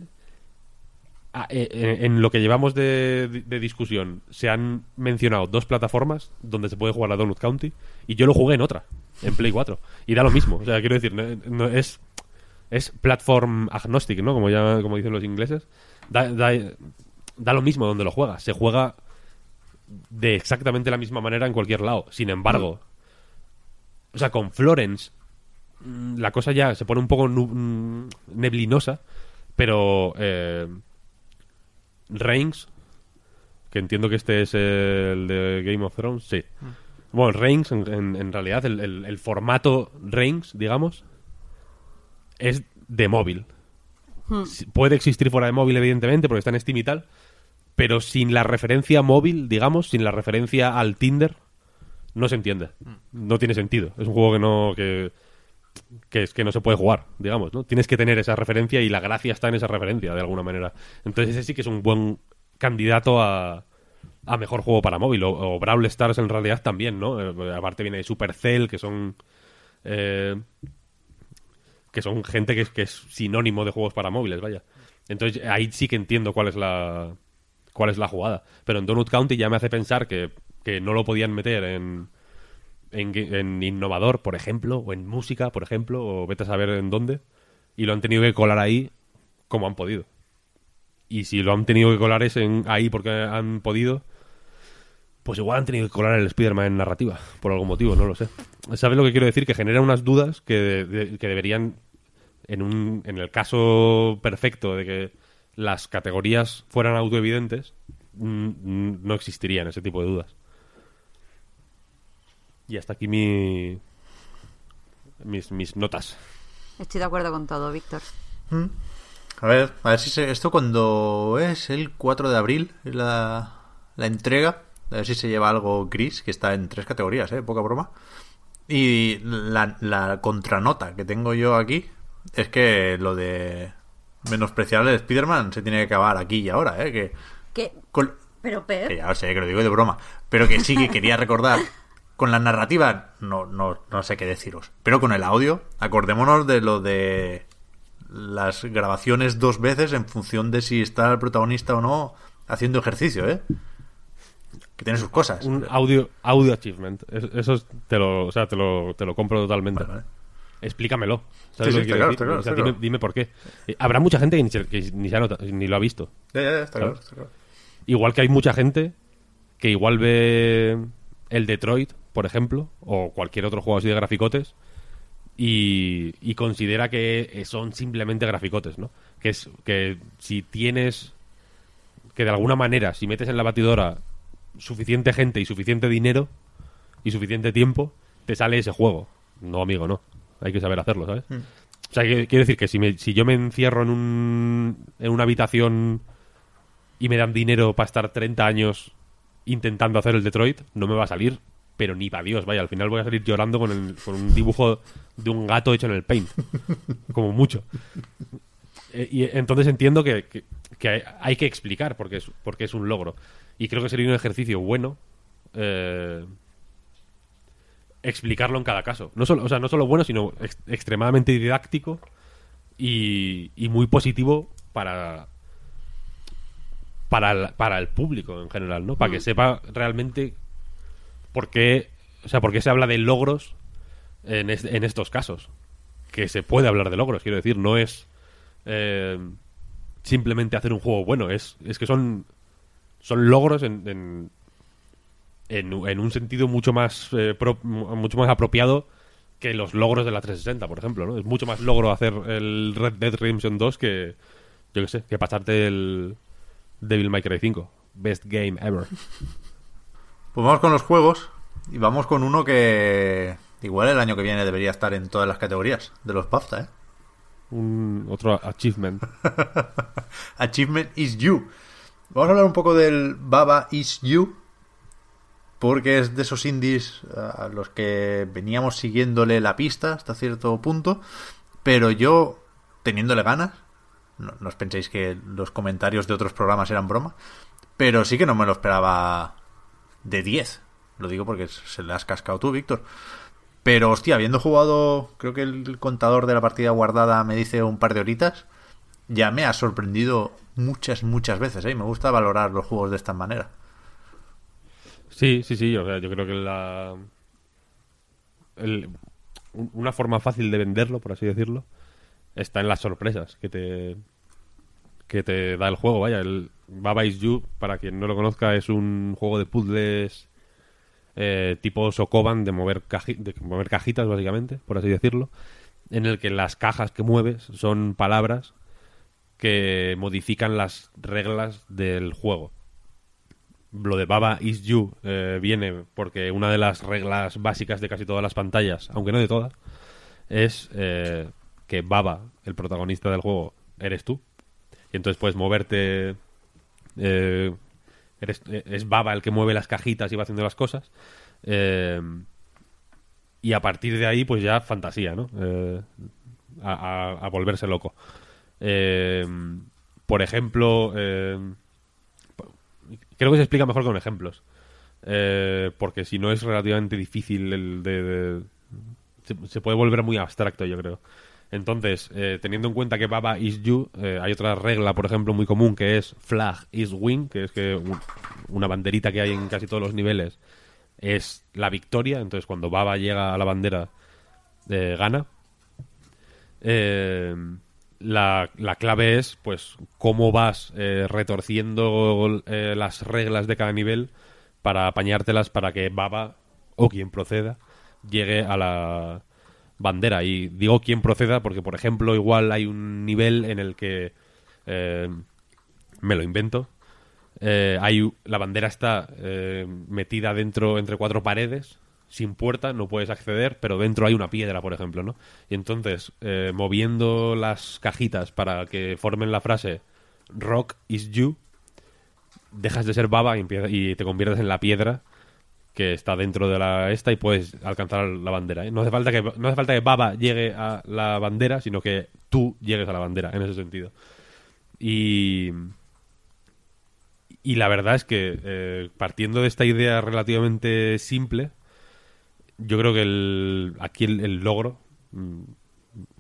en lo que llevamos de, discusión, se han mencionado dos plataformas donde se puede jugar a Donut County, y yo lo jugué en otra, en Play 4. Y da lo mismo. O sea, quiero decir, no, es, es platform agnostic, ¿no? Como, ya, como dicen los ingleses. Da, da, da lo mismo donde lo juegas. Se juega de exactamente la misma manera en cualquier lado. Sin embargo, o sea, con Florence mm, la cosa ya se pone un poco mm, neblinosa, pero eh, Reigns, que entiendo que este es el de Game of Thrones, sí. Bueno, Reigns, en, realidad, el, formato Reigns, digamos, es de móvil. Hmm. Puede existir fuera de móvil, evidentemente, porque está en Steam y tal, pero sin la referencia móvil, digamos, sin la referencia al Tinder, no se entiende. Mm. No tiene sentido. Es un juego que no que, que es que no se puede jugar, digamos, ¿no? Tienes que tener esa referencia y la gracia está en esa referencia de alguna manera. Entonces ese sí que es un buen candidato a, a mejor juego para móvil o, Brawl Stars en realidad también, ¿no? Eh, aparte viene de Supercell, que son eh, que son gente que que es sinónimo de juegos para móviles, vaya. Entonces ahí sí que entiendo cuál es la cuál es la jugada. Pero en Donut County ya me hace pensar que, no lo podían meter en, en, innovador, por ejemplo, o en música, por ejemplo, o vete a saber en dónde, y lo han tenido que colar ahí como han podido. Y si lo han tenido que colar es en, ahí porque han podido, pues igual han tenido que colar el Spider-Man en narrativa, por algún motivo, no lo sé. ¿Sabes lo que quiero decir? Que genera unas dudas que, que deberían, en, un, en el caso perfecto de que las categorías fueran autoevidentes, mm, mm, no existirían ese tipo de dudas. Y hasta aquí mi, mis, mis notas. Estoy de acuerdo con todo, Víctor. Mm. A ver, a ver si esto cuando es el 4 de abril, la, la entrega, a ver si se lleva algo gris, que está en tres categorías, ¿eh? Poca broma. Y la, la contranota que tengo yo aquí es que lo de menospreciar el Spider-Man se tiene que acabar aquí y ahora, ¿eh? Que, ¿Qué? Pero Pep... Que ya sé, que lo digo de broma. Pero que sí que quería recordar. Con la narrativa, no, no, no sé qué deciros. Pero con el audio, acordémonos de lo de las grabaciones dos veces en función de si está el protagonista o no haciendo ejercicio, ¿eh? Que tiene sus cosas. Un audio, audio achievement. Eso te lo, o sea, te lo, te lo compro totalmente explícamelo. ¿Sabes lo que quiero decir? o sea, dime, por qué. Eh, habrá mucha gente que ni, se, ni, lo ha visto. Ya, ya, está claro, Igual que hay mucha gente que igual ve el Detroit, por ejemplo, o cualquier otro juego así de graficotes, y, y, considera que son simplemente graficotes, ¿no? Que es que si tienes que de alguna manera, si metes en la batidora suficiente gente y suficiente dinero y suficiente tiempo, te sale ese juego. No, amigo, no hay que saber hacerlo, ¿sabes? Mm. O sea, quiero decir que si, me, si yo me encierro en, un, en una habitación y me dan dinero para estar 30 años intentando hacer el Detroit, no me va a salir, pero ni para Dios, vaya, al final voy a salir llorando con, el, con un dibujo de un gato hecho en el paint, como mucho. Eh, y entonces entiendo que, que, hay que explicar porque es, porque es un logro. Y creo que sería un ejercicio bueno eh, explicarlo en cada caso. No solo, o sea, no solo bueno, sino extremadamente didáctico y, muy positivo para, para, el, para el público en general, ¿no? Para que mm. sepa realmente por qué, o sea, por qué se habla de logros en, en estos casos. Que se puede hablar de logros, quiero decir, no es eh, simplemente hacer un juego bueno, es, es que son, son logros en en, un sentido mucho más, eh, mucho más apropiado que los logros de la 360, por ejemplo, ¿no? Es mucho más logro hacer el Red Dead Redemption 2 que, yo qué sé, que pasarte el Devil May Cry 5. Best game ever. Pues vamos con los juegos y vamos con uno que igual el año que viene debería estar en todas las categorías de los BAFTA, ¿eh? Un otro achievement. achievement is you. Vamos a hablar un poco del Baba is you, porque es de esos indies a los que veníamos siguiéndole la pista hasta cierto punto, pero yo, teniéndole ganas, no, os penséis que los comentarios de otros programas eran broma, pero sí que no me lo esperaba de 10. Lo digo porque se le has cascado tú, Víctor. Pero, hostia, habiendo jugado, creo que el contador de la partida guardada me dice un par de horitas, ya me ha sorprendido muchas, muchas veces. ¿eh? Me gusta valorar los juegos de esta manera. Sí, sí, sí. O sea, yo creo que la. una forma fácil de venderlo, por así decirlo, está en las sorpresas que te que te da el juego. Vaya, el Baba Is You, para quien no lo conozca, es un juego de puzzles eh, tipo Sokoban de mover, de mover cajitas, básicamente, por así decirlo, en el que las cajas que mueves son palabras que modifican las reglas del juego. Lo de Baba is you eh, viene porque una de las reglas básicas de casi todas las pantallas, aunque no de todas, es eh, que Baba, el protagonista del juego, eres tú. Y entonces puedes moverte. es Baba el que mueve las cajitas y va haciendo las cosas. Eh, y a partir de ahí, pues ya fantasía, ¿no? Eh, a, volverse loco. Eh, por ejemplo, creo que se explica mejor con ejemplos. porque si no es relativamente difícil el de, se, puede volver muy abstracto, yo creo. Entonces, teniendo en cuenta que Baba is you, hay otra regla, por ejemplo, muy común que es flag is win, que es que una banderita que hay en casi todos los niveles es la victoria. Entonces, cuando Baba llega a la bandera, eh, gana. Eh, la, clave es, pues, cómo vas eh, retorciendo las reglas de cada nivel para apañártelas para que Baba o quien proceda llegue a la bandera. Y digo quien proceda porque, por ejemplo, igual hay un nivel en el que me lo invento, eh, hay, la bandera está eh, metida dentro entre cuatro paredes, sin puerta, no puedes acceder, pero dentro hay una piedra, por ejemplo, ¿no? Y entonces, eh, moviendo las cajitas para que formen la frase Rock is you, dejas de ser baba y, te conviertes en la piedra que está dentro de la esta y puedes alcanzar la bandera. No hace falta que no hace falta que Baba llegue a la bandera, sino que tú llegues a la bandera en ese sentido. Y y la verdad es que eh, partiendo de esta idea relativamente simple, yo creo que el, aquí el, logro, mm,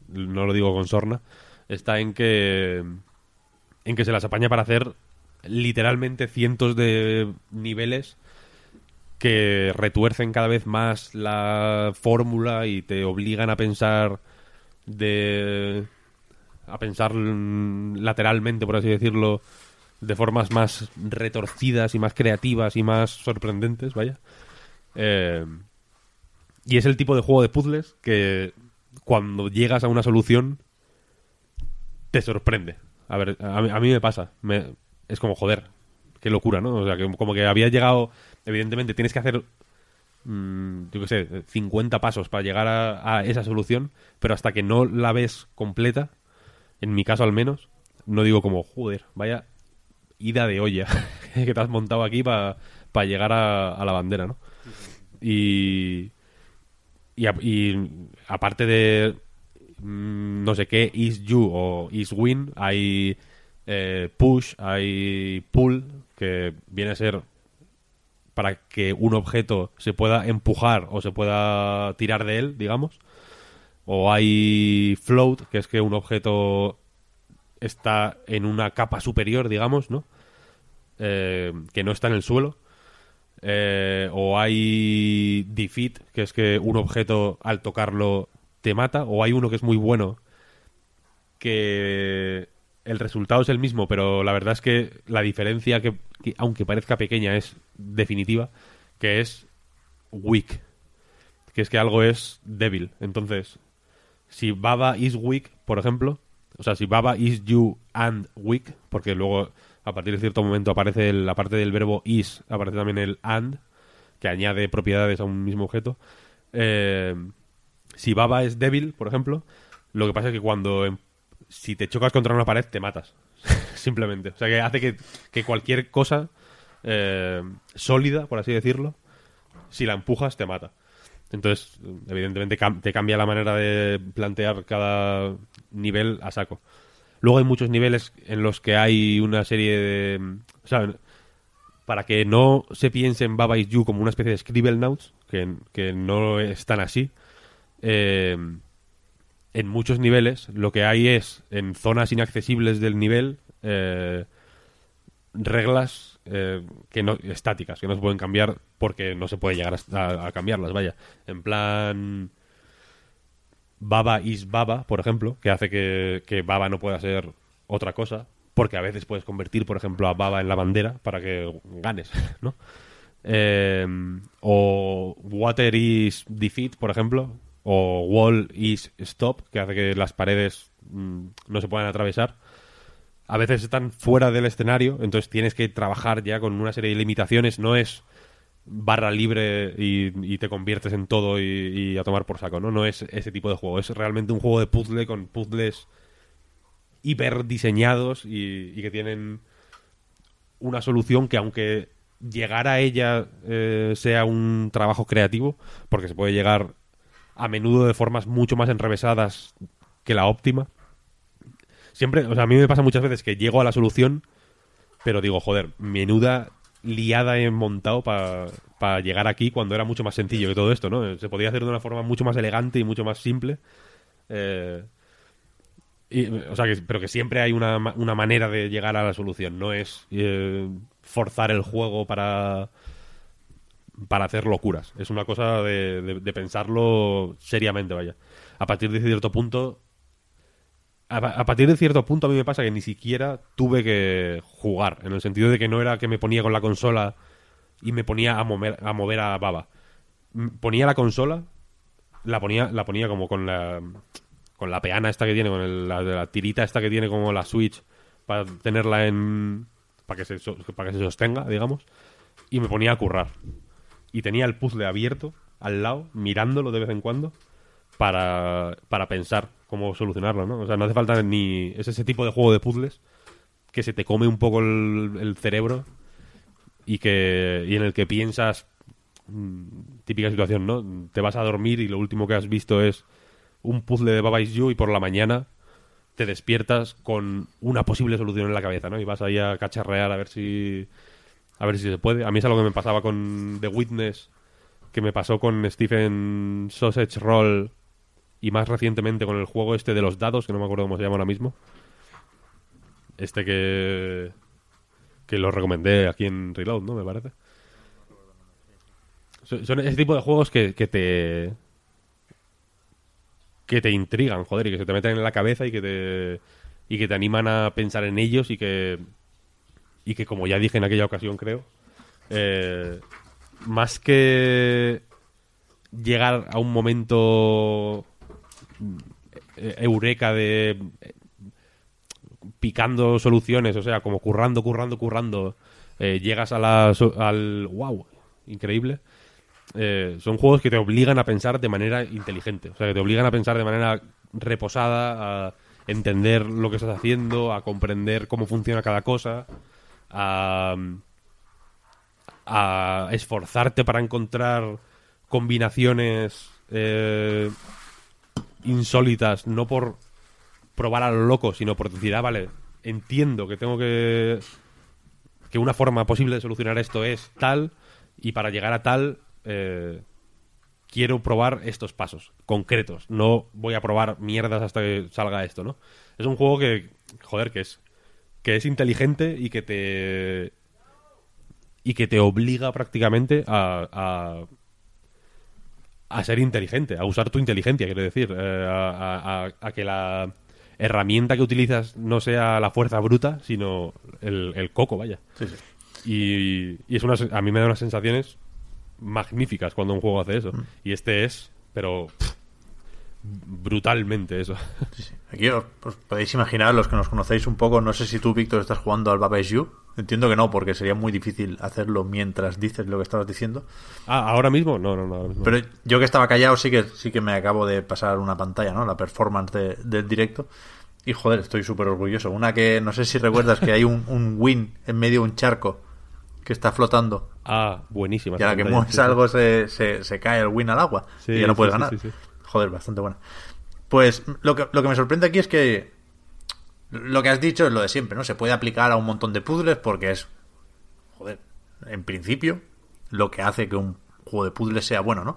no lo digo con sorna, está en que en que se las apaña para hacer literalmente cientos de niveles que retuercen cada vez más la fórmula y te obligan a pensar de a pensar lateralmente por así decirlo de formas más retorcidas y más creativas y más sorprendentes, vaya. Eh, y es el tipo de juego de puzzles que cuando llegas a una solución te sorprende. A ver, a mí, me pasa. Me, es como, joder, qué locura, ¿no? O sea, que, como que había llegado... Evidentemente tienes que hacer, mm, yo qué sé, 50 pasos para llegar a, a esa solución, pero hasta que no la ves completa, en mi caso al menos, no digo como, joder, vaya ida de olla que te has montado aquí para llegar a, la bandera, ¿no? Y, y, aparte de mm, no sé qué, is you o is win, hay eh, push, hay pull, que viene a ser para que un objeto se pueda empujar o se pueda tirar de él, digamos. O hay float, que es que un objeto está en una capa superior, digamos, ¿no? Eh, que no está en el suelo. Eh, o hay defeat, que es que un objeto al tocarlo te mata. O hay uno que es muy bueno, que el resultado es el mismo, pero la verdad es que la diferencia, que, aunque parezca pequeña, es definitiva, que es weak. Que es que algo es débil. Entonces, si Baba is weak, por ejemplo, o sea, si Baba is you and weak, porque luego a partir de cierto momento aparece la parte del verbo is, aparece también el and, que añade propiedades a un mismo objeto. Eh, si Baba es débil, por ejemplo, lo que pasa es que cuando em, si te chocas contra una pared te matas, simplemente. O sea que hace que, cualquier cosa eh, sólida, por así decirlo, si la empujas te mata. Entonces, evidentemente te cambia la manera de plantear cada nivel a saco. Luego hay muchos niveles en los que hay una serie de... Sea, para que no se piense en Baba Is You como una especie de Scribblenauts, que, que no están así, eh, en muchos niveles lo que hay es, en zonas inaccesibles del nivel, eh, reglas eh, que no, estáticas, que no se pueden cambiar porque no se puede llegar a cambiarlas, vaya. En plan... Baba is Baba, por ejemplo, que hace que, Baba no pueda ser otra cosa, porque a veces puedes convertir, por ejemplo, a Baba en la bandera para que ganes, ¿no? Eh, o Water is Defeat, por ejemplo, o Wall is Stop, que hace que las paredes mm, no se puedan atravesar. A veces están fuera del escenario, entonces tienes que trabajar ya con una serie de limitaciones. No es barra libre y, te conviertes en todo y, y, a tomar por saco, ¿no? No es ese tipo de juego. Es realmente un juego de puzzle con puzzles hiper diseñados y, que tienen una solución que aunque llegar a ella eh, sea un trabajo creativo, porque se puede llegar a menudo de formas mucho más enrevesadas que la óptima. Siempre, o sea, a mí me pasa muchas veces que llego a la solución, pero digo, joder, menuda liada he montado para llegar aquí cuando era mucho más sencillo que todo esto, ¿no? Se podía hacer de una forma mucho más elegante y mucho más simple. Eh, o sea, que, pero que siempre hay una, una, manera de llegar a la solución. No es eh, forzar el juego para, para hacer locuras. Es una cosa de, de, pensarlo seriamente, vaya. A partir de cierto punto... A, partir de cierto punto a mí me pasa que ni siquiera tuve que jugar. En el sentido de que no era que me ponía con la consola y me ponía a mover a, mover a Baba. Ponía la consola, la ponía, la ponía como con la con la peana esta que tiene, con la, tirita esta que tiene como la Switch para tenerla en... para que se, para que se sostenga, digamos, y me ponía a currar. Y tenía el puzzle abierto al lado, mirándolo de vez en cuando, para, para pensar cómo solucionarlo, ¿no? O sea, no hace falta ni... Es ese tipo de juego de puzzles que se te come un poco el, cerebro y que y en el que piensas mm, típica situación, ¿no? Te vas a dormir y lo último que has visto es un puzzle de Baba Is You y por la mañana te despiertas con una posible solución en la cabeza, ¿no? Y vas ahí a cacharrear a ver si a ver si se puede. A mí es algo que me pasaba con The Witness, que me pasó con Stephen Sausage Roll y más recientemente con el juego este de los dados, que no me acuerdo cómo se llama ahora mismo. Este que que lo recomendé aquí en Reload, ¿no? Me parece. Son ese tipo de juegos que, que te que te intrigan, joder, y que se te meten en la cabeza y que te y que te animan a pensar en ellos y que y que como ya dije en aquella ocasión creo eh, más que llegar a un momento eureka de eh, picando soluciones, o sea, como currando, currando, currando, llegas a la, al wow, increíble. Eh, son juegos que te obligan a pensar de manera inteligente. O sea, que te obligan a pensar de manera reposada, a entender lo que estás haciendo, a comprender cómo funciona cada cosa, a, esforzarte para encontrar combinaciones eh, insólitas, no por probar a lo loco, sino por decir, ah, vale, entiendo que tengo que... que una forma posible de solucionar esto es tal, y para llegar a tal eh, quiero probar estos pasos concretos. No voy a probar mierdas hasta que salga esto, ¿no? Es un juego que, joder, que es que es inteligente y que te y que te obliga prácticamente a, a, ser inteligente, a usar tu inteligencia, quiero decir, eh, a, que la herramienta que utilizas no sea la fuerza bruta, sino el, coco, vaya. Y, y, es una, a mí me da unas sensaciones magníficas cuando un juego hace eso. Mm. Y este es, pero brutalmente eso. Aquí os, podéis imaginar, los que nos conocéis un poco, no sé si tú, Víctor, estás jugando al Baba Is You. Entiendo que no, porque sería muy difícil hacerlo mientras dices lo que estabas diciendo. Ah, ahora mismo, no, no, no. Pero yo que estaba callado sí que sí que me acabo de pasar una pantalla, ¿no? La performance del directo. Y joder, estoy súper orgulloso. Una que no sé si recuerdas que hay un, un win en medio de un charco que está flotando. Ah, buenísima. Y a la que mueves algo se, se, cae el win al agua y ya no puedes ganar. Joder, bastante buena. Pues lo que, lo que me sorprende aquí es que lo que has dicho es lo de siempre, ¿no? Se puede aplicar a un montón de puzzles porque es... Joder, en principio, lo que hace que un juego de puzzles sea bueno, ¿no?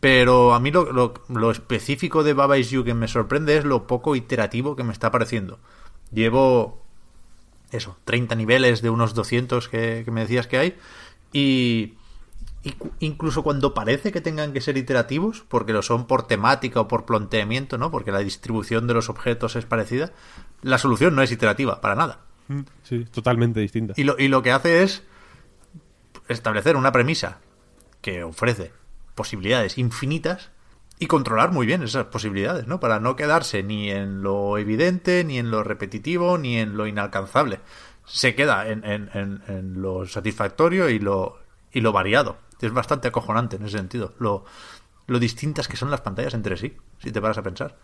Pero a mí lo, lo, específico de Baba Is You que me sorprende es lo poco iterativo que me está pareciendo. Llevo, eso, 30 niveles de unos 200 que, me decías que hay. Y, incluso cuando parece que tengan que ser iterativos, porque lo son por temática o por planteamiento, ¿no? Porque la distribución de los objetos es parecida, la solución no es iterativa, para nada. Mm, sí, totalmente distinta. Y lo, y lo que hace es establecer una premisa que ofrece posibilidades infinitas y controlar muy bien esas posibilidades, ¿no? Para no quedarse ni en lo evidente, ni en lo repetitivo, ni en lo inalcanzable. Se queda en, en, lo satisfactorio y lo, y lo variado. Es bastante acojonante en ese sentido. Lo, lo distintas que son las pantallas entre sí, si te paras a pensar.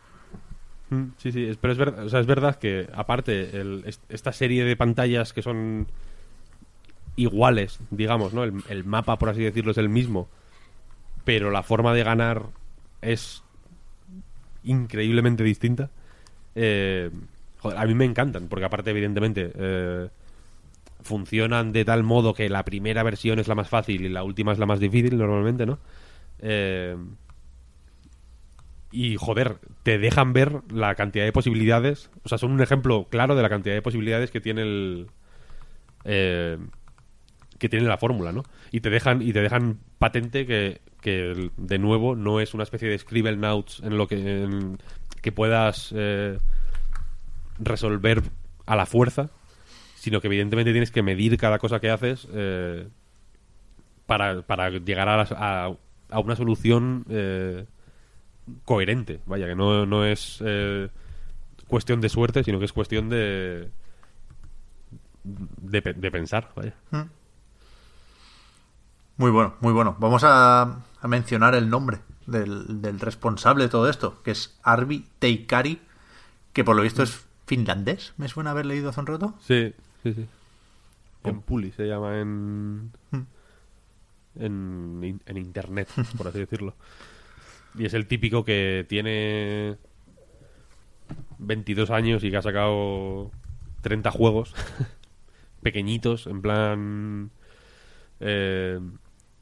Mm, sí, sí, pero es, verdad, o sea, es verdad que aparte esta serie de pantallas que son iguales, digamos, ¿no? El, el, mapa, por así decirlo, es el mismo, pero la forma de ganar es increíblemente distinta. Eh, a mí me encantan, porque aparte, evidentemente, eh, funcionan de tal modo que la primera versión es la más fácil y la última es la más difícil, normalmente, ¿no? Eh, y, joder, te dejan ver la cantidad de posibilidades. O sea, son un ejemplo claro de la cantidad de posibilidades que tiene el. que tiene la fórmula, ¿no? Y te dejan, y te dejan patente que que de nuevo no es una especie de scribble notes en lo que que puedas eh, resolver a la fuerza sino que evidentemente tienes que medir cada cosa que haces eh, para, para, llegar a, a, una solución eh, coherente vaya que no, no es cuestión de suerte sino que es cuestión de de, pensar vaya hmm. Muy bueno, muy bueno. Vamos a, mencionar el nombre del, responsable de todo esto, que es Arvi Teikari, que por lo visto es finlandés. ¿Me suena haber leído hace un rato? Sí, sí, sí. En Puli se llama en, hmm. en, en internet, por así decirlo. Y es el típico que tiene 22 años y que ha sacado 30 juegos pequeñitos, en plan... Eh,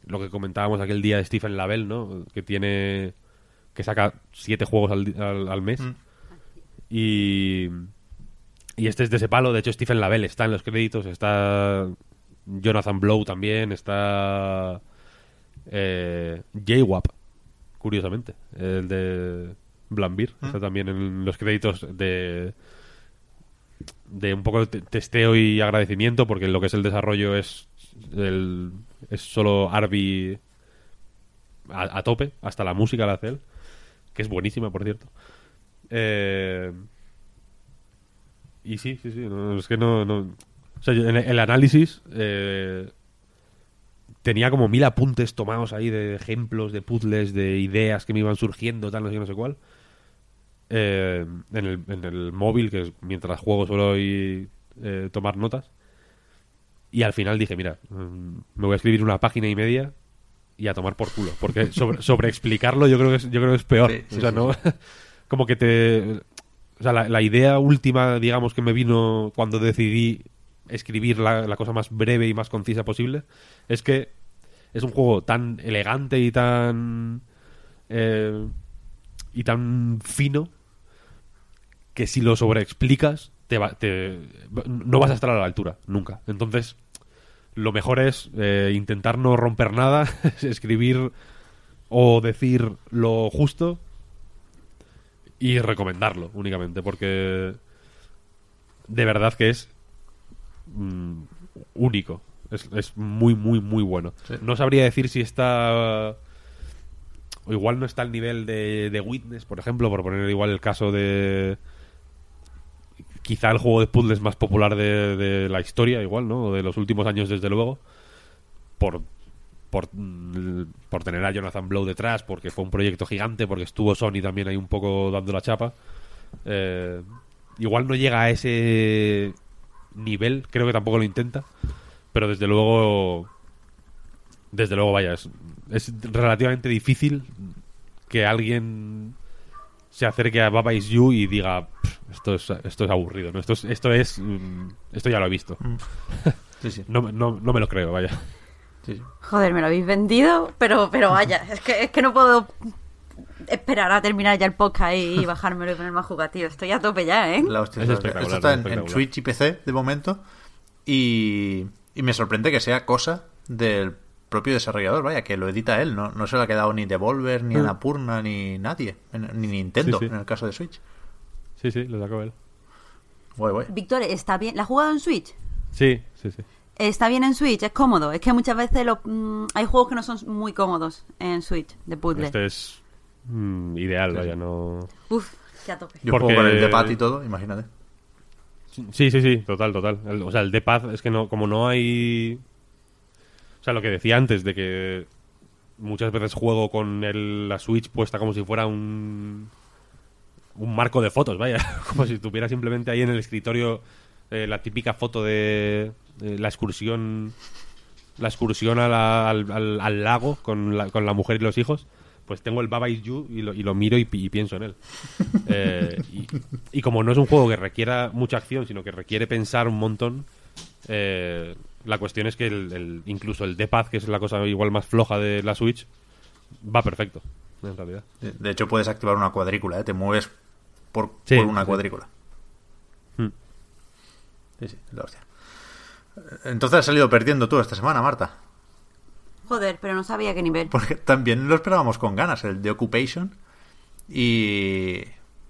lo que comentábamos aquel día de Stephen Lavelle, ¿no? Que tiene. que saca siete juegos al, al, mes. Mm. Y. Y este es de ese palo. De hecho, Stephen Lavelle está en los créditos. Está. Jonathan Blow también. Está. Eh, J-Wap, curiosamente. El de Blambir. Mm. Está también en los créditos de. De un poco de testeo y agradecimiento, porque lo que es el desarrollo es el, es solo Arby a, tope, hasta la música la hace él, que es buenísima, por cierto. Eh, y sí, sí, sí, es que no... no o sea, en el análisis eh, tenía como mil apuntes tomados ahí de ejemplos, de puzzles, de ideas que me iban surgiendo, tal, no sé, no sé cuál. Eh, en, el, en, el, móvil, que mientras juego suelo ir, tomar notas. Y al final dije, mira, mm, me voy a escribir una página y media y a tomar por culo. Porque sobre, sobre explicarlo yo creo que es, yo creo que es peor. o sea, no. como que te. O sea, la, idea última, digamos, que me vino cuando decidí escribir la, cosa más breve y más concisa posible es que es un juego tan elegante y tan. Eh, y tan fino que si lo sobreexplicas te, te, no vas a estar a la altura, nunca. Entonces, lo mejor es eh, intentar no romper nada, escribir o decir lo justo y recomendarlo únicamente, porque de verdad que es mm, único. Es, muy, muy, muy bueno. No sabría decir si está... O igual no está al nivel de, de Witness, por ejemplo, por poner igual el caso de quizá el juego de puzzles más popular de, la historia, igual, ¿no? De los últimos años, desde luego. Por, por, por, tener a Jonathan Blow detrás, porque fue un proyecto gigante, porque estuvo Sony también ahí un poco dando la chapa. Eh, igual no llega a ese nivel, creo que tampoco lo intenta, pero desde luego, desde luego, vaya, es, es relativamente difícil que alguien se acerque a Baba Is You y diga esto es, esto es aburrido, ¿no? esto, es, esto es mm, esto ya lo he visto. Mm. no, no, no, me lo creo, vaya. Joder, me lo habéis vendido, pero, pero vaya, es que, es que no puedo esperar a terminar ya el podcast y, bajármelo y ponerme a jugar, tío. Estoy a tope ya, ¿eh? La hostia, esto está en, Switch y PC de momento. Y, y, me sorprende que sea cosa del propio desarrollador, vaya, que lo edita él. No, no se lo ha quedado ni Devolver, ni mm. Anapurna, ni nadie. Ni Nintendo, en el caso de Switch. Sí, sí, lo sacó él. Víctor, ¿está bien? ¿La ha jugado en Switch? Sí, sí, sí. Está bien en Switch, es cómodo. Es que muchas veces mm, hay juegos que no son muy cómodos en Switch, de puzzle. Este es mm, ideal, vaya, no... Uf, ya tope. Yo Porque... juego con el D-pad y todo, imagínate. Sí, sí, sí, total, total. o sea, el D-pad es que no, como no hay... O sea, lo que decía antes de que muchas veces juego con el, la Switch puesta como si fuera un un marco de fotos, vaya, como si tuviera simplemente ahí en el escritorio eh, la típica foto de, la excursión la excursión al, al, lago con la, con la mujer y los hijos pues tengo el Baba Is You y lo, y lo miro y, pienso en él. Eh, y, como no es un juego que requiera mucha acción, sino que requiere pensar un montón, eh, la cuestión es que el, incluso el D-Pad, que es la cosa igual más floja de la Switch, va perfecto, en realidad. De hecho, puedes activar una cuadrícula, ¿eh? te mueves por, una cuadrícula. Sí, sí, la hostia. Entonces has salido perdiendo tú esta semana, Marta. Joder, pero no sabía qué nivel. Porque también lo esperábamos con ganas, el de Occupation. Y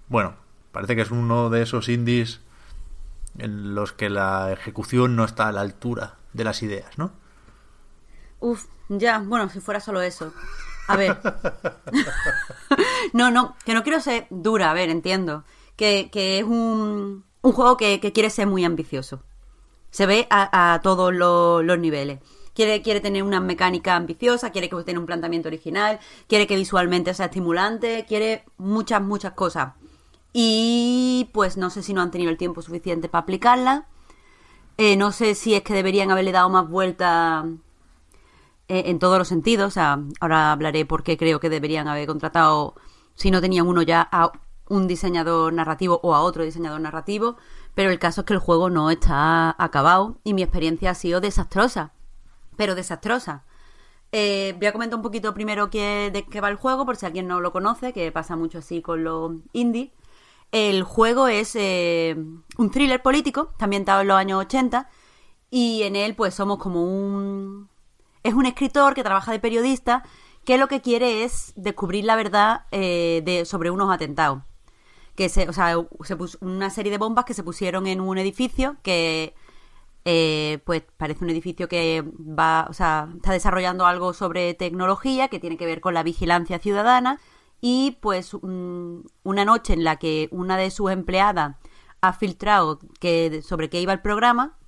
bueno, parece que es uno de esos indies en los que la ejecución no está a la altura de las ideas, ¿no? Uf, ya, bueno, si fuera solo eso. A ver. no, no, que no quiero ser dura, a ver, entiendo. Que, es un, un juego que, quiere ser muy ambicioso. Se ve a, todos los, niveles. Quiere, quiere tener una mecánica ambiciosa, quiere que tenga un planteamiento original, quiere que visualmente sea estimulante, quiere muchas, muchas cosas. Y pues no sé si no han tenido el tiempo suficiente para aplicarla. Eh, no sé si es que deberían haberle dado más vuelta eh, en todos los sentidos. ahora hablaré por qué creo que deberían haber contratado, si no tenían uno ya, a un diseñador narrativo o a otro diseñador narrativo. Pero el caso es que el juego no está acabado y mi experiencia ha sido desastrosa. Pero desastrosa. Eh, voy a comentar un poquito primero qué, de qué va el juego, por si alguien no lo conoce, que pasa mucho así con los indie. El juego es eh, un thriller político, está ambientado en los años 80, y en él pues somos como un, es un escritor que trabaja de periodista que lo que quiere es descubrir la verdad eh, de, sobre unos atentados. Que se, o sea, se puso una serie de bombas que se pusieron en un edificio que eh, pues parece un edificio que va, o sea, está desarrollando algo sobre tecnología que tiene que ver con la vigilancia ciudadana y pues una noche en la que una de sus empleadas ha filtrado que sobre qué iba el programa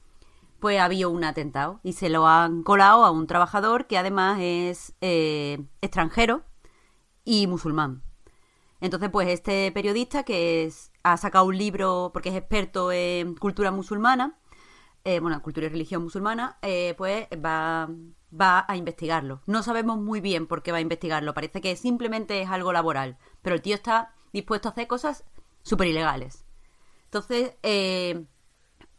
pues había un atentado y se lo han colado a un trabajador que además es eh, extranjero y musulmán. Entonces, pues este periodista que ha sacado un libro porque es experto en cultura musulmana, eh, bueno, cultura y religión musulmana, eh, pues va, a investigarlo. No sabemos muy bien por qué va a investigarlo, parece que simplemente es algo laboral, pero el tío está dispuesto a hacer cosas súper ilegales. Entonces, eh,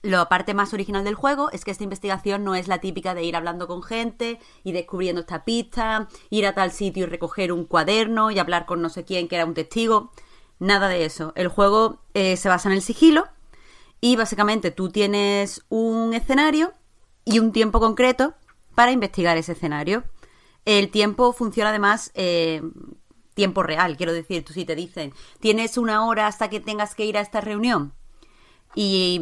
la parte más original del juego es que esta investigación no es la típica de ir hablando con gente y descubriendo esta pista, ir a tal sitio y recoger un cuaderno y hablar con no sé quién que era un testigo. Nada de eso. El juego eh, se basa en el sigilo y básicamente tú tienes un escenario y un tiempo concreto para investigar ese escenario. El tiempo funciona además eh, tiempo real, quiero decir, tú si te dicen, tienes una hora hasta que tengas que ir a esta reunión y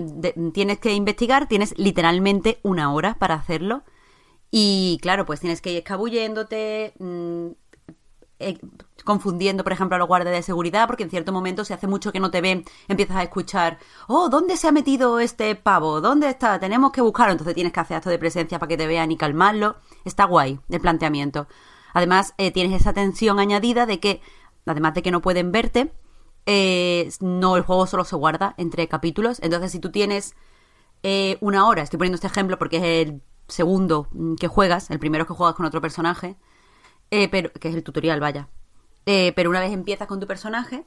tienes que investigar, tienes literalmente una hora para hacerlo. Y claro, pues tienes que ir escabulléndote, mm, eh, confundiendo, por ejemplo, a los guardias de seguridad, porque en cierto momento, si hace mucho que no te ven, empiezas a escuchar, oh, ¿dónde se ha metido este pavo? ¿Dónde está? Tenemos que buscarlo. Entonces tienes que hacer acto de presencia para que te vean y calmarlo. Está guay el planteamiento. Además, eh, tienes esa tensión añadida de que, además de que no pueden verte, eh, no, el juego solo se guarda entre capítulos. Entonces, si tú tienes eh, una hora, estoy poniendo este ejemplo porque es el segundo mm, que juegas, el primero que juegas con otro personaje, eh, pero, que es el tutorial, vaya. pero una vez empiezas con tu personaje,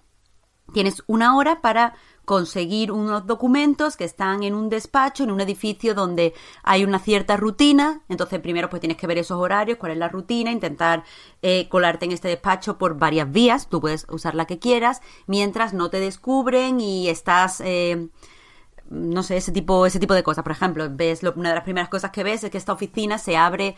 tienes una hora para conseguir unos documentos que están en un despacho, en un edificio donde hay una cierta rutina. Entonces, primero pues tienes que ver esos horarios, cuál es la rutina, intentar eh, colarte en este despacho por varias vías. Tú puedes usar la que quieras, mientras no te descubren y estás... Eh, no sé, ese tipo, ese tipo de cosas. Por ejemplo, ves una de las primeras cosas que ves es que esta oficina se abre,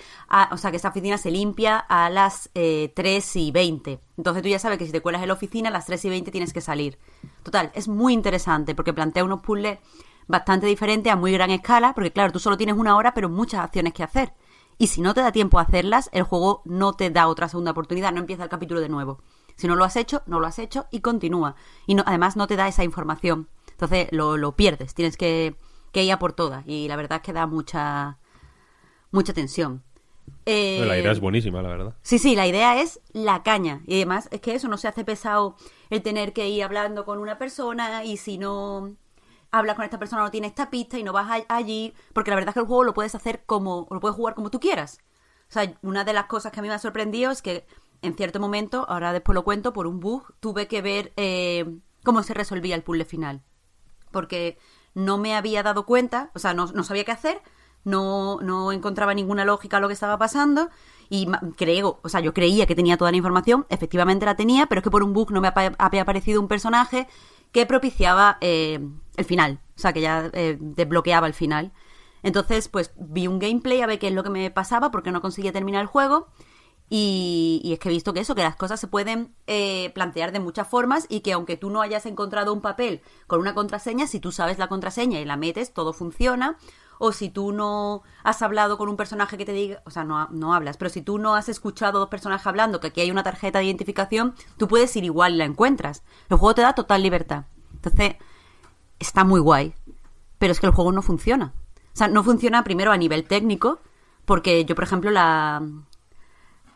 o sea, que esta oficina se limpia a las eh, 3 y 20. Entonces tú ya sabes que si te cuelas en la oficina a las 3 y 20 tienes que salir. Total, es muy interesante porque plantea unos puzzles bastante diferentes a muy gran escala, porque claro, tú solo tienes una hora, pero muchas acciones que hacer. Y si no te da tiempo a hacerlas, el juego no te da otra segunda oportunidad, no empieza el capítulo de nuevo. Si no lo has hecho, no lo has hecho y continúa. Y además no te da esa información. Entonces lo, lo pierdes, tienes que, que, ir a por todas. Y la verdad es que da mucha, mucha tensión. Eh, la idea es buenísima, la verdad. Sí, sí, la idea es la caña. Y además es que eso no se hace pesado el tener que ir hablando con una persona y si no hablas con esta persona no tiene esta pista y no vas allí, porque la verdad es que el juego lo puedes hacer como, lo puedes jugar como tú quieras. O sea, una de las cosas que a mí me ha sorprendido es que en cierto momento, ahora después lo cuento, por un bug, tuve que ver eh, cómo se resolvía el puzzle final porque no me había dado cuenta, o sea, no, sabía qué hacer, no, no encontraba ninguna lógica a lo que estaba pasando y creo, o sea, yo creía que tenía toda la información, efectivamente la tenía, pero es que por un bug no me había aparecido un personaje que propiciaba eh, el final, o sea, que ya eh, desbloqueaba el final. Entonces, pues vi un gameplay a ver qué es lo que me pasaba, porque no conseguía terminar el juego. Y, es que he visto que eso, que las cosas se pueden eh, plantear de muchas formas y que aunque tú no hayas encontrado un papel con una contraseña, si tú sabes la contraseña y la metes, todo funciona. O si tú no has hablado con un personaje que te diga, o sea, no, no hablas, pero si tú no has escuchado dos personajes hablando, que aquí hay una tarjeta de identificación, tú puedes ir igual y la encuentras. El juego te da total libertad. Entonces, está muy guay. Pero es que el juego no funciona. O sea, no funciona primero a nivel técnico, porque yo, por ejemplo, la,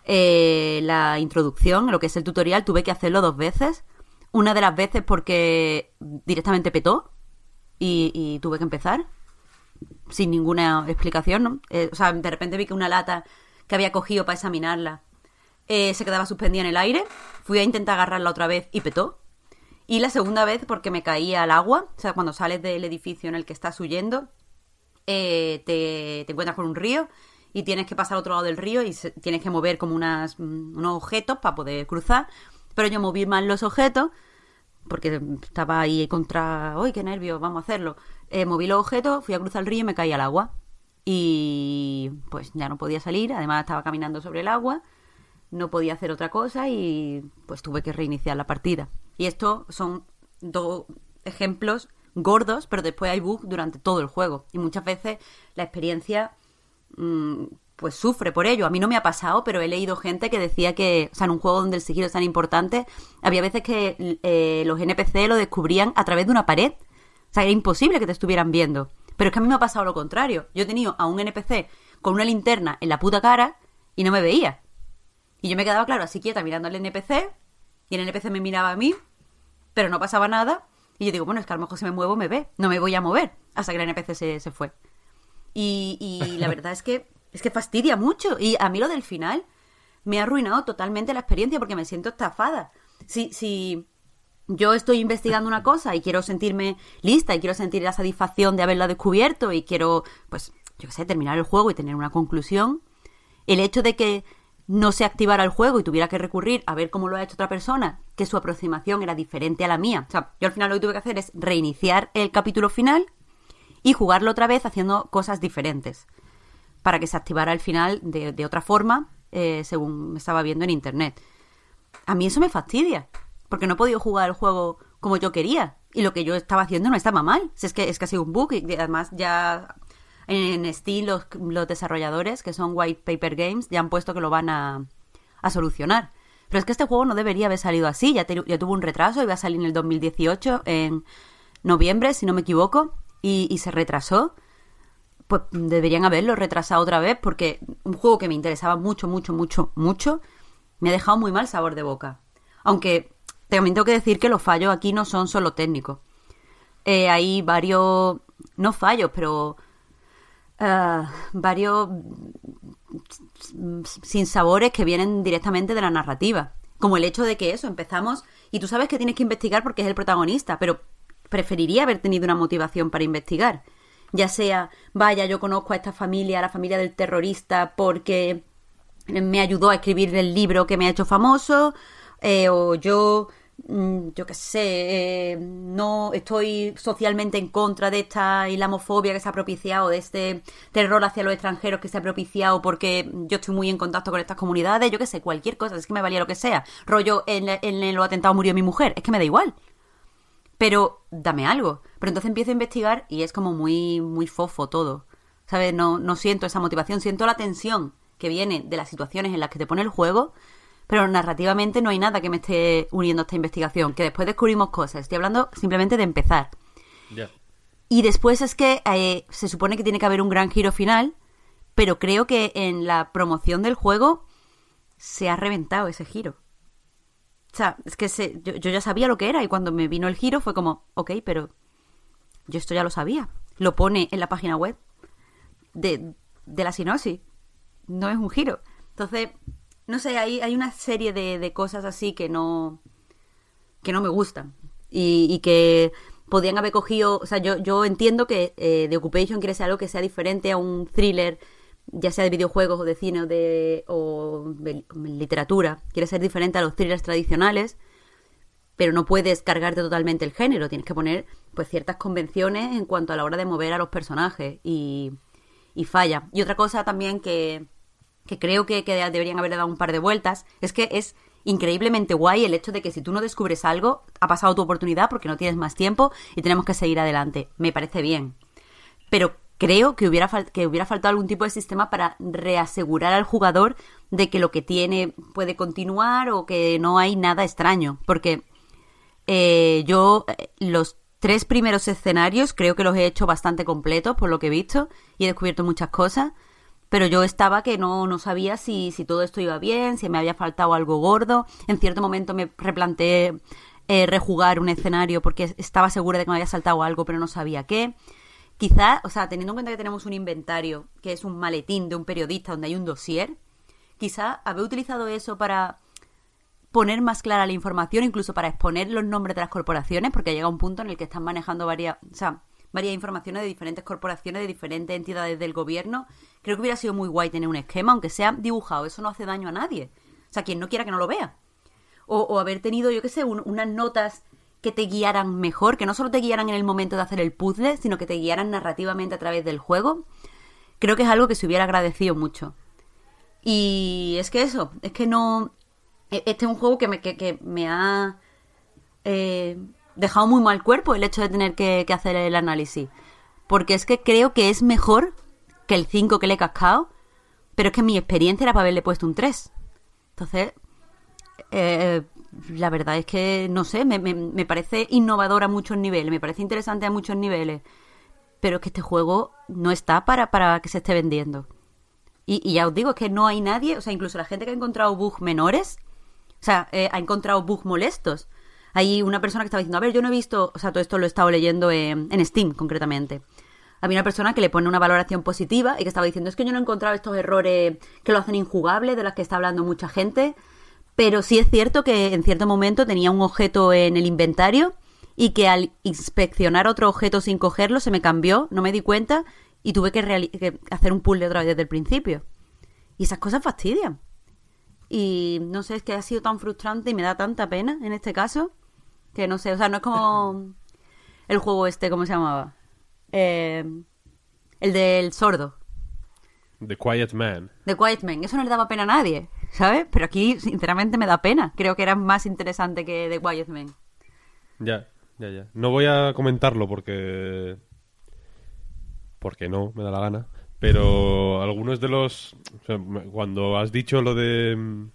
eh, la introducción, lo que es el tutorial, tuve que hacerlo dos veces. Una de las veces porque directamente petó y, tuve que empezar sin ninguna explicación. Eh, o sea, de repente vi que una lata que había cogido para examinarla eh, se quedaba suspendida en el aire. Fui a intentar agarrarla otra vez y petó. Y la segunda vez porque me caía al agua. O sea, cuando sales del edificio en el que estás huyendo, te, te encuentras con un río y tienes que pasar al otro lado del río y tienes que mover como unas, mm, unos objetos para poder cruzar. Pero yo moví mal los objetos porque estaba ahí contra, ¡uy, qué nervios! Vamos a hacerlo. Eh, moví los objetos, fui a cruzar el río y me caí al agua. Y pues ya no podía salir, además estaba caminando sobre el agua, no podía hacer otra cosa y pues tuve que reiniciar la partida. Y esto son dos ejemplos gordos, pero después hay bugs durante todo el juego. Y muchas veces la experiencia pues sufre por ello. A mí no me ha pasado, pero he leído gente que decía que, o sea, en un juego donde el sigilo es tan importante, había veces que eh, los NPC lo descubrían a través de una pared. O sea, era imposible que te estuvieran viendo. Pero es que a mí me ha pasado lo contrario. Yo he tenido a un NPC con una linterna en la puta cara y no me veía. Y yo me quedaba, claro, así quieta mirando al NPC y el NPC me miraba a mí, pero no pasaba nada. Y yo digo, bueno, es que a lo mejor si me muevo me ve, no me voy a mover hasta que el NPC se, se fue. Y, la verdad es que es que fastidia mucho. Y a mí lo del final me ha arruinado totalmente la experiencia porque me siento estafada. Si, si yo estoy investigando una cosa y quiero sentirme lista y quiero sentir la satisfacción de haberla descubierto y quiero, pues, yo qué sé, terminar el juego y tener una conclusión, el hecho de que no se activara el juego y tuviera que recurrir a ver cómo lo ha hecho otra persona, que su aproximación era diferente a la mía. O sea, yo al final lo que tuve que hacer es reiniciar el capítulo final y jugarlo otra vez haciendo cosas diferentes para que se activara al final de, otra forma, eh, según me estaba viendo en internet. A mí eso me fastidia, porque no he podido jugar el juego como yo quería. Y lo que yo estaba haciendo no estaba mal. es que es casi un bug. Y además ya en Steam los, desarrolladores, que son White Paper Games, ya han puesto que lo van a, a solucionar. Pero es que este juego no debería haber salido así. Ya, ya tuvo un retraso, iba a salir en el 2018, en noviembre, si no me equivoco y, se retrasó, pues deberían haberlo retrasado otra vez porque un juego que me interesaba mucho, mucho, mucho, mucho, me ha dejado muy mal sabor de boca. Aunque también tengo que decir que los fallos aquí no son solo técnicos. Eh, hay varios, no fallos, pero uh, varios sinsabores que vienen directamente de la narrativa. Como el hecho de que eso, empezamos y tú sabes que tienes que investigar porque es el protagonista, pero preferiría haber tenido una motivación para investigar. Ya sea, vaya, yo conozco a esta familia, a la familia del terrorista, porque me ayudó a escribir el libro que me ha hecho famoso, eh, o yo Mm, yo qué sé, eh, no estoy socialmente en contra de esta islamofobia que se ha propiciado, de este terror hacia los extranjeros que se ha propiciado porque yo estoy muy en contacto con estas comunidades, yo qué sé, cualquier cosa, es que me valía lo que sea. Rollo, en, en los atentados murió mi mujer, es que me da igual. Pero dame algo. Pero entonces empiezo a investigar y es como muy, muy fofo todo. ¿Sabes? No, no siento esa motivación, siento la tensión que viene de las situaciones en las que te pone el juego pero narrativamente no hay nada que me esté uniendo a esta investigación, que después descubrimos cosas. Estoy hablando simplemente de empezar. Y después es que eh, se supone que tiene que haber un gran giro final, pero creo que en la promoción del juego se ha reventado ese giro. O sea, es que yo, ya sabía lo que era y cuando me vino el giro fue como, ok, pero yo esto ya lo sabía. Lo pone en la página web de, de la sinopsis. No es un giro. Entonces, no sé, hay, hay una serie de, cosas así que no, que no me gustan. Y, que podrían haber cogido, o sea, yo, yo entiendo que eh, The Occupation quiere ser algo que sea diferente a un thriller, ya sea de videojuegos o de cine o de, o literatura, quiere ser diferente a los thrillers tradicionales, pero no puedes cargarte totalmente el género, tienes que poner pues ciertas convenciones en cuanto a la hora de mover a los personajes y, y falla. Y otra cosa también que, que creo que, deberían haberle dado un par de vueltas, es que es increíblemente guay el hecho de que si tú no descubres algo, ha pasado tu oportunidad porque no tienes más tiempo y tenemos que seguir adelante. Me parece bien. Pero creo que hubiera, que hubiera faltado algún tipo de sistema para reasegurar al jugador de que lo que tiene puede continuar o que no hay nada extraño. Porque eh, yo eh, los tres primeros escenarios creo que los he hecho bastante completos por lo que he visto y he descubierto muchas cosas pero yo estaba que no, no sabía si, si todo esto iba bien, si me había faltado algo gordo. En cierto momento me replanteé eh, rejugar un escenario porque estaba segura de que me había saltado algo, pero no sabía qué. Quizá, o sea, teniendo en cuenta que tenemos un inventario que es un maletín de un periodista donde hay un dossier, quizá haber utilizado eso para poner más clara la información, incluso para exponer los nombres de las corporaciones, porque llega un punto en el que están manejando varias, o sea, varias informaciones de diferentes corporaciones, de diferentes entidades del gobierno. Creo que hubiera sido muy guay tener un esquema, aunque sea dibujado. Eso no hace daño a nadie. O sea, quien no quiera que no lo vea. O, haber tenido, yo qué sé, unas notas que te guiaran mejor, que no solo te guiaran en el momento de hacer el puzzle, sino que te guiaran narrativamente a través del juego. Creo que es algo que se hubiera agradecido mucho. Y es que eso, es que no... E, este es un juego que me, que, me ha... Eh, dejado muy mal cuerpo el hecho de tener que, hacer el análisis. Porque es que creo que es mejor que el 5 que le he cascado, pero es que mi experiencia era para haberle puesto un 3. Entonces, eh, la verdad es que, no sé, me, me, parece innovador a muchos niveles, me parece interesante a muchos niveles, pero es que este juego no está para, para que se esté vendiendo. Y, y, ya os digo, es que no hay nadie, o sea, incluso la gente que ha encontrado bugs menores, o sea, eh, ha encontrado bugs molestos, hay una persona que estaba diciendo, a ver, yo no he visto, o sea, todo esto lo he estado leyendo en, Steam concretamente. Había una persona que le pone una valoración positiva y que estaba diciendo, es que yo no he encontrado estos errores que lo hacen injugable, de los que está hablando mucha gente, pero sí es cierto que en cierto momento tenía un objeto en el inventario y que al inspeccionar otro objeto sin cogerlo se me cambió, no me di cuenta y tuve que, que hacer un puzzle otra vez desde el principio. Y esas cosas fastidian. Y no sé, es que ha sido tan frustrante y me da tanta pena en este caso que no sé, o sea, no es como el juego este, ¿cómo se llamaba? Eh, el del sordo. The Quiet Man. The Quiet Man. Eso no le daba pena a nadie, ¿sabes? Pero aquí, sinceramente, me da pena. Creo que era más interesante que The Quiet Man. Ya, ya, ya. No voy a comentarlo porque... Porque no, me da la gana. Pero algunos de los... cuando has dicho lo de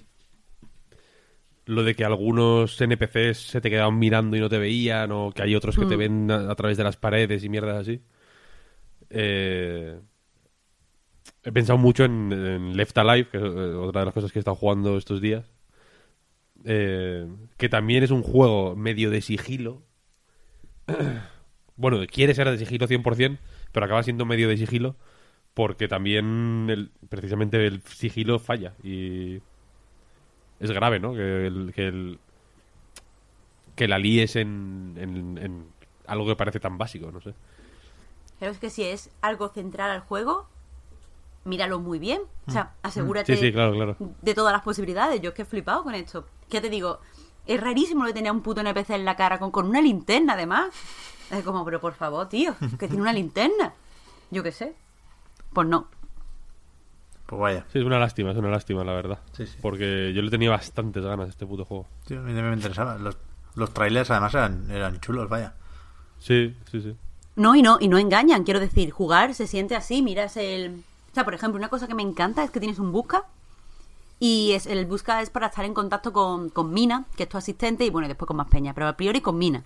lo de que algunos NPCs se te quedaban mirando y no te veían, o que hay otros que te hmm. ven a, través de las paredes y mierdas así. Eh, he pensado mucho en, Left Alive, que es eh, otra de las cosas que he estado jugando estos días. Eh, que también es un juego medio de sigilo. bueno, quiere ser de sigilo 100%, pero acaba siendo medio de sigilo porque también precisamente el sigilo falla y es grave, ¿no? Que, el, que, el, que la líes en, en, en algo que parece tan básico, no sé. Pero es que si es algo central al juego, míralo muy bien. O sea, asegúrate Mm. Sí, sí, claro, claro. de todas las posibilidades. Yo es que he flipado con esto. Ya te digo, es rarísimo lo de tener a un puto NPC en la cara con, con una linterna, además. Es como, pero por favor, tío, que tiene una linterna. Yo qué sé. Pues no. Pues vaya. Sí, es una lástima, es una lástima, la verdad. Sí, sí. Porque yo le tenía bastantes ganas a este puto juego. Sí, a mí también me interesaba. Los, los trailers además eran, eran chulos, vaya. Sí, sí, sí. No, y no, y no engañan. Quiero decir, jugar se siente así. Miras el. O sea, por ejemplo, una cosa que me encanta es que tienes un busca. Y es, el busca es para estar en contacto con, con Mina, que es tu asistente, y bueno, después con más peña, pero a priori con Mina.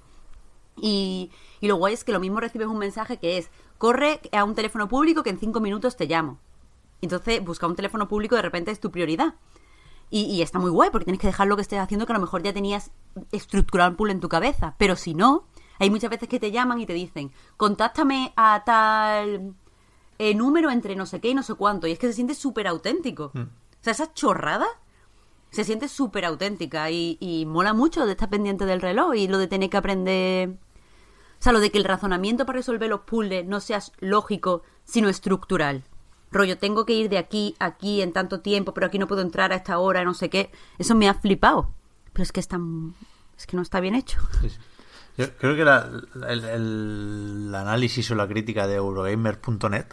Y, y lo guay es que lo mismo recibes un mensaje que es, corre a un teléfono público que en cinco minutos te llamo. Entonces, buscar un teléfono público de repente es tu prioridad. Y, y está muy guay porque tienes que dejar lo que estés haciendo que a lo mejor ya tenías estructurado el pool en tu cabeza. Pero si no, hay muchas veces que te llaman y te dicen, contáctame a tal eh, número entre no sé qué y no sé cuánto. Y es que se siente súper auténtico. O sea, esa chorrada se siente súper auténtica y, y mola mucho de estar pendiente del reloj y lo de tener que aprender... O sea, lo de que el razonamiento para resolver los puzzles no sea lógico, sino estructural. Rollo, tengo que ir de aquí a aquí en tanto tiempo, pero aquí no puedo entrar a esta hora, no sé qué. Eso me ha flipado. Pero es que está... Es que no está bien hecho. Yo creo que la- el, el análisis o la crítica de Eurogamer.net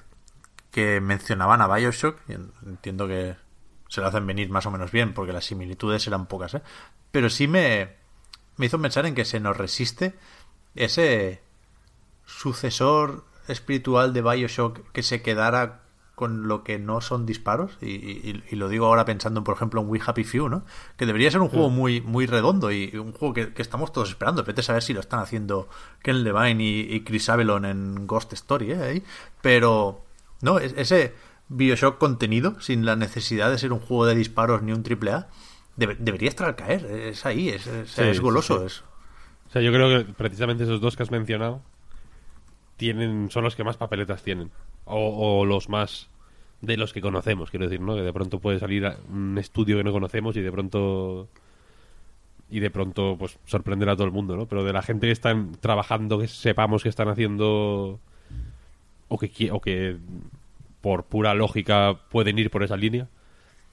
que mencionaban a Bioshock, entiendo que se lo hacen venir más o menos bien porque las similitudes eran pocas, ¿eh? pero sí me, me hizo pensar en que se nos resiste ese sucesor espiritual de Bioshock que se quedara con lo que no son disparos y, y- y lo digo ahora pensando por ejemplo en We Happy Few ¿no? que debería ser un juego muy muy redondo y un juego que, que estamos todos esperando vete a saber si lo están haciendo Ken Levine y, y Chris Avalon en Ghost Story ¿eh? Pero no es- ese Bioshock contenido sin la necesidad de ser un juego de disparos ni un triple A debe- debería estar al caer es ahí es, es, Sí, es sí, goloso sí. es O sea, yo creo que precisamente esos dos que has mencionado tienen son los que más papeletas tienen. O, o los más de los que conocemos, quiero decir, ¿no? Que de pronto puede salir un estudio que no conocemos y de pronto y de pronto pues sorprender a todo el mundo, ¿no? Pero de la gente que están trabajando, que sepamos que están haciendo o que o que por pura lógica pueden ir por esa línea,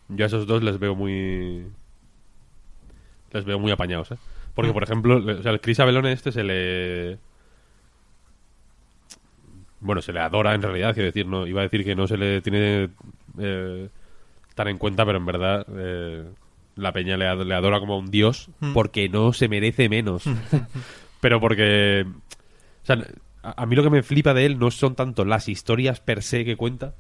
yo a esos dos les veo muy les veo muy apañados, ¿eh? Porque, por ejemplo, o sea, el Chris Abelone este se le... Bueno, se le adora en realidad, quiero decir, no iba a decir que no se le tiene eh, tan en cuenta, pero en verdad eh, la peña le, ad- le adora como a un dios porque no se merece menos. pero porque... O sea, a, mí lo que me flipa de él no son tanto las historias per se que cuenta,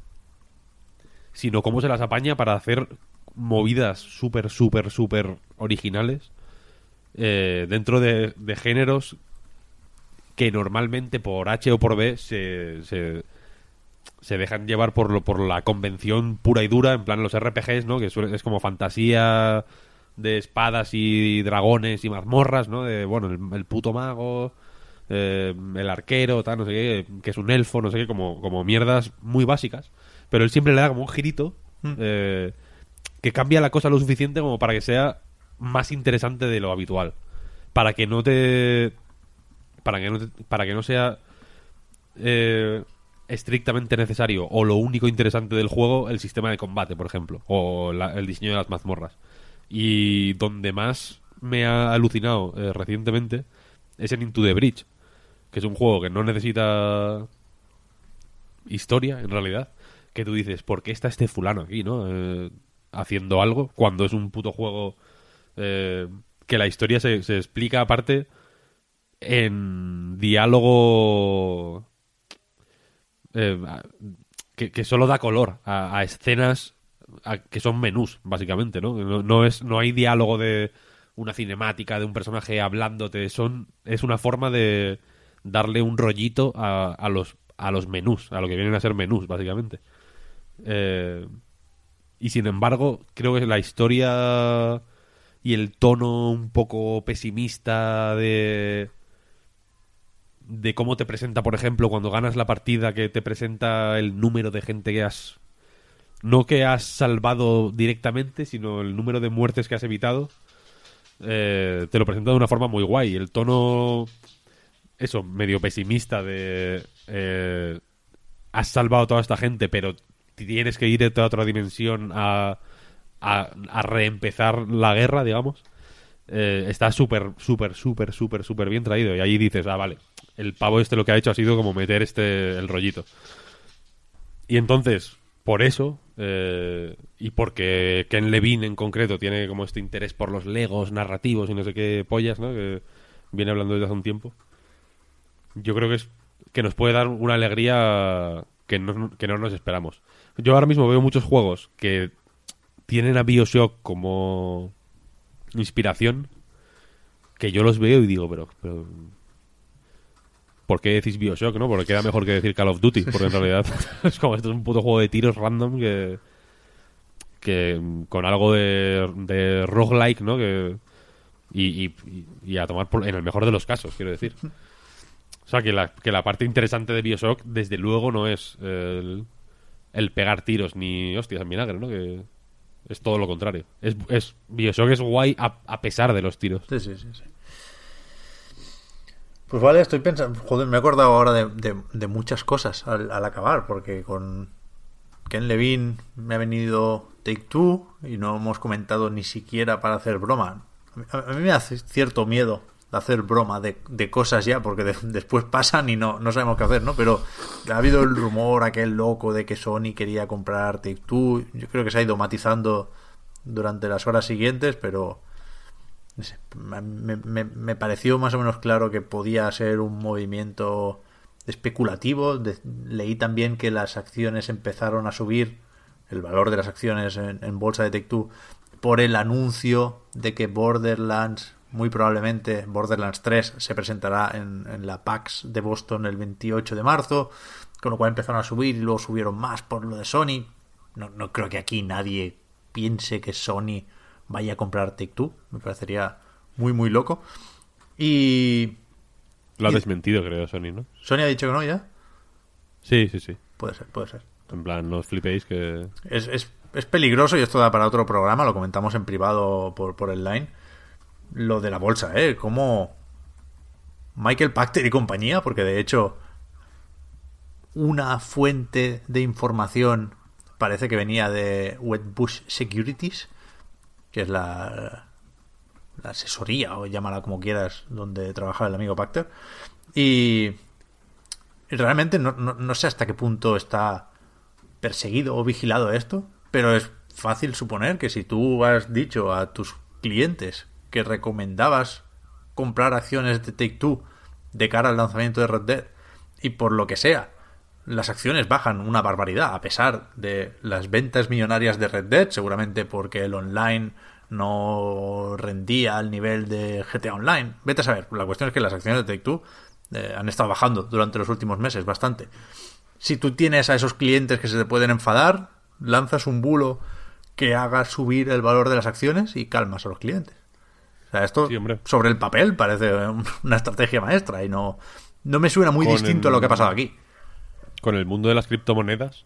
sino cómo se las apaña para hacer movidas súper, súper, súper originales eh, dentro de, de géneros que normalmente por H o por B se, se, se dejan llevar por, lo, por la convención pura y dura, en plan los RPGs, ¿no? Que suele- es como fantasía de espadas y dragones y mazmorras, ¿no? De, bueno, el puto mago, eh, el arquero, tal, no sé qué, que es un elfo, no sé qué, como, como mierdas muy básicas. Pero él siempre le da como un girito eh, que cambia la cosa lo suficiente como para que sea más interesante de lo habitual. Para que no te. Para que no, te- para que no sea eh, estrictamente necesario o lo único interesante del juego el sistema de combate, por ejemplo, o la- el diseño de las mazmorras. Y donde más me ha alucinado eh, recientemente es en Into the Bridge, que es un juego que no necesita historia, en realidad, que tú dices, ¿por qué está este fulano aquí, no? Eh, haciendo algo, cuando es un puto juego eh, que la historia se, se explica aparte en diálogo eh, que, que solo da color a, escenas que son menús, básicamente, ¿no? No, no es, no hay diálogo de una cinemática de un personaje hablándote, son, es una forma de darle un rollito a, a los a los menús, a lo que vienen a ser menús, básicamente. Eh, y sin embargo, creo que la historia y el tono un poco pesimista de de cómo te presenta, por ejemplo, cuando ganas la partida, que te presenta el número de gente que has no que has salvado directamente, sino el número de muertes que has evitado, eh, te lo presenta de una forma muy guay. El tono, eso, medio pesimista de... Eh, has salvado a toda esta gente, pero tienes que ir a otra dimensión a, a, reempezar la guerra, digamos. Eh, está súper, súper, súper, súper, súper bien traído. Y ahí dices, ah, vale, el pavo este lo que ha hecho ha sido como meter este el rollito. Y entonces, por eso, eh, y porque Ken Levine en concreto tiene como este interés por los legos narrativos y no sé qué pollas, ¿no? Que viene hablando desde hace un tiempo. Yo creo que es que nos puede dar una alegría que no, que no nos esperamos. Yo ahora mismo veo muchos juegos que tienen a Bioshock como inspiración que yo los veo y digo, pero, ¿por qué decís Bioshock, no? Porque queda mejor que decir Call of Duty, porque en realidad es como esto es un puto juego de tiros random que que con algo de, de roguelike, ¿no? Que, y, y, a tomar por, en el mejor de los casos, quiero decir. O sea, que la, que la parte interesante de Bioshock, desde luego, no es el, pegar tiros ni hostias en vinagre, ¿no? Que, es todo lo contrario. Es, Bioshock es guay a, pesar de los tiros. Sí, sí, sí, sí. Pues vale, estoy pensando. Joder, me he acordado ahora de, muchas cosas al, acabar, porque con Ken Levine me ha venido Take Two y no hemos comentado ni siquiera para hacer broma. A, mí me hace cierto miedo hacer broma de, cosas ya, porque después pasan y no, no sabemos qué hacer, ¿no? Pero ha habido el rumor aquel loco de que Sony quería comprar Take Two. Yo creo que se ha ido matizando durante las horas siguientes, pero me, me, pareció más o menos claro que podía ser un movimiento especulativo. leí también que las acciones empezaron a subir, el valor de las acciones en, en bolsa de Take Two, por el anuncio de que Borderlands muy probablemente Borderlands 3 se presentará en, la PAX de Boston el 28 de marzo, con lo cual empezaron a subir y luego subieron más por lo de Sony. No, no creo que aquí nadie piense que Sony vaya a comprar Take Two, me parecería muy, muy loco. Y. Lo ha desmentido, creo, Sony, ¿no? ¿Sony ha dicho que no ya? Sí, sí, sí. Puede ser, puede ser. En plan, no os flipéis que. Es, es, es peligroso y esto da para otro programa, lo comentamos en privado por, por el line lo de la bolsa, ¿eh? Como Michael Pachter y compañía, porque de hecho una fuente de información parece que venía de Wetbush Securities, que es la, la asesoría, o llámala como quieras, donde trabaja el amigo Pachter. Y realmente no sé hasta qué punto está perseguido o vigilado esto, pero es fácil suponer que si tú has dicho a tus clientes que recomendabas comprar acciones de Take Two de cara al lanzamiento de Red Dead y por lo que sea las acciones bajan una barbaridad a pesar de las ventas millonarias de Red Dead, seguramente porque el online no rendía al nivel de GTA Online. Vete a saber, la cuestión es que las acciones de Take Two eh, han estado bajando durante los últimos meses bastante. Si tú tienes a esos clientes que se te pueden enfadar, lanzas un bulo que haga subir el valor de las acciones y calmas a los clientes esto sobre el papel parece una estrategia maestra y no, no me suena muy distinto a lo que ha pasado aquí. Con el mundo de las criptomonedas,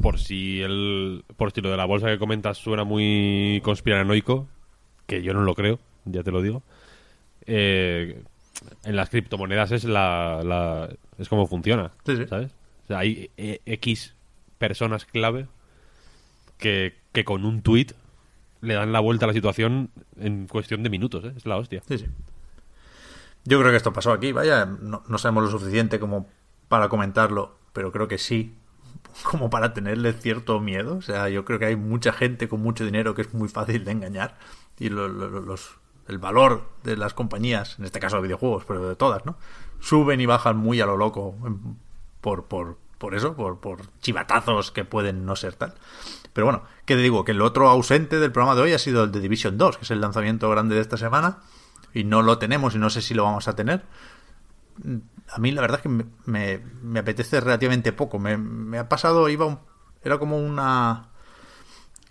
por si el por si lo de la bolsa que comentas suena muy conspiranoico, que yo no lo creo, ya te lo digo. Eh, en las criptomonedas es la, es como funciona, ¿sabes? hay eh, X personas clave que, que con un tweet le dan la vuelta a la situación en cuestión de minutos, ¿eh? es la hostia. Sí, sí. Yo creo que esto pasó aquí, vaya, no, sabemos lo suficiente como para comentarlo, pero creo que sí, como para tenerle cierto miedo. O sea, yo creo que hay mucha gente con mucho dinero que es muy fácil de engañar y los, el valor de las compañías, en este caso de videojuegos, pero de todas, ¿no? Suben y bajan muy a lo loco por, por, por eso, por, chivatazos que pueden no ser tal. Pero bueno, que te digo, que el otro ausente del programa de hoy ha sido el de Division 2, que es el lanzamiento grande de esta semana, y no lo tenemos y no sé si lo vamos a tener. A mí la verdad es que me, me, apetece relativamente poco. Me, ha pasado, iba era como una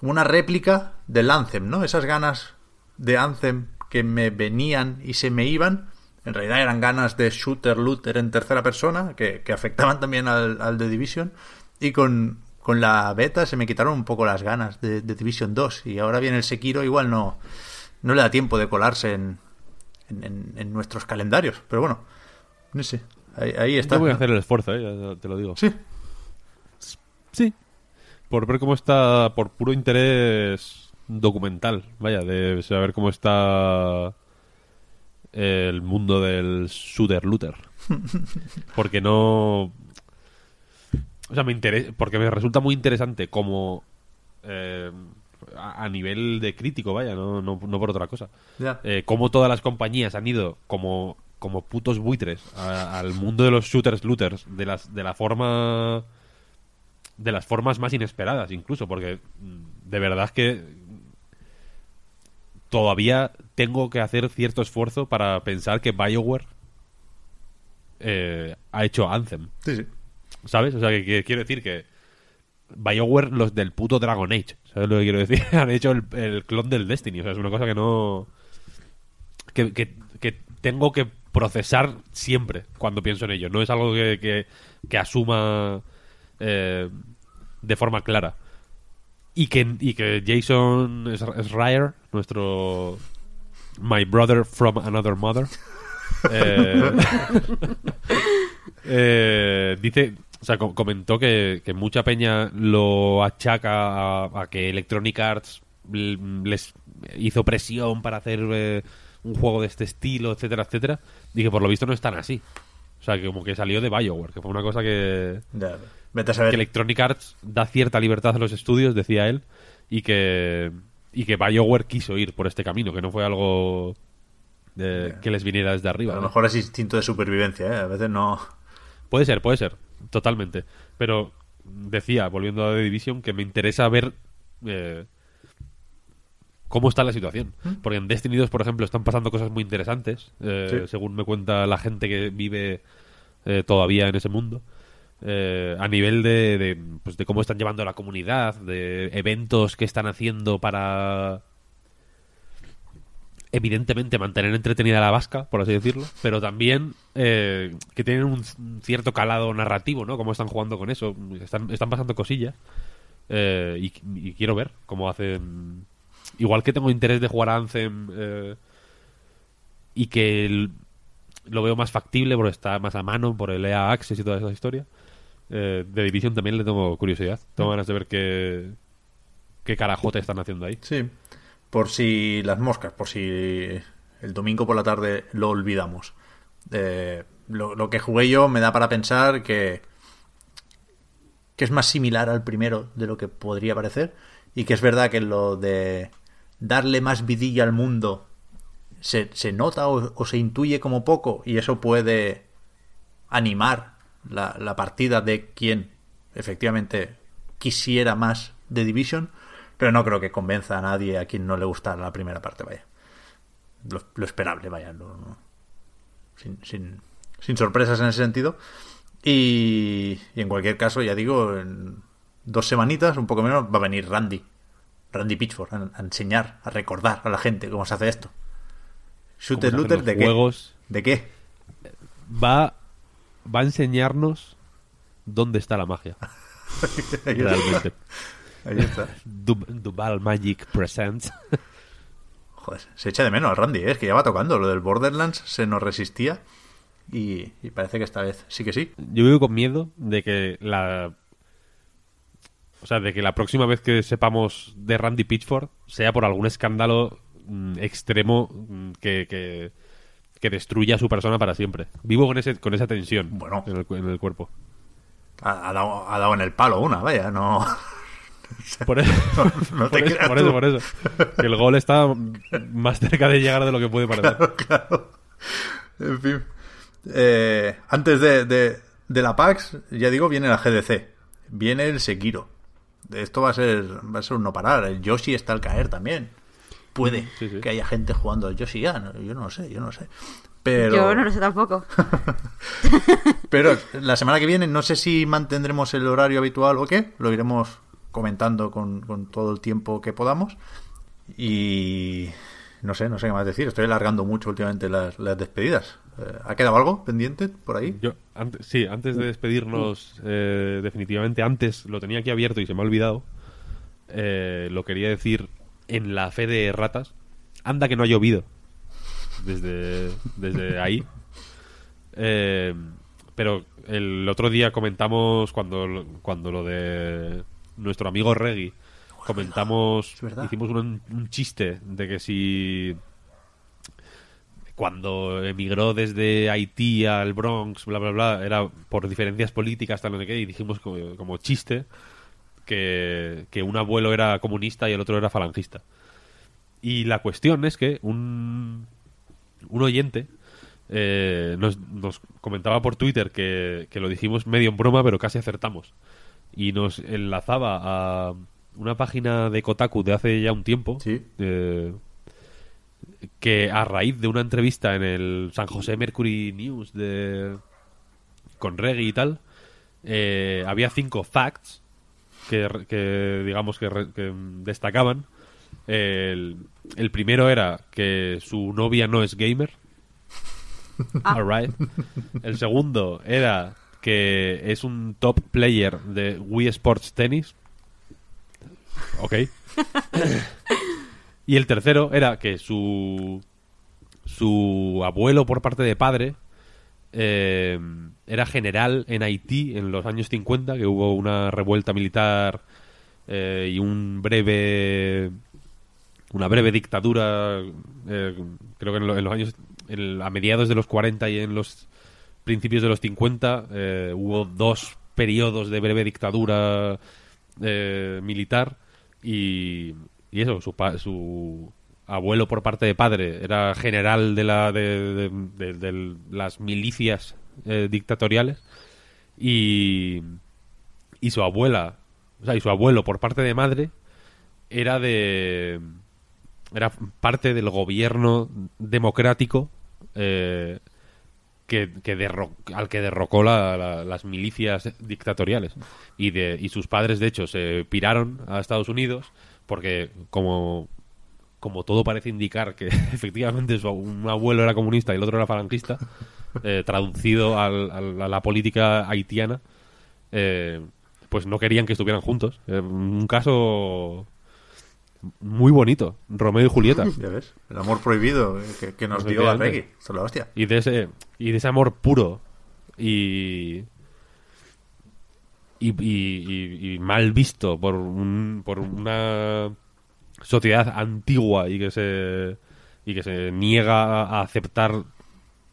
una réplica del Anthem, ¿no? Esas ganas de Anthem que me venían y se me iban, en realidad eran ganas de shooter looter en tercera persona, que, que afectaban también al, al The Division, y con, con la beta se me quitaron un poco las ganas de, Division 2 y ahora viene el Sekiro, igual no, no le da tiempo de colarse en, en, nuestros calendarios. Pero bueno, no sé, ahí, está. Yo voy a hacer el esfuerzo, ¿eh? te lo digo. Sí. Sí. Por ver cómo está, por puro interés documental, vaya, de saber cómo está el mundo del shooter looter. Porque no o sea, me interesa, porque me resulta muy interesante como eh, a, nivel de crítico, vaya, no, no, por otra cosa. Eh, como todas las compañías han ido como, como putos buitres al mundo de los shooters looters de las de la forma de las formas más inesperadas incluso porque mm, de verdad es que todavía tengo que hacer cierto esfuerzo para pensar que BioWare eh, ha hecho Anthem. Sí, sí. ¿Sabes? O sea, que, quiero decir que BioWare, los del puto Dragon Age, ¿sabes lo que quiero decir? Han hecho el, clon del Destiny, o sea, es una cosa que no... Que, que, tengo que procesar siempre cuando pienso en ello, no es algo que, que, asuma eh, de forma clara. Y que, y que Jason Schreier, nuestro... My brother from another mother, eh, eh, dice o sea, comentó que, mucha peña lo achaca a, que Electronic Arts les hizo presión para hacer eh, un juego de este estilo, etcétera, etcétera, y que por lo visto no están así. O sea, que como que salió de Bioware, que fue una cosa que... vete a saber. Que Electronic Arts da cierta libertad a los estudios, decía él, y que, y que Bioware quiso ir por este camino, que no fue algo que les viniera desde arriba. A lo mejor es instinto de supervivencia, ¿eh? A veces no... Puede ser, puede ser totalmente. Pero decía, volviendo a The Division, que me interesa ver eh, cómo está la situación. ¿Mm? Porque en Destiny 2, por ejemplo, están pasando cosas muy interesantes, eh, según me cuenta la gente que vive eh, todavía en ese mundo. A nivel de, de, pues de cómo están llevando a la comunidad, de eventos que están haciendo para evidentemente mantener entretenida la vasca, por así decirlo, pero también eh, que tienen un cierto calado narrativo, ¿no? Cómo están jugando con eso. Están, están pasando cosillas. Eh, y, quiero ver cómo hacen. Igual que tengo interés de jugar a Anthem eh, y que lo veo más factible porque está más a mano por el EA Access y toda esa historia. De Division también le tengo curiosidad. Tengo mm. ganas de ver qué, qué carajote están haciendo ahí. Sí por si las moscas, por si el domingo por la tarde lo olvidamos. Eh, lo, que jugué yo me da para pensar que, que es más similar al primero de lo que podría parecer y que es verdad que lo de darle más vidilla al mundo se, se nota o, se intuye como poco y eso puede animar la, la partida de quien efectivamente quisiera más de Division pero no creo que convenza a nadie a quien no le gusta la primera parte, vaya. Lo, esperable, vaya. sin, sin, sorpresas en ese sentido. Y, en cualquier caso, ya digo, en dos semanitas, un poco menos, va a venir Randy. Randy Pitchford a, enseñar, a recordar a la gente cómo se hace esto. Shooter Looter, ¿de qué? ¿De qué? Va, va a enseñarnos dónde está la magia. Realmente. Ahí está. Duval Magic Presents. Joder, se echa de menos al Randy, ¿eh? es que ya va tocando. Lo del Borderlands se nos resistía y, parece que esta vez sí que sí. Yo vivo con miedo de que la. O sea, de que la próxima vez que sepamos de Randy Pitchford sea por algún escándalo mm, extremo mm, que, que, destruya a su persona para siempre. Vivo con, ese, con esa tensión bueno, en, el, en el cuerpo. Ha, dado, ha dado en el palo una, vaya, no. Por eso, por, eso, por, eso, el gol está más cerca de llegar de lo que puede parecer. Claro, En fin. Eh, antes de, de, la PAX, ya digo, viene la GDC. Viene el Sekiro. Esto va a ser va a ser un no parar. El Yoshi está al caer también. Puede que haya gente jugando al Yoshi ya. Yo no lo sé, yo no lo sé. Pero... Yo no lo sé tampoco. Pero la semana que viene no sé si mantendremos el horario habitual o qué. Lo iremos comentando con, todo el tiempo que podamos. Y, no sé, no sé qué más decir. Estoy alargando mucho últimamente las, las despedidas. Eh, ¿Ha quedado algo pendiente por ahí? Yo, antes, sí, antes de despedirnos, eh, definitivamente, antes lo tenía aquí abierto y se me ha olvidado. Eh, lo quería decir en la fe de ratas. Anda que no ha llovido desde, desde ahí. Eh, pero el otro día comentamos cuando, cuando lo de nuestro amigo Reggie comentamos, hicimos un, un chiste de que si cuando emigró desde Haití al Bronx, bla, bla, bla, era por diferencias políticas, tal, no sé qué, y dijimos como, como chiste que, que un abuelo era comunista y el otro era falangista. Y la cuestión es que un, un oyente eh, nos, nos comentaba por Twitter que, que lo dijimos medio en broma, pero casi acertamos. Y nos enlazaba a una página de Kotaku de hace ya un tiempo. Sí. eh, que a raíz de una entrevista en el San José Mercury News de con Reggie y tal, eh, había cinco facts que, que, digamos que, re- que destacaban. El, el primero era que su novia no es gamer. Alright. El segundo era que es un top player de Wii Sports Tennis. Ok. y el tercero era que su su abuelo por parte de padre eh, era general en Haití en los años 50, que hubo una revuelta militar eh, y un breve una breve dictadura, eh, creo que en, lo- en los años, a mediados de los 40 y en los principios de los 50, eh, hubo dos periodos de breve dictadura militar y, eso, su, su abuelo por parte de padre era general de, la, de, de- las milicias eh, dictatoriales y, y su abuela, o sea, y su abuelo por parte de madre era de era parte del gobierno democrático eh, que, que derro- al que derrocó la- la- las milicias dictatoriales. Y de y sus padres de hecho se piraron a Estados Unidos porque como como todo parece indicar que efectivamente su- un abuelo era comunista y el otro era falangista eh, traducido al- al- a la política haitiana eh, pues no querían que estuvieran juntos Eh, un caso muy bonito Romeo y Julieta Ya ves, el amor prohibido que, que nos dio a. Son la hostia. y de ese y de ese amor puro y y, y- y- y mal visto por un, por una sociedad antigua y que se y que se niega a aceptar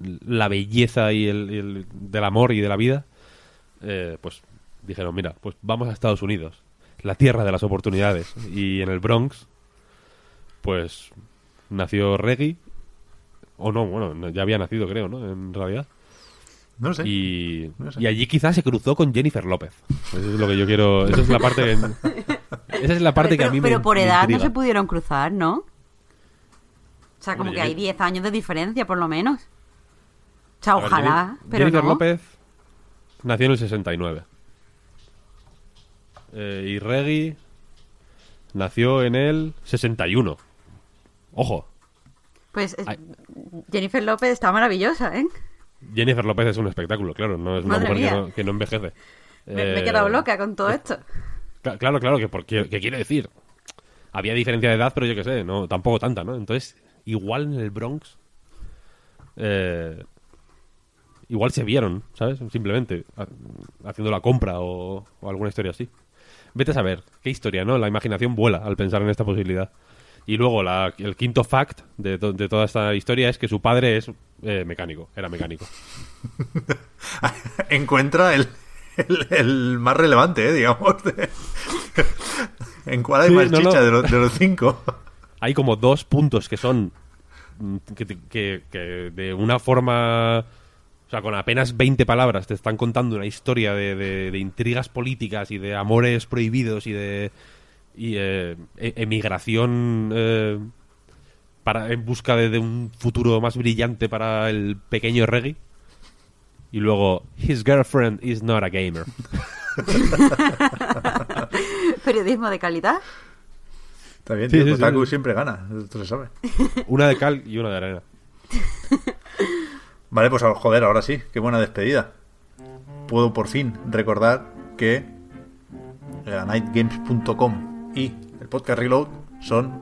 la belleza y el, y el- del amor y de la vida eh, pues dijeron mira pues vamos a Estados Unidos la tierra de las oportunidades y en el Bronx pues nació Reggie o no, bueno, ya había nacido, creo, ¿no? En realidad. No sé. Y, No sé. y allí quizás se cruzó con Jennifer López. Eso es lo que yo quiero. Esa es la parte que. Esa es la parte que a pero, mí me. pero por me edad no se pudieron cruzar, ¿no? O sea, como que hay Jenny- 10 años de diferencia, por lo menos. O sea, ver, ojalá, pero Jennifer no. López nació en el 69. Eh, y Reggie nació en el 61. Ojo, Pues eh, Ay. Jennifer López está maravillosa, ¿eh? Jennifer López es un espectáculo, claro, no es una mujer que no, que no envejece. Me, me he Eh, quedado loca con todo esto. Cla- Claro, claro, que, porque, que quiere decir. Había diferencia de edad, pero yo qué sé, no, tampoco tanta, ¿no? Entonces, igual en el Bronx. eh, igual se vieron, ¿sabes? Simplemente ha- haciendo la compra o, alguna historia así. Vete a saber, qué historia, ¿no? La imaginación vuela al pensar en esta posibilidad. Y luego el quinto fact de toda esta historia es que su padre es eh, mecánico, era mecánico. Encuentra el, el, el más relevante, eh, digamos. de- en cuál hay Sí, más no, chicha no. De, los, de los cinco. hay como dos puntos que son que, te- que- que de una forma o sea con apenas 20 palabras te están contando una historia de, intrigas políticas y de amores prohibidos y de y, eh, e- emigración eh, para en busca de, de un futuro más brillante para el pequeño Reggie y luego his girlfriend is not a gamer Periodismo de calidad. Está bien, tío. Kotaku siempre gana, esto se sabe. Una de cal y una de arena. vale, pues joder, ahora sí, qué buena despedida. Puedo por fin recordar que nightgames.com y el podcast Reload son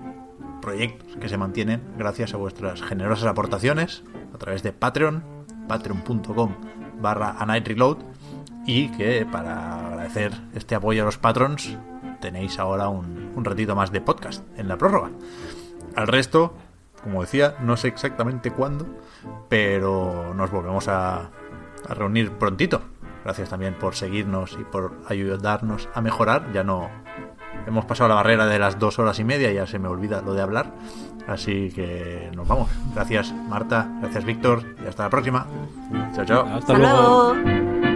proyectos que se mantienen gracias a vuestras generosas aportaciones a través de Patreon, patreon.com barra Reload y que para agradecer este apoyo a los patrons tenéis ahora un, ratito más de podcast en la prórroga. Al resto, como decía, no sé exactamente cuándo, pero nos volvemos a, a reunir prontito. Gracias también por seguirnos y por ayudarnos a mejorar. Ya no hemos pasado la barrera de las dos horas y media, ya se me olvida lo de hablar. Así que nos vamos. Gracias Marta, gracias Víctor y hasta la próxima. Chao, chao. Hasta, luego.